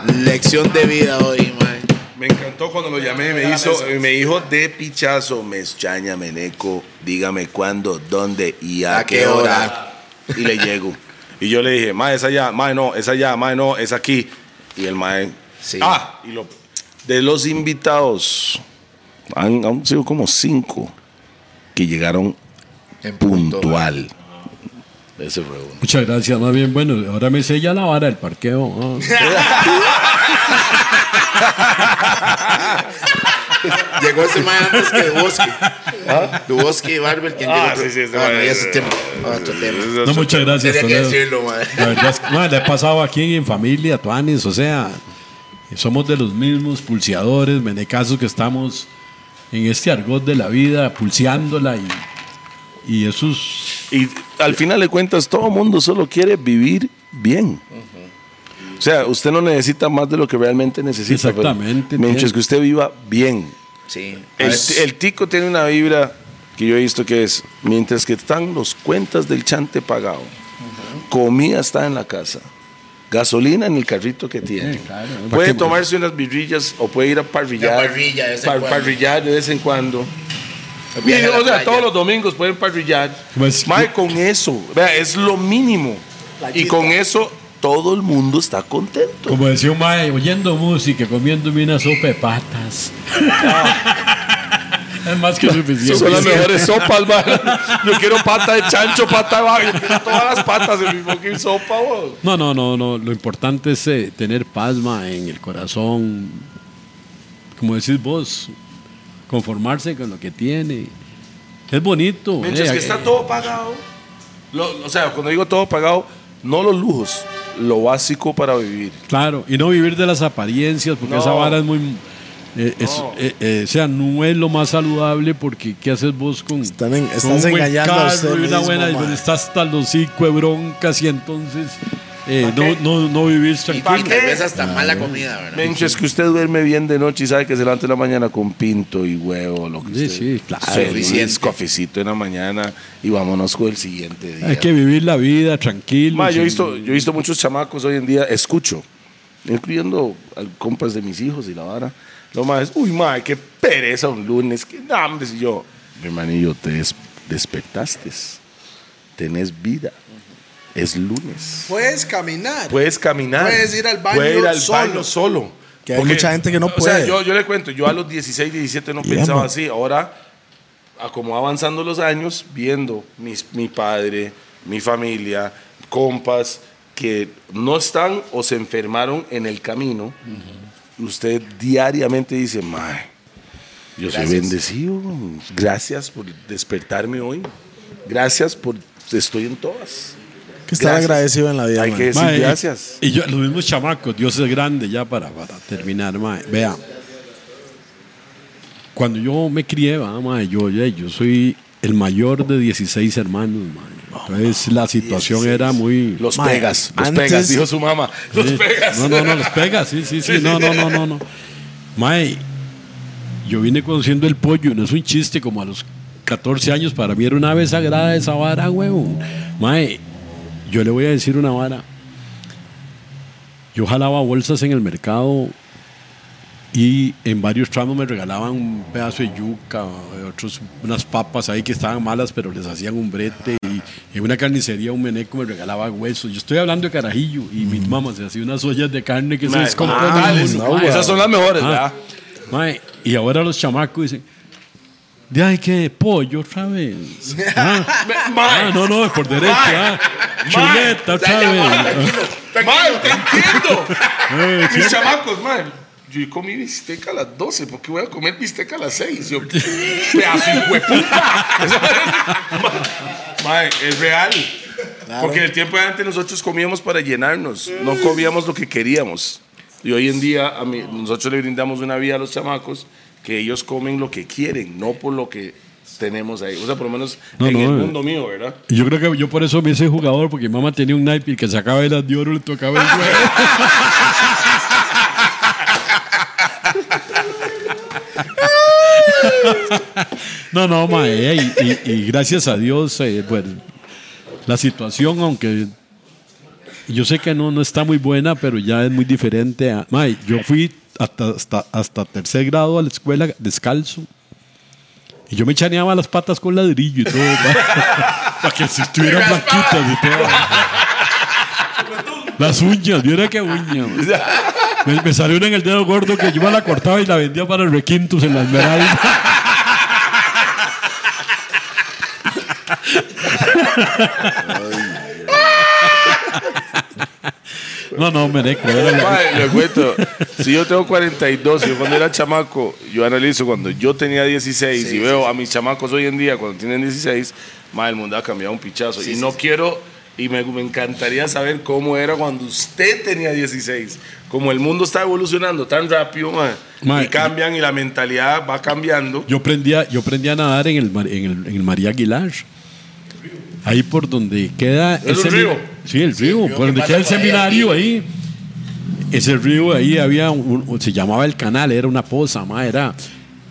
man. Lección de vida hoy, mae. Me encantó cuando lo llamé y me, hizo, me dijo de pichazo, me extraña, Meneco, dígame cuándo, dónde y a, ¿A qué qué hora. Y le llego. Y yo le dije, mae, es allá, mae, no, es allá, mae, no, es aquí. Y el mae, Sí. ah, y lo, de los invitados, han, han sido como cinco que llegaron En punto. Ese fue uno. Muchas gracias, más bien, bueno, ahora me sella la vara del parqueo. ah. Llegó ese mae antes que Duboski. Duboski y Barber, quien Ah, llegó. sí, sí, ese Ah, no, ese tema. Otro tema. No, muchas gracias, Tenía que decirlo, mae. La verdad es que no, le he pasado aquí en familia, Tuanis, o sea, somos de los mismos pulseadores, menecazos que estamos en este argot de la vida, pulseándola y, y eso es. Y al final de cuentas, todo el mundo solo quiere vivir bien. O sea, usted no necesita más de lo que realmente necesita. pero Exactamente, Mientras bien. que usted viva bien. Sí. El, tico tiene una vibra que yo he visto que es, mientras que están los cuentas del chante pagado, comida está en la casa, gasolina en el carrito que tiene. Sí, claro. ¿Para Puede tomarse unas birrillas o puede ir a parrillar. La parrilla de vez en par- cuando. parrillar de vez en cuando. La o sea, playa. todos los domingos pueden parrillar. Pues, Mae, con eso, vea, es lo mínimo. Y con eso todo el mundo está contento. Como decía un mae, oyendo música, comiéndome una sopa de patas. es más que suficiente. Son las mejores sopas, mae. Yo quiero pata de chancho, pata de vaca, yo quiero todas las patas en mi fucking sopa, vos. No, no, no, no. Lo importante es eh, tener paz ma, en el corazón. Como decís vos, conformarse con lo que tiene. Es bonito. Mientras eh, que eh, está todo pagado. Lo- o sea, cuando digo todo pagado, no los lujos, lo básico para vivir. Claro, y no vivir de las apariencias, porque No. esa vara es muy. eh, es- No. eh, eh, o sea, no es lo más saludable porque ¿qué haces vos con, Están en- con estás un buen engañando a usted y una mismo, buena, estás hasta los de broncas y entonces eh, no, no, no vivir Y, y tranquilo. tal vez hasta mala comida, ¿verdad? Mientras que usted duerme bien de noche y sabe que se levanta en la mañana con pinto y huevo, lo que Sí, usted- sí, claro. Suficiente. cafecito en la mañana y vámonos con el siguiente día. Hay que vivir la vida tranquilo. Ma, yo, he visto, yo he visto muchos chamacos hoy en día, escucho, incluyendo al compas de mis hijos y la vara. Lo más, uy, ma, qué pereza un lunes, qué hambre. Y yo, mi hermanillo, te des- despertaste, tenés vida, es lunes. Puedes caminar. Puedes caminar. Puedes ir al baño Puedes ir al solo. baño solo. Que hay mucha gente que no O sea, puede. yo, yo le cuento, yo a los 16, 17 no Yeah, pensaba man. así. Ahora, como avanzando los años, viendo mis, mi padre, mi familia, compas que no están o se enfermaron en el camino, usted diariamente dice, mae, yo soy Gracias. bendecido. Gracias por despertarme hoy. Gracias por estoy en todas. Que estar gracias. agradecido en la vida. Hay man. que decir Mae, gracias. Y yo, los mismos chamacos, Dios es grande ya para, para terminar, mae. Vea, cuando yo me crié, va, mae, yo, yo, yo soy el mayor de 16 hermanos, mae. Entonces la situación era muy... Los Mae, pegas, los antes- pegas, dijo su mamá. Los Sí. pegas. No, no, no, los pegas, sí, sí, sí. No, no, no, no, no. Mae, yo vine conociendo el pollo, no es un chiste, como a los 14 años, para mí era una vez sagrada esa vara, huevón. Mae, yo le voy a decir una vara. Yo jalaba bolsas en el mercado y en varios tramos me regalaban un pedazo de yuca, otros unas papas ahí que estaban malas, pero les hacían un brete. Y en una carnicería un meneco me regalaba huesos. Yo estoy hablando de carajillo y mi mamá se hacía unas ollas de carne que se mae. Esas son las mejores, Ah, ¿verdad? mae, y ahora los chamacos dicen, de ay, que pollo otra vez. Ah, ah, no, no, por derecho. Ah, chuleta otra Ya, ya, vez. mae, te entiendo. Eh, sí. Mis chamacos, mae. Yo comí bistec a las 12, ¿por qué voy a comer bistec a las 6? Yo, pedazo de hueputa. Mae, es real. Porque en el tiempo de antes nosotros comíamos para llenarnos, no comíamos lo que queríamos. Y hoy en día a mí- nosotros le brindamos una vida a los chamacos que ellos comen lo que quieren, no por lo que tenemos ahí. O sea, por lo menos No, en no, el eh. mundo mío, ¿verdad? Y Yo creo que yo por eso me hice jugador, porque mi mamá tenía un naipe y que sacaba el de oro le tocaba el huevo. No, no, mae, y, y- y gracias a Dios, eh, bueno, la situación, aunque yo sé que no, no está muy buena, pero ya es muy diferente. A, mae, yo fui hasta, hasta, hasta tercer grado a la escuela descalzo. Y yo me chaneaba las patas con ladrillo y todo, para que se estuvieran blanquitas y todo. Las uñas, viera qué uña. man. Me, me salió una en el dedo gordo que yo me la cortaba y la vendía para el requintus en la esmeralda. No, no, meneco. Mae, le cuento, si yo tengo 42, yo cuando era chamaco, yo analizo cuando yo tenía 16 y veo a mis chamacos hoy en día cuando tienen 16, mae, el mundo ha cambiado un pichazo. y no quiero, y me, me encantaría saber cómo era cuando usted tenía 16. Como el mundo está evolucionando tan rápido, Mae, y cambian y la mentalidad va cambiando. Yo aprendí a, yo aprendí a nadar en el, en el, en el María Aguilar. Ahí por donde queda. ¿Es un semi- río? Sí, el río. río por que donde queda el seminario ahí. Ese río ahí había. un- se llamaba el canal, era una poza, ma, era.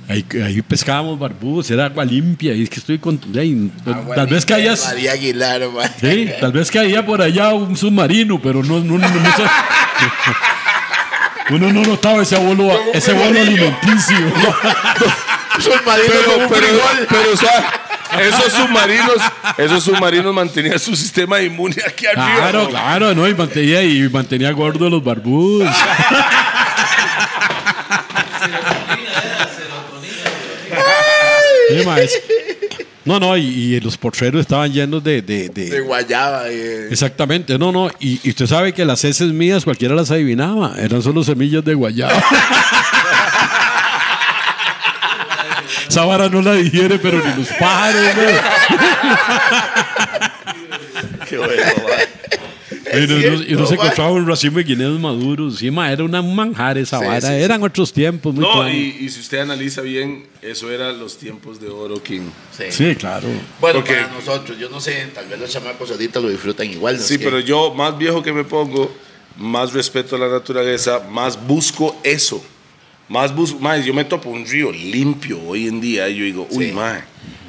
Ahí, ahí pescábamos barbudos, era agua limpia. Y es que estoy con. ahí, tal vez caías. María Aguilar, man. Sí, tal vez caía por allá un submarino, pero no, no, no, no sé. Uno no notaba ese vuelo, ese vuelo alimenticio. Submarino Pero, pero, frijol. pero, o sea, esos submarinos, esos submarinos mantenían su sistema inmune aquí arriba. Claro, ¿no? claro, no, y mantenía, y mantenía gordo los barbudos. Sí, ma, es- No, no, y, y los potreros estaban llenos de, de- de- De guayaba. eh. Exactamente, no, no, y, y usted sabe que las heces mías cualquiera las adivinaba, eran solo semillas de guayaba. Esa vara no la digiere, pero ni los pájaros, ¿no? Qué bueno. Y se ma. encontraba un racimo de guineos maduros. Sí, ma, era una manjar esa Sí, vara. sí, sí. Eran otros tiempos. Muy No, y, y si usted analiza bien, eso eran los tiempos de oro, King. Sí. Sí, claro. Bueno, Porque- para nosotros, yo no sé, tal vez los chamacos ahorita lo disfrutan igual. ¿no? Sí, pero yo, más viejo que me pongo, más respeto a la naturaleza, más busco eso. Más busco, más yo me topo un río limpio hoy en día y yo digo, uy, Sí. mae,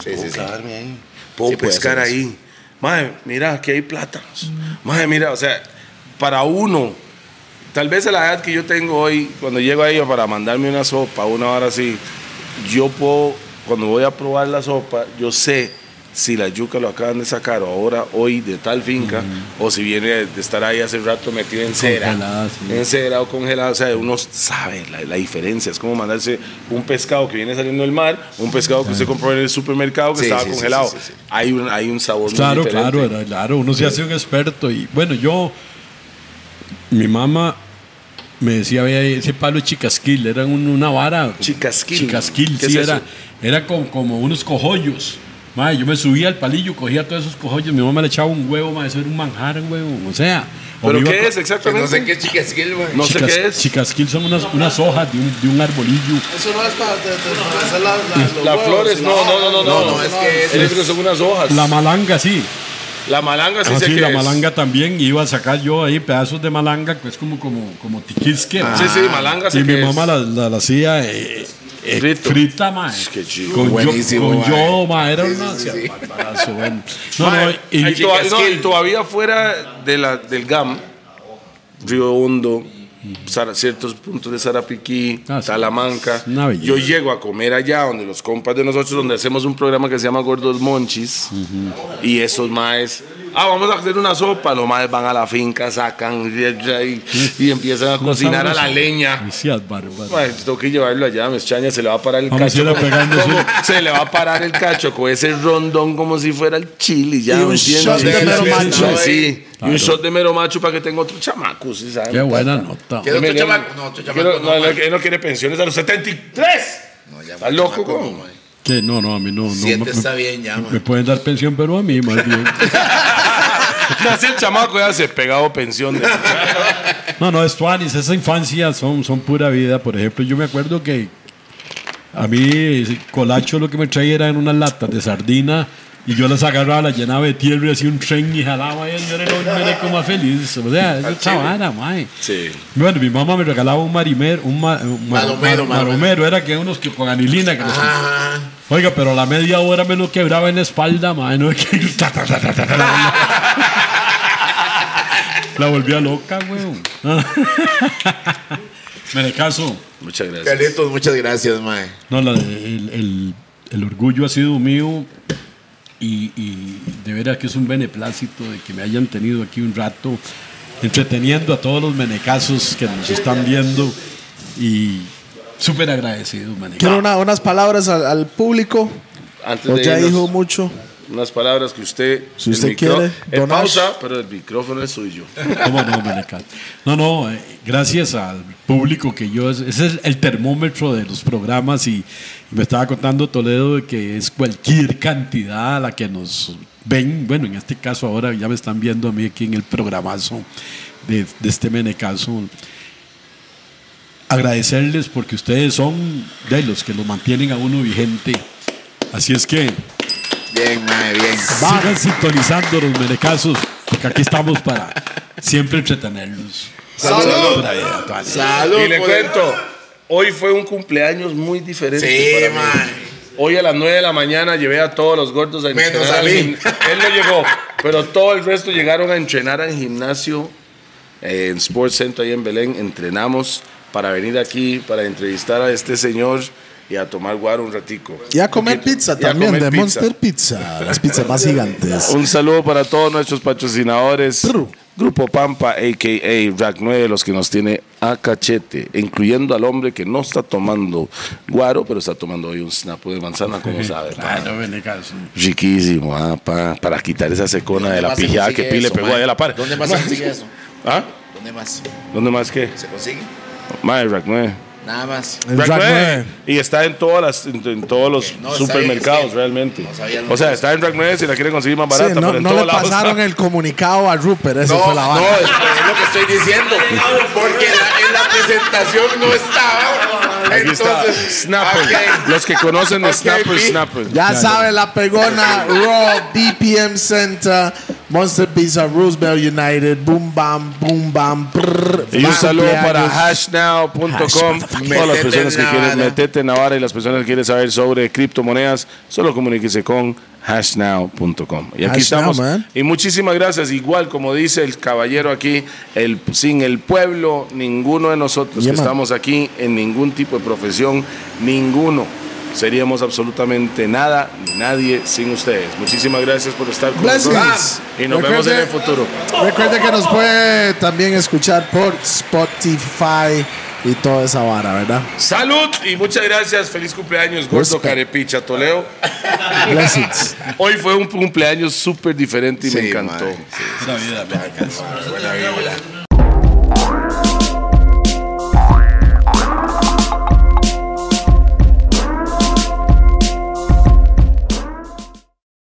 Sí, puedo sí, ahí, puedo pescar ahí. Mae, mira, aquí hay plátanos. Mae, mira, o sea, para uno, tal vez a la edad que yo tengo hoy, cuando llego ahí para mandarme una sopa, una hora así, yo puedo, cuando voy a probar la sopa, yo sé si la yuca lo acaban de sacar o ahora, hoy, de tal finca, o si viene de estar ahí hace rato metido en cera, Congelada, sí. en cera o congelada, o sea, uno sabe la, la diferencia, es como mandarse un pescado que viene saliendo del mar, un pescado que usted compró en el supermercado que Sí, estaba sí, congelado, sí, sí, sí. Hay, un, hay un sabor muy Claro, diferente. claro, era- claro. Uno se hace un experto. Y bueno, yo, mi mamá me decía, vea, ese palo de chicasquil, era un- una vara. Chicasquil. Chicasquil, ¿Qué sí, es era, eso? era con, como unos cojollos. Yo me subía al palillo, cogía todos esos cojollos, mi mamá le echaba un huevo, ma, eso era un manjar, huevo. O sea, ¿Pero qué es exactamente? no sé qué es él, güey. No sé Chicas- qué es. Chicasquil son unas, unas hojas de un, de un arbolillo. Eso no es para, de- de- para hacer la- la- los Las flores, no, no, no, no, No, no, no, es que Es es- que son unas hojas. La malanga, sí. La malanga sí Ah, sé sí, que la es. malanga también. Iba a sacar yo ahí pedazos de malanga, que es como, como, como tiquisque. Sí, sí, malanga sé Y mi mamá es. la, la, la hacía eh, Frito. frita, ma. Qué chido. Con, yo- Buenísimo, con ma. yodo, ma. Era Sí, una... sí, sí, sí. barbarazo, bueno. No, Mae, no, y, y, toda- no, Chicasquil. y todavía fuera de la, del GAM, Río Hondo, Sara- ciertos puntos de Sarapiquí, Ah, sí. Salamanca, yo llego a comer allá donde los compas de nosotros, donde hacemos un programa que se llama Gordos Monchis, y esos maes, ah, vamos a hacer una sopa, los maes van a la finca, sacan y, y empiezan a cocinar a la leña. Mae, tengo que llevarlo allá, me extraña, se le va a parar el Vamos a cacho. ir como- pegándose. como- se le va a parar el cacho con ese rondón como si fuera el chili, ya, Y un ¿me entiendes? shot de Sí, mero sí, macho. Sí, y un shot de mero macho para que tenga otro chamaco, ¿sí saben? Qué buena nota. ¿Quiere otro chamaco? No, otro Quiero- chamaco no, él no quiere pensiones a los 73. No, ya, ¿Estás loco, chamaco, cómo? no, man. Que no, no, a mí no. no Siete me, está me- bien ya, man. me pueden dar pensión, pero a mí más bien. Nace el chamaco ya se pegado pensión. de- No, no, es Tuanis, esa infancia son, son pura vida. Por ejemplo, yo me acuerdo que a mí Colacho lo que me traía eran unas latas de sardina y yo las agarraba, las llenaba de tierra y hacía un tren y jalaba y yo era el más feliz. O sea, es chavara, mae. Sí. Bueno, mi mamá me regalaba un marimer, un, ma- un ma- Maromero, mar- maromero, era que unos que con anilina. Que los-. Oiga, pero a la media hora me lo quebraba en la espalda, mae. No es que... La volvía loca, weón. Me de caso. Muchas gracias. Carlitos, muchas gracias, mae. No, la de- el, el- el orgullo ha sido mío y, y de veras que es un beneplácito de que me hayan tenido aquí un rato entreteniendo a todos los menecazos que nos están viendo y súper agradecido, menecazo. Quiero una- unas palabras al, al público. Antes de ya irnos, dijo mucho. Unas palabras que usted. Si usted quiere, En donar. pausa, pero el micrófono es suyo. ¿Cómo no, Menecal? No, no, eh, gracias al público que yo, ese es el termómetro de los programas y, y me estaba contando Toledo de que es cualquier cantidad a la que nos ven, bueno, en este caso ahora ya me están viendo a mí aquí en el programazo de, de este Menecazo. Agradecerles porque ustedes son de los que lo mantienen a uno vigente. Así es que Bien, mae, bien. sigan sintonizando los Menecazos porque aquí estamos para siempre entretenerlos. Salud. Tuani. Salud. y le cuento, hoy fue un cumpleaños muy diferente. Sí, para mí. mae. Hoy a las 9 de la mañana llevé a todos los gordos a Menos entrenar. a al mí. Él no llegó, pero todo el resto llegaron a entrenar al gimnasio eh, en Sports Center ahí en Belén. Entrenamos para venir aquí, para entrevistar a este señor y a tomar guaro un ratico. Y a comer Poquito. pizza también, comer de pizza. Monster Pizza. Las pizzas más gigantes. Un saludo para todos nuestros patrocinadores. True. Grupo Pampa, a.k.a. Rack 9, los que nos tiene a cachete, incluyendo al hombre que no está tomando guaro, pero está tomando hoy un snapo de manzana, como sabe. pa. Claro, Menecazo. Riquísimo, ah, pa, para quitar esa secona de la ¿Dónde más se pijada que consigue Pi le eso, pegó ahí a la par. ¿Dónde más se consigue eso? ¿Ah? ¿Dónde más ¿Dónde más qué? se consigue? Mae, Rack 9. Nada más. El Rack Rack 9. 9. Y está en, todas las, en, en todos los no, supermercados, bien, es que realmente. no o sea, está en Rack 9 si la quieren conseguir más Sí, barata, no pero en no todos le lados pasaron está. el comunicado a Rupert, eso No, fue la no, vara. es, es lo que estoy diciendo. Porque la- en la presentación no estaba. Aquí está ok. Los que conocen de Ok, Snapper, Pi. Snapper. Ya sabe, la pegona Raw, BPM Center, Monster Pizza, Roosevelt United, Boom Bam, Boom Bam. brrr, Y un saludo para hashnow.com. Hash, Todas las personas que en quieren meterte en Navarra y las personas que quieren saber sobre criptomonedas, solo comuníquese con hashnow.com. Y aquí Hash estamos. now, y muchísimas gracias. Igual, como dice el caballero aquí, el, sin el pueblo, ninguno de nosotros Yeah, que man. estamos aquí en ningún tipo de profesión, ninguno. Seríamos absolutamente nada ni nadie sin ustedes. Muchísimas gracias por estar con Blessings. nosotros. Y nos vemos en el futuro. Recuerde que nos puede también escuchar por Spotify y toda esa vara, ¿verdad? Salud y muchas gracias. Feliz cumpleaños, Gordo. Carepicha Toleo. Blessings. Hoy fue un cumpleaños súper diferente y me Sí, encantó. mae, sí. Pura vida, Menecazo. Buena.